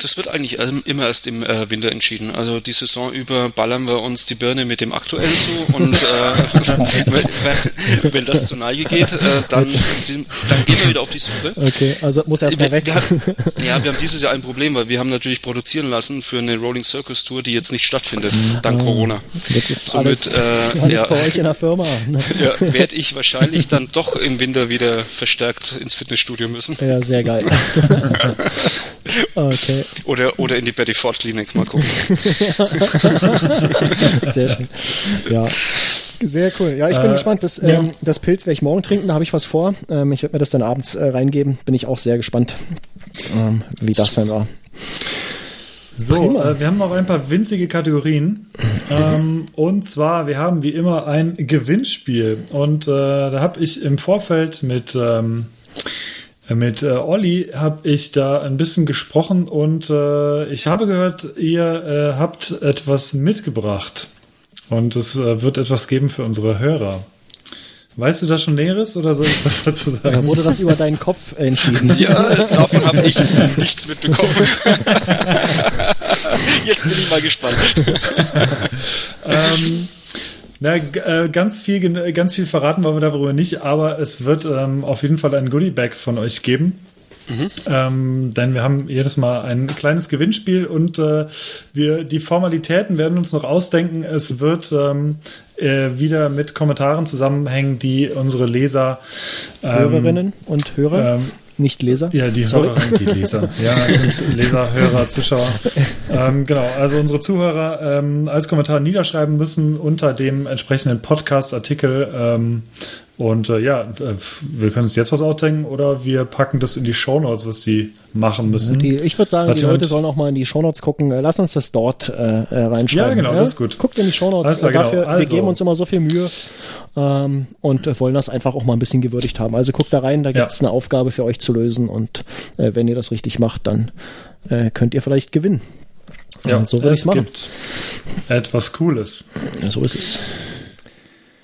Das wird eigentlich immer erst im äh, Winter entschieden. Also die Saison über ballern wir uns die Birne mit dem aktuellen zu und äh, wenn, wenn, das zur Neige geht, äh, dann, sind, dann gehen wir wieder auf die Suche. Okay, also muss erstmal weg. Wir haben, ja, wir haben dieses Jahr ein Problem, weil wir haben natürlich produzieren lassen für eine Rolling Circus Tour, die jetzt nicht stattfindet, dank ah, Corona. Jetzt ist Somit, alles, äh, alles ja, bei euch in der Firma. Ne? Ja, werde ich wahrscheinlich dann doch im Winter wieder verstärkt ins Fitnessstudio müssen. Ja, sehr geil. okay. Oder, oder in die Betty Ford Klinik mal gucken. Sehr schön. Ja. Sehr cool. Ja, ich bin äh, gespannt. Das, ja. ähm, das Pilz werde ich morgen trinken, da habe ich was vor. Ähm, ich werde mir das dann abends äh, reingeben. Bin ich auch sehr gespannt, ähm, wie das dann war. So, äh, wir haben noch ein paar winzige Kategorien. Ähm, und zwar, wir haben wie immer ein Gewinnspiel. Und äh, da habe ich im Vorfeld mit ähm, mit äh, Olli habe ich da ein bisschen gesprochen und äh, ich habe gehört, ihr äh, habt etwas mitgebracht und es äh, wird etwas geben für unsere Hörer. Weißt du da schon Näheres oder soll ich was dazu sagen? Oder wurde das über deinen Kopf entschieden? Ja, davon habe ich nichts mitbekommen. Jetzt bin ich mal gespannt. ähm, na, äh, ganz viel, ganz viel verraten wollen wir darüber nicht, aber es wird ähm, auf jeden Fall ein Goodie-Bag von euch geben. Mhm. Ähm, denn wir haben jedes Mal ein kleines Gewinnspiel und äh, wir die Formalitäten werden uns noch ausdenken. Es wird ähm, äh, wieder mit Kommentaren zusammenhängen, die unsere Leser ähm, Hörerinnen und Hörer ähm, nicht Leser? Ja, die Sorry. Hörer, die Leser. Ja, sind Leser, Hörer, Zuschauer. ähm, genau, also unsere Zuhörer ähm, als Kommentar niederschreiben müssen unter dem entsprechenden Podcast-Artikel, ähm, Und äh, ja, äh, wir können uns jetzt was ausdenken oder wir packen das in die Shownotes, was sie machen müssen. Die, ich würde sagen, die Leute sollen auch mal in die Shownotes gucken. Äh, lass uns das dort äh, reinschreiben. Ja, genau, ja? das ist gut. Guckt in die Shownotes. Klar, genau. Dafür, also. Wir geben uns immer so viel Mühe ähm, und wollen das einfach auch mal ein bisschen gewürdigt haben. Also guckt da rein, da gibt es ja. eine Aufgabe für euch zu lösen und äh, wenn ihr das richtig macht, dann äh, könnt ihr vielleicht gewinnen. Ja, so es gibt etwas Cooles. Ja, so ist es.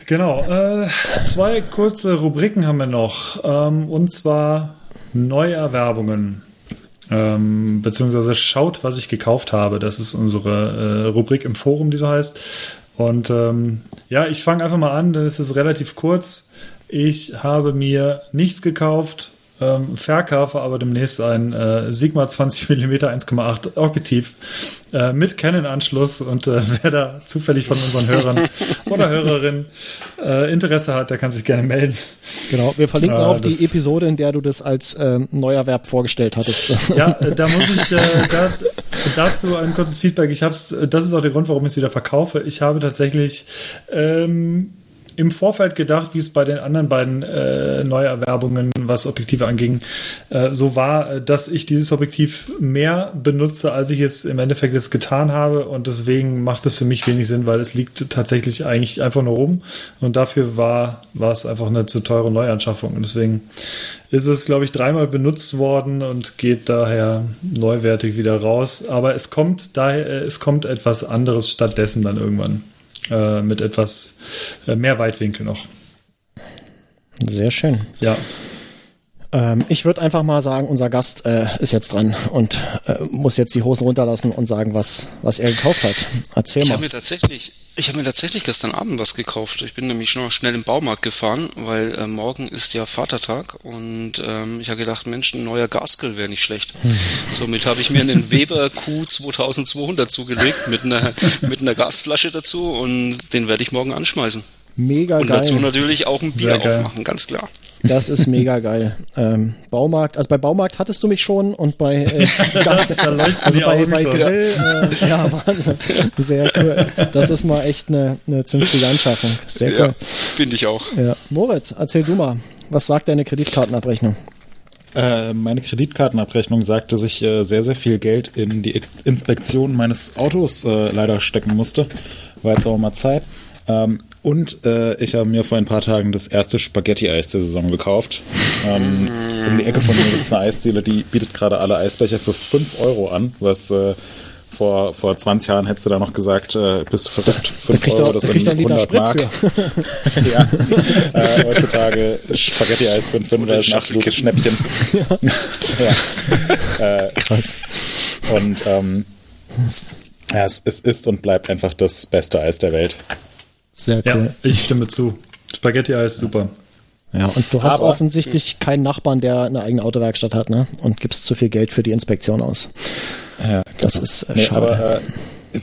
Genau. Äh, zwei kurze Rubriken haben wir noch. Ähm, und zwar Neuerwerbungen. Ähm, beziehungsweise schaut, was ich gekauft habe. Das ist unsere äh, Rubrik im Forum, die so heißt. Und ähm, ja, ich fange einfach mal an, denn es ist relativ kurz. Ich habe mir nichts gekauft, ähm, verkaufe aber demnächst ein äh, Sigma 20 mm 1,8 Objektiv äh, mit Canon-Anschluss und äh, wer da zufällig von unseren Hörern oder Hörerinnen äh, Interesse hat, der kann sich gerne melden. Genau, wir verlinken äh, auch die Episode, in der du das als ähm, Neuerwerb vorgestellt hattest. Ja, äh, da muss ich da, dazu ein kurzes Feedback. Ich hab's, das ist auch der Grund, warum ich es wieder verkaufe. Ich habe tatsächlich ähm, im Vorfeld gedacht, wie es bei den anderen beiden äh, Neuerwerbungen, was Objektive anging, äh, so war, äh, dass ich dieses Objektiv mehr benutze, als ich es im Endeffekt jetzt getan habe. Und deswegen macht es für mich wenig Sinn, weil es liegt tatsächlich eigentlich einfach nur rum. Und dafür war, war es einfach eine zu teure Neuanschaffung. Und deswegen ist es, glaube ich, dreimal benutzt worden und geht daher neuwertig wieder raus. Aber es kommt daher, äh, es kommt etwas anderes stattdessen dann irgendwann äh, mit etwas äh, mehr Weitwinkel noch. Sehr schön. Ja. Ähm, ich würde einfach mal sagen, unser Gast äh, ist jetzt dran und äh, muss jetzt die Hosen runterlassen und sagen, was, was er gekauft hat. Erzähl ich mal. Hab mir tatsächlich, ich habe mir tatsächlich gestern Abend was gekauft. Ich bin nämlich noch schnell im Baumarkt gefahren, weil äh, morgen ist ja Vatertag und ähm, ich habe gedacht, Mensch, ein neuer Gasgrill wäre nicht schlecht. Hm. Somit habe ich mir einen Weber Q2200 zugelegt mit einer, mit einer Gasflasche dazu und den werde ich morgen anschmeißen. Mega und geil. Und dazu natürlich auch ein Bier aufmachen, ganz klar. Das ist mega geil. Ähm, Baumarkt, also bei Baumarkt hattest du mich schon und bei äh, also bei, bei Grill, äh, ja, Wahnsinn. Sehr cool. Das ist mal echt eine, eine zünftige Anschaffung. Sehr cool. Ja, Finde ich auch. Ja. Moritz, erzähl du mal, was sagt deine Kreditkartenabrechnung? Äh, meine Kreditkartenabrechnung sagt, dass ich äh, sehr, sehr viel Geld in die Inspektion meines Autos äh, leider stecken musste. War jetzt auch mal Zeit. Ähm, und äh, ich habe mir vor ein paar Tagen das erste Spaghetti-Eis der Saison gekauft. Ähm, um die Ecke von mir gibt es eine Eisdiele, die bietet gerade alle Eisbecher für 5 Euro an, was äh, vor, vor 20 Jahren hättest du da noch gesagt, äh, bist du verrückt, 5 Euro, das sind 100 Mark. ja, äh, heutzutage Spaghetti-Eis für ein 5 ist ein absolutes Schnäppchen. ja. Äh, Krass. Und ähm, ja, es, es ist und bleibt einfach das beste Eis der Welt. Sehr cool. Ja, ich stimme zu. Spaghetti-Eis, super. Ja, und du hast Aber, offensichtlich keinen Nachbarn, der eine eigene Autowerkstatt hat, ne? Und gibst zu viel Geld für die Inspektion aus. Ja, das genau. ist äh, nee, schade. Aber, äh,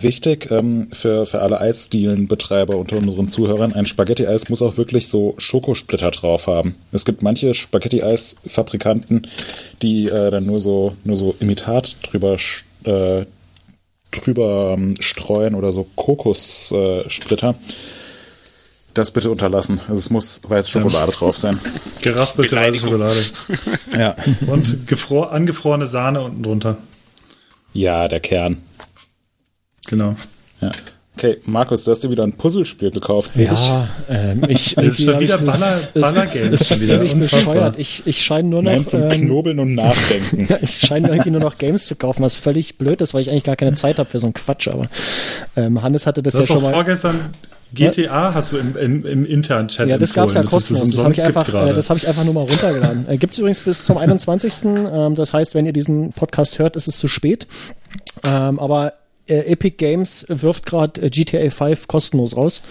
wichtig ähm, für, für alle Eisdielenbetreiber unter unseren Zuhörern, ein Spaghetti-Eis muss auch wirklich so Schokosplitter drauf haben. Es gibt manche Spaghetti-Eis-Fabrikanten, die äh, dann nur so, nur so Imitat drüber äh, drüber ähm, streuen oder so Kokossplitter. Äh, das bitte unterlassen. Also es muss weiße Schokolade ja. drauf sein. Geraspelte weiße Schokolade. ja. Und gefro angefrorene Sahne unten drunter. Ja, der Kern. Genau. Ja. Okay, Markus, du hast dir wieder ein Puzzlespiel gekauft, sehe ja, ich. Ähm, ich. Das ist schon wieder Baller Games. Ist, wieder bescheuert. Ich, ich scheine nur noch. Nein, zum ähm, Knobeln und Nachdenken. ich scheine irgendwie nur noch Games zu kaufen, was völlig blöd ist, weil ich eigentlich gar keine Zeit habe für so einen Quatsch. Aber ähm, Hannes hatte das, das ja schon mal. vorgestern GTA hast du im, im, im internen Chat Ja, das gab es ja kostenlos. Das, das habe ich, einfach, äh, hab ich einfach nur mal runtergeladen. äh, Gibt es übrigens bis zum 21. Ähm, das heißt, wenn ihr diesen Podcast hört, ist es zu spät. Ähm, aber äh, Epic Games wirft gerade äh, GTA 5 kostenlos raus.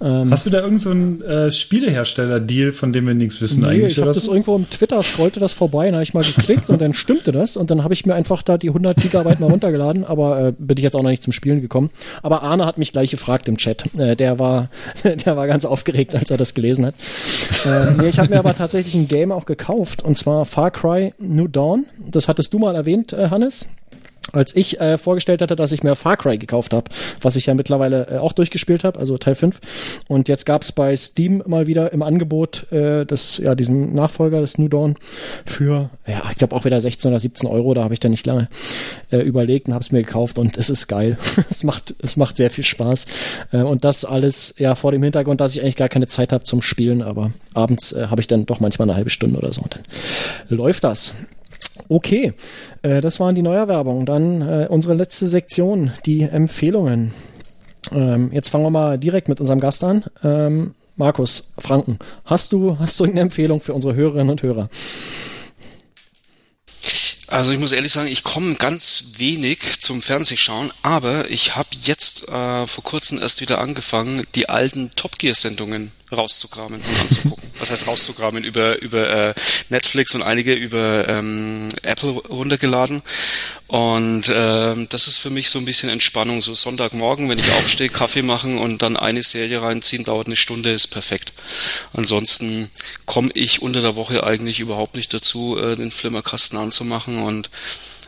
Ähm, Hast du da irgendeinen so äh, Spielehersteller-Deal, von dem wir nichts wissen nee, eigentlich? Ich habe das irgendwo im Twitter, scrollte das vorbei, dann habe ich mal geklickt und dann stimmte das und dann habe ich mir einfach da die 100 Gigabyte mal runtergeladen, aber äh, bin ich jetzt auch noch nicht zum Spielen gekommen. Aber Arne hat mich gleich gefragt im Chat. Äh, der war, der war ganz aufgeregt, als er das gelesen hat. äh, nee, ich habe mir aber tatsächlich ein Game auch gekauft und zwar Far Cry New Dawn. Das hattest du mal erwähnt, äh, Hannes. Als ich äh, vorgestellt hatte, dass ich mir Far Cry gekauft habe, was ich ja mittlerweile äh, auch durchgespielt habe, also Teil 5. Und jetzt gab's bei Steam mal wieder im Angebot äh, das, ja, diesen Nachfolger des New Dawn für, ja, ich glaube auch wieder 16 oder 17 Euro, da habe ich dann nicht lange äh, überlegt und habe es mir gekauft und es ist geil. es macht, es macht sehr viel Spaß. Äh, und das alles ja vor dem Hintergrund, dass ich eigentlich gar keine Zeit habe zum Spielen, aber abends äh, habe ich dann doch manchmal eine halbe Stunde oder so und dann läuft das. Okay, äh, das waren die Neuerwerbungen. Dann äh, unsere letzte Sektion, die Empfehlungen. Ähm, jetzt fangen wir mal direkt mit unserem Gast an. Ähm, Markus Franken, hast du, hast du eine Empfehlung für unsere Hörerinnen und Hörer? Also ich muss ehrlich sagen, ich komme ganz wenig zum Fernsehschauen, aber ich habe jetzt äh, vor kurzem erst wieder angefangen, die alten Top Gear Sendungen rauszukramen und anzugucken. Was heißt rauszukramen? Über, über äh, Netflix und einige über ähm, Apple runtergeladen. Und ähm, das ist für mich so ein bisschen Entspannung. So Sonntagmorgen, wenn ich aufstehe, Kaffee machen und dann eine Serie reinziehen, dauert eine Stunde, ist perfekt. Ansonsten komme ich unter der Woche eigentlich überhaupt nicht dazu, äh, den Flimmerkasten anzumachen und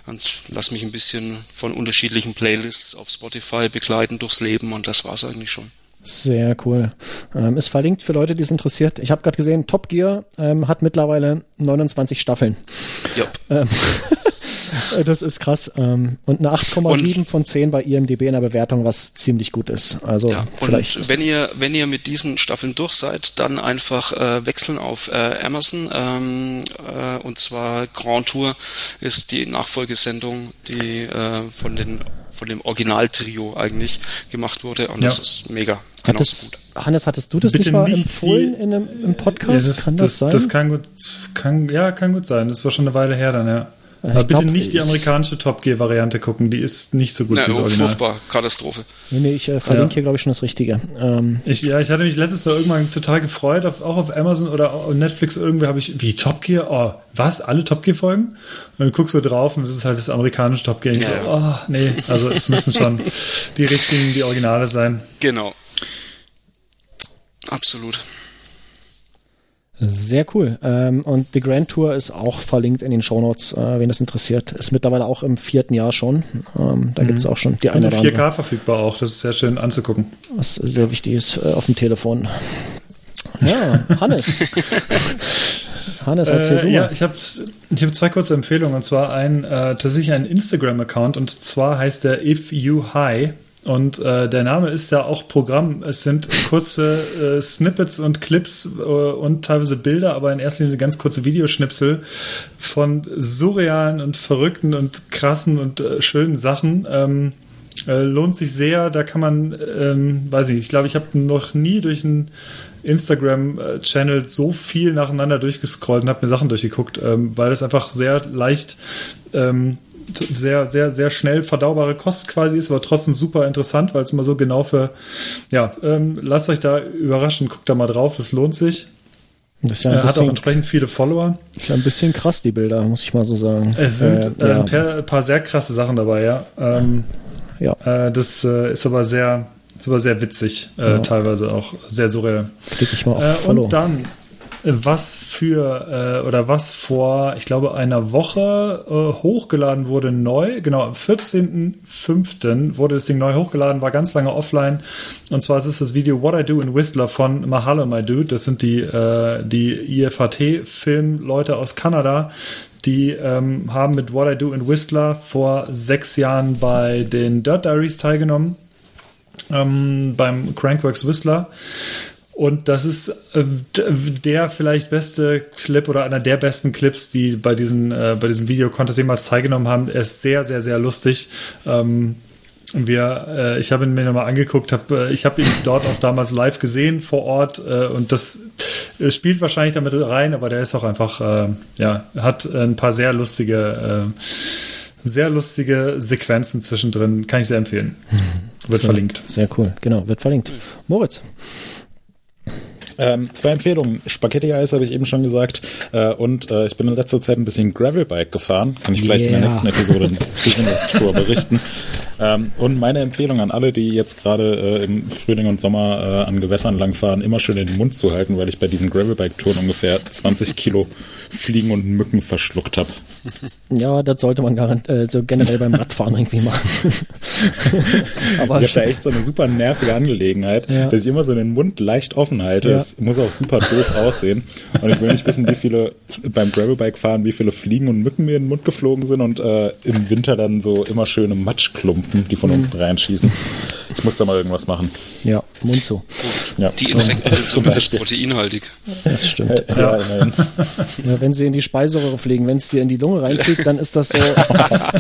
und lass mich ein bisschen von unterschiedlichen Playlists auf Spotify begleiten durchs Leben und das war's eigentlich schon. Sehr cool. Ähm, ist verlinkt für Leute, die es interessiert. Ich habe gerade gesehen, Top Gear ähm, hat mittlerweile 29 Staffeln. Ja. Ähm, das ist krass. Ähm, und eine 8,7 von 10 bei IMDB in der Bewertung, was ziemlich gut ist. Also ja, vielleicht. wenn ihr, wenn ihr mit diesen Staffeln durch seid, dann einfach äh, wechseln auf äh, Amazon. Ähm, äh, und zwar Grand Tour ist die Nachfolgesendung, die äh, von den von dem Originaltrio eigentlich gemacht wurde und ja. das ist mega. Genau Hattest, gut. Hannes, hattest du das Bitte nicht mal nicht empfohlen die, in einem, im Podcast? Ja, das, kann das, das, sein? Das kann gut, kann, ja, kann gut sein. Das war schon eine Weile her dann, ja. Aber bitte glaub, nicht die amerikanische Top Gear-Variante gucken, die ist nicht so gut ja, wie das Original. Furchtbar, Katastrophe. Nee, nee, ich äh, verlinke ja. hier, glaube ich, schon das Richtige. Ähm. Ich, ja, ich hatte mich letztes Jahr irgendwann total gefreut, auf, auch auf Amazon oder auf Netflix irgendwie habe ich, wie Top Gear? Oh, was? Alle Top Gear-Folgen? Und dann guckst du drauf und es ist halt das amerikanische Top Gear. Ja. So, oh, nee, also es müssen schon die richtigen, die Originale sein. Genau. Absolut. Sehr cool. Ähm, und die Grand Tour ist auch verlinkt in den Shownotes, äh, wen das interessiert. Ist mittlerweile auch im vierten Jahr schon. Ähm, da mhm. gibt es auch schon die eine oder 4K verfügbar auch. Das ist sehr schön anzugucken. Was sehr wichtig ist äh, auf dem Telefon. Ja, Hannes. Hannes, erzähl äh, du mal. Ja, ich habe ich hab zwei kurze Empfehlungen. Und zwar ein, äh, tatsächlich ein Instagram-Account. Und zwar heißt der If You High. Und äh, der Name ist ja auch Programm. Es sind kurze äh, Snippets und Clips äh, und teilweise Bilder, aber in erster Linie ganz kurze Videoschnipsel von surrealen und verrückten und krassen und äh, schönen Sachen. Ähm, äh, lohnt sich sehr. Da kann man, ähm, weiß ich, ich glaube, ich habe noch nie durch einen Instagram-Channel so viel nacheinander durchgescrollt und habe mir Sachen durchgeguckt, ähm, weil es einfach sehr leicht ähm, sehr, sehr, sehr schnell verdaubare Kost quasi ist, aber trotzdem super interessant, weil es immer so genau für, ja, ähm, lasst euch da überraschen, guckt da mal drauf, das lohnt sich. Das ist ja ein er hat auch entsprechend viele Follower. Ist ja ein bisschen krass, die Bilder, muss ich mal so sagen. Es sind äh, äh, ein, paar, ein, paar, sehr krasse Sachen dabei, ja. Ähm, ja. Äh, das äh, ist aber sehr, ist aber sehr witzig, äh, ja. teilweise auch sehr surreal. Klick ich mal auf äh, Follow. Und dann was für äh, oder was vor, ich glaube, einer Woche äh, hochgeladen wurde neu. Genau, am 14.05. wurde das Ding neu hochgeladen, war ganz lange offline. Und zwar ist es das Video What I Do in Whistler von Mahalo My Dude. Das sind die, äh, die IFHT-Filmleute aus Kanada, die ähm, haben mit What I Do in Whistler vor sechs Jahren bei den Dirt Diaries teilgenommen. Ähm, beim Crankworks Whistler und das ist äh, der vielleicht beste Clip oder einer der besten Clips, die bei, diesen, äh, bei diesem Video-Contest jemals teilgenommen haben. Er ist sehr, sehr, sehr lustig. Ähm, wir, äh, ich habe ihn mir nochmal angeguckt, hab, äh, ich habe ihn dort auch damals live gesehen vor Ort äh, und das äh, spielt wahrscheinlich damit rein, aber der ist auch einfach, äh, ja, hat ein paar sehr lustige, äh, sehr lustige Sequenzen zwischendrin. Kann ich sehr empfehlen. Wird sehr, verlinkt. Sehr cool, genau, wird verlinkt. Moritz. Ähm, zwei Empfehlungen. Spaghetti-Eis habe ich eben schon gesagt. Äh, und äh, ich bin in letzter Zeit ein bisschen Gravelbike gefahren. Kann ich vielleicht yeah. in der nächsten Episode ein bisschen was drüber berichten. Ähm, und meine Empfehlung an alle, die jetzt gerade äh, im Frühling und Sommer äh, an Gewässern langfahren, immer schön den Mund zu halten, weil ich bei diesen Gravelbike-Touren ungefähr 20 Kilo Fliegen und Mücken verschluckt habe. Ja, das sollte man garant äh, so generell beim Radfahren irgendwie machen. Aber ich habe da echt so eine super nervige Angelegenheit, ja. dass ich immer so den Mund leicht offen halte. Ja. Es muss auch super doof aussehen. Und ich will nicht wissen, wie viele beim Gravelbike fahren, wie viele Fliegen und Mücken mir in den Mund geflogen sind und äh, im Winter dann so immer schöne Matschklumpen, die von mhm. unten reinschießen. Ich muss da mal irgendwas machen. Ja, Mund zu. Ja. Die Insekten sind zumindest proteinhaltig. Das stimmt. Ja, ja. ja, wenn sie in die Speiseröhre fliegen, wenn es dir in die Lunge reinfliegt, dann ist das so,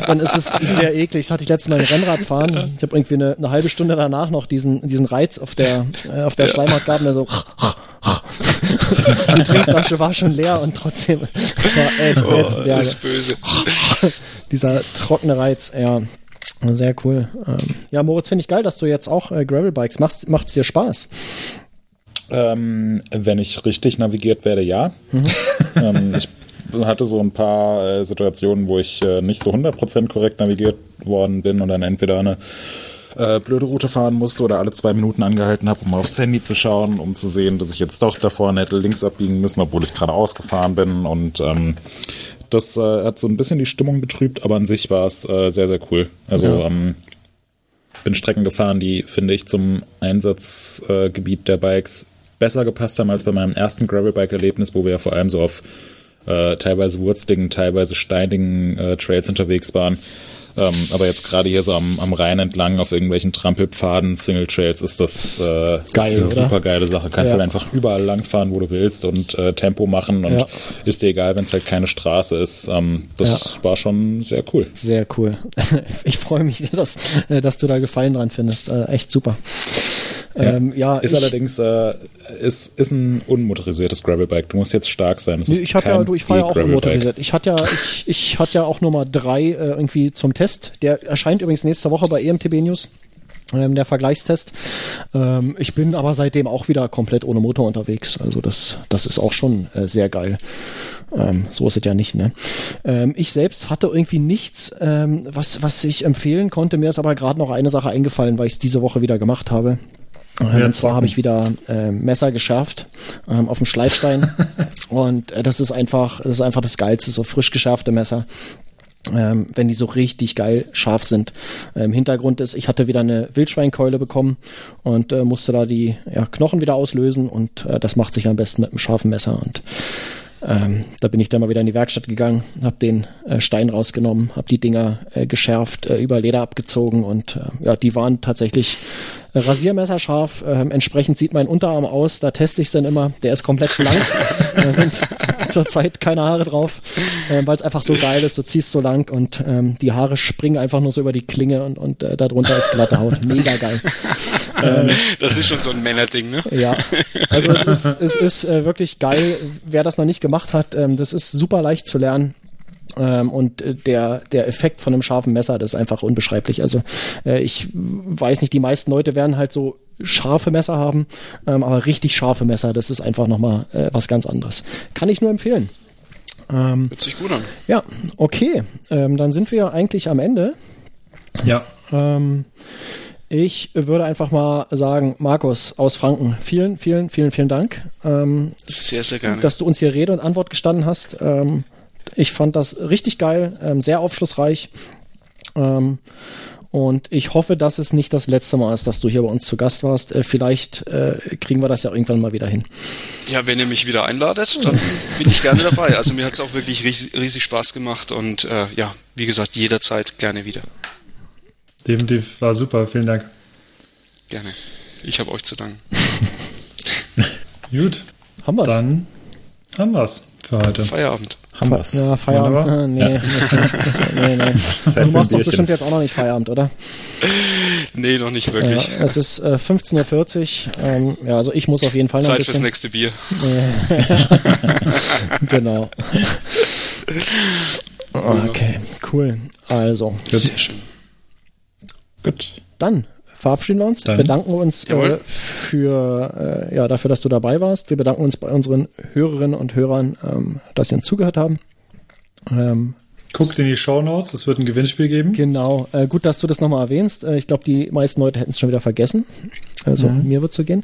dann ist es sehr eklig. Das hatte ich letztes Mal im Rennradfahren. Ich habe irgendwie eine, eine, halbe Stunde danach noch diesen, diesen Reiz auf der, äh, auf der Schleimhaut gehabt, der so die Trinkflasche war schon leer und trotzdem, das war echt oh, jetzt der, ist böse. dieser trockene Reiz, ja. Sehr cool. Ähm, ja, Moritz, finde ich geil, dass du jetzt auch äh, Gravelbikes machst. Macht es dir Spaß? Ähm, wenn ich richtig navigiert werde, ja. Mhm. ähm, ich hatte so ein paar äh, Situationen, wo ich äh, nicht so 100% korrekt navigiert worden bin und dann entweder eine äh, blöde Route fahren musste oder alle zwei Minuten angehalten habe, um mal aufs Handy zu schauen, um zu sehen, dass ich jetzt doch davor hätte links abbiegen müssen, obwohl ich gerade ausgefahren bin. Und ähm, das äh, hat so ein bisschen die Stimmung betrübt, aber an sich war es äh, sehr, sehr cool. Also ja. ähm, bin Strecken gefahren, die, finde ich, zum Einsatzgebiet der Bikes besser gepasst haben als bei meinem ersten Gravelbike-Erlebnis, wo wir ja vor allem so auf äh, teilweise wurzligen, teilweise steinigen äh, Trails unterwegs waren. Ähm, aber jetzt gerade hier so am, am Rhein entlang auf irgendwelchen Trampelpfaden, Single Trails ist das äh, Geil, ist eine super geile Sache. Kannst ja. halt einfach überall langfahren, wo du willst und äh, Tempo machen und ja. ist dir egal, wenn es halt keine Straße ist. Ähm, das ja. war schon sehr cool. Sehr cool. Ich freue mich, dass, äh, dass du da Gefallen dran findest. Äh, echt super. Ähm, ja, ist ich, allerdings äh, ist, ist ein unmotorisiertes Gravelbike. Du musst jetzt stark sein. Nee, ich habe ja, du, ich fahre ja auch unmotorisiert. Ich hatte ja, ich, ich hatte ja auch Nummer drei äh, irgendwie zum Test. Der erscheint übrigens nächste Woche bei EMTB News ähm, der Vergleichstest. Ähm, ich bin aber seitdem auch wieder komplett ohne Motor unterwegs. Also das, das ist auch schon äh, sehr geil. Ähm, so ist es ja nicht, ne? Ähm, ich selbst hatte irgendwie nichts, ähm, was, was ich empfehlen konnte. Mir ist aber gerade noch eine Sache eingefallen, weil ich es diese Woche wieder gemacht habe. Ja, und zwar habe ich wieder äh, Messer geschärft ähm, auf dem Schleifstein und äh, das ist einfach, das ist einfach das geilste, so frisch geschärfte Messer. Ähm, wenn die so richtig geil scharf sind. Ähm, Hintergrund ist, ich hatte wieder eine Wildschweinkeule bekommen und äh, musste da die ja, Knochen wieder auslösen und äh, das macht sich am besten mit einem scharfen Messer und ähm, da bin ich dann mal wieder in die Werkstatt gegangen, habe den äh, Stein rausgenommen, habe die Dinger äh, geschärft, äh, über Leder abgezogen und äh, ja, die waren tatsächlich rasiermesserscharf. Ähm, entsprechend sieht mein Unterarm aus, da teste ich es dann immer. Der ist komplett blank. da sind zurzeit keine Haare drauf, äh, weil es einfach so geil ist. Du ziehst so lang und ähm, die Haare springen einfach nur so über die Klinge und, und äh, darunter ist glatte Haut. Mega geil. Ähm, das ist schon so ein Männerding, ne? Ja. Also es ist, es ist äh, wirklich geil. Wer das noch nicht gemacht hat, ähm, das ist super leicht zu lernen. Ähm, und äh, der, der Effekt von einem scharfen Messer, das ist einfach unbeschreiblich. Also äh, ich weiß nicht, die meisten Leute werden halt so scharfe Messer haben, ähm, aber richtig scharfe Messer, das ist einfach nochmal äh, was ganz anderes. Kann ich nur empfehlen. Ähm, Hört sich gut an. Ja, okay. Ähm, dann sind wir eigentlich am Ende. Ja. Ähm, ich würde einfach mal sagen, Markus aus Franken, vielen, vielen, vielen, vielen Dank. Ähm, sehr, sehr gerne. Dass du uns hier Rede und Antwort gestanden hast. Ähm, ich fand das richtig geil, ähm, sehr aufschlussreich. Ähm, und ich hoffe, dass es nicht das letzte Mal ist, dass du hier bei uns zu Gast warst. Äh, vielleicht äh, kriegen wir das ja irgendwann mal wieder hin. Ja, wenn ihr mich wieder einladet, dann bin ich gerne dabei. Also mir hat es auch wirklich riesig, riesig, Spaß gemacht und äh, ja, wie gesagt, jederzeit gerne wieder. Definitiv, war super, vielen Dank. Gerne. Ich habe euch zu danken. Gut. Haben wir's. Dann haben wir's für heute. Feierabend. Haben wir's. Ja, Feierabend. Äh, nee, ja. nee, nee. Du machst doch bestimmt jetzt auch noch nicht Feierabend, oder? Nee, noch nicht wirklich. Ja, es ist äh, 15.40 Uhr. Ähm, ja, also ich muss auf jeden Fall noch Zeit ein bisschen... fürs nächste Bier. genau. Okay, cool. Also. Sehr schön. Gut. Dann verabschieden wir uns, Dann. bedanken uns äh, für äh, ja dafür, dass du dabei warst. Wir bedanken uns bei unseren Hörerinnen und Hörern, ähm, dass sie uns zugehört haben. Ähm, Guckt in die Show Notes, es wird ein Gewinnspiel geben. Genau. Äh, gut, dass du das nochmal erwähnst. Äh, ich glaube, die meisten Leute hätten es schon wieder vergessen. Also mhm. mir wird so gehen.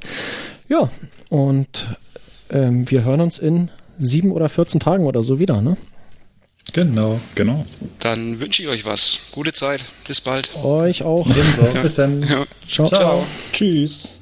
Ja, und ähm, wir hören uns in sieben oder 14 Tagen oder so wieder, ne? Genau. Genau. Dann wünsche ich euch was. Gute Zeit. Bis bald. Euch auch. Ebenso. Bis dann. Ja. Ciao. Ciao. Tschüss.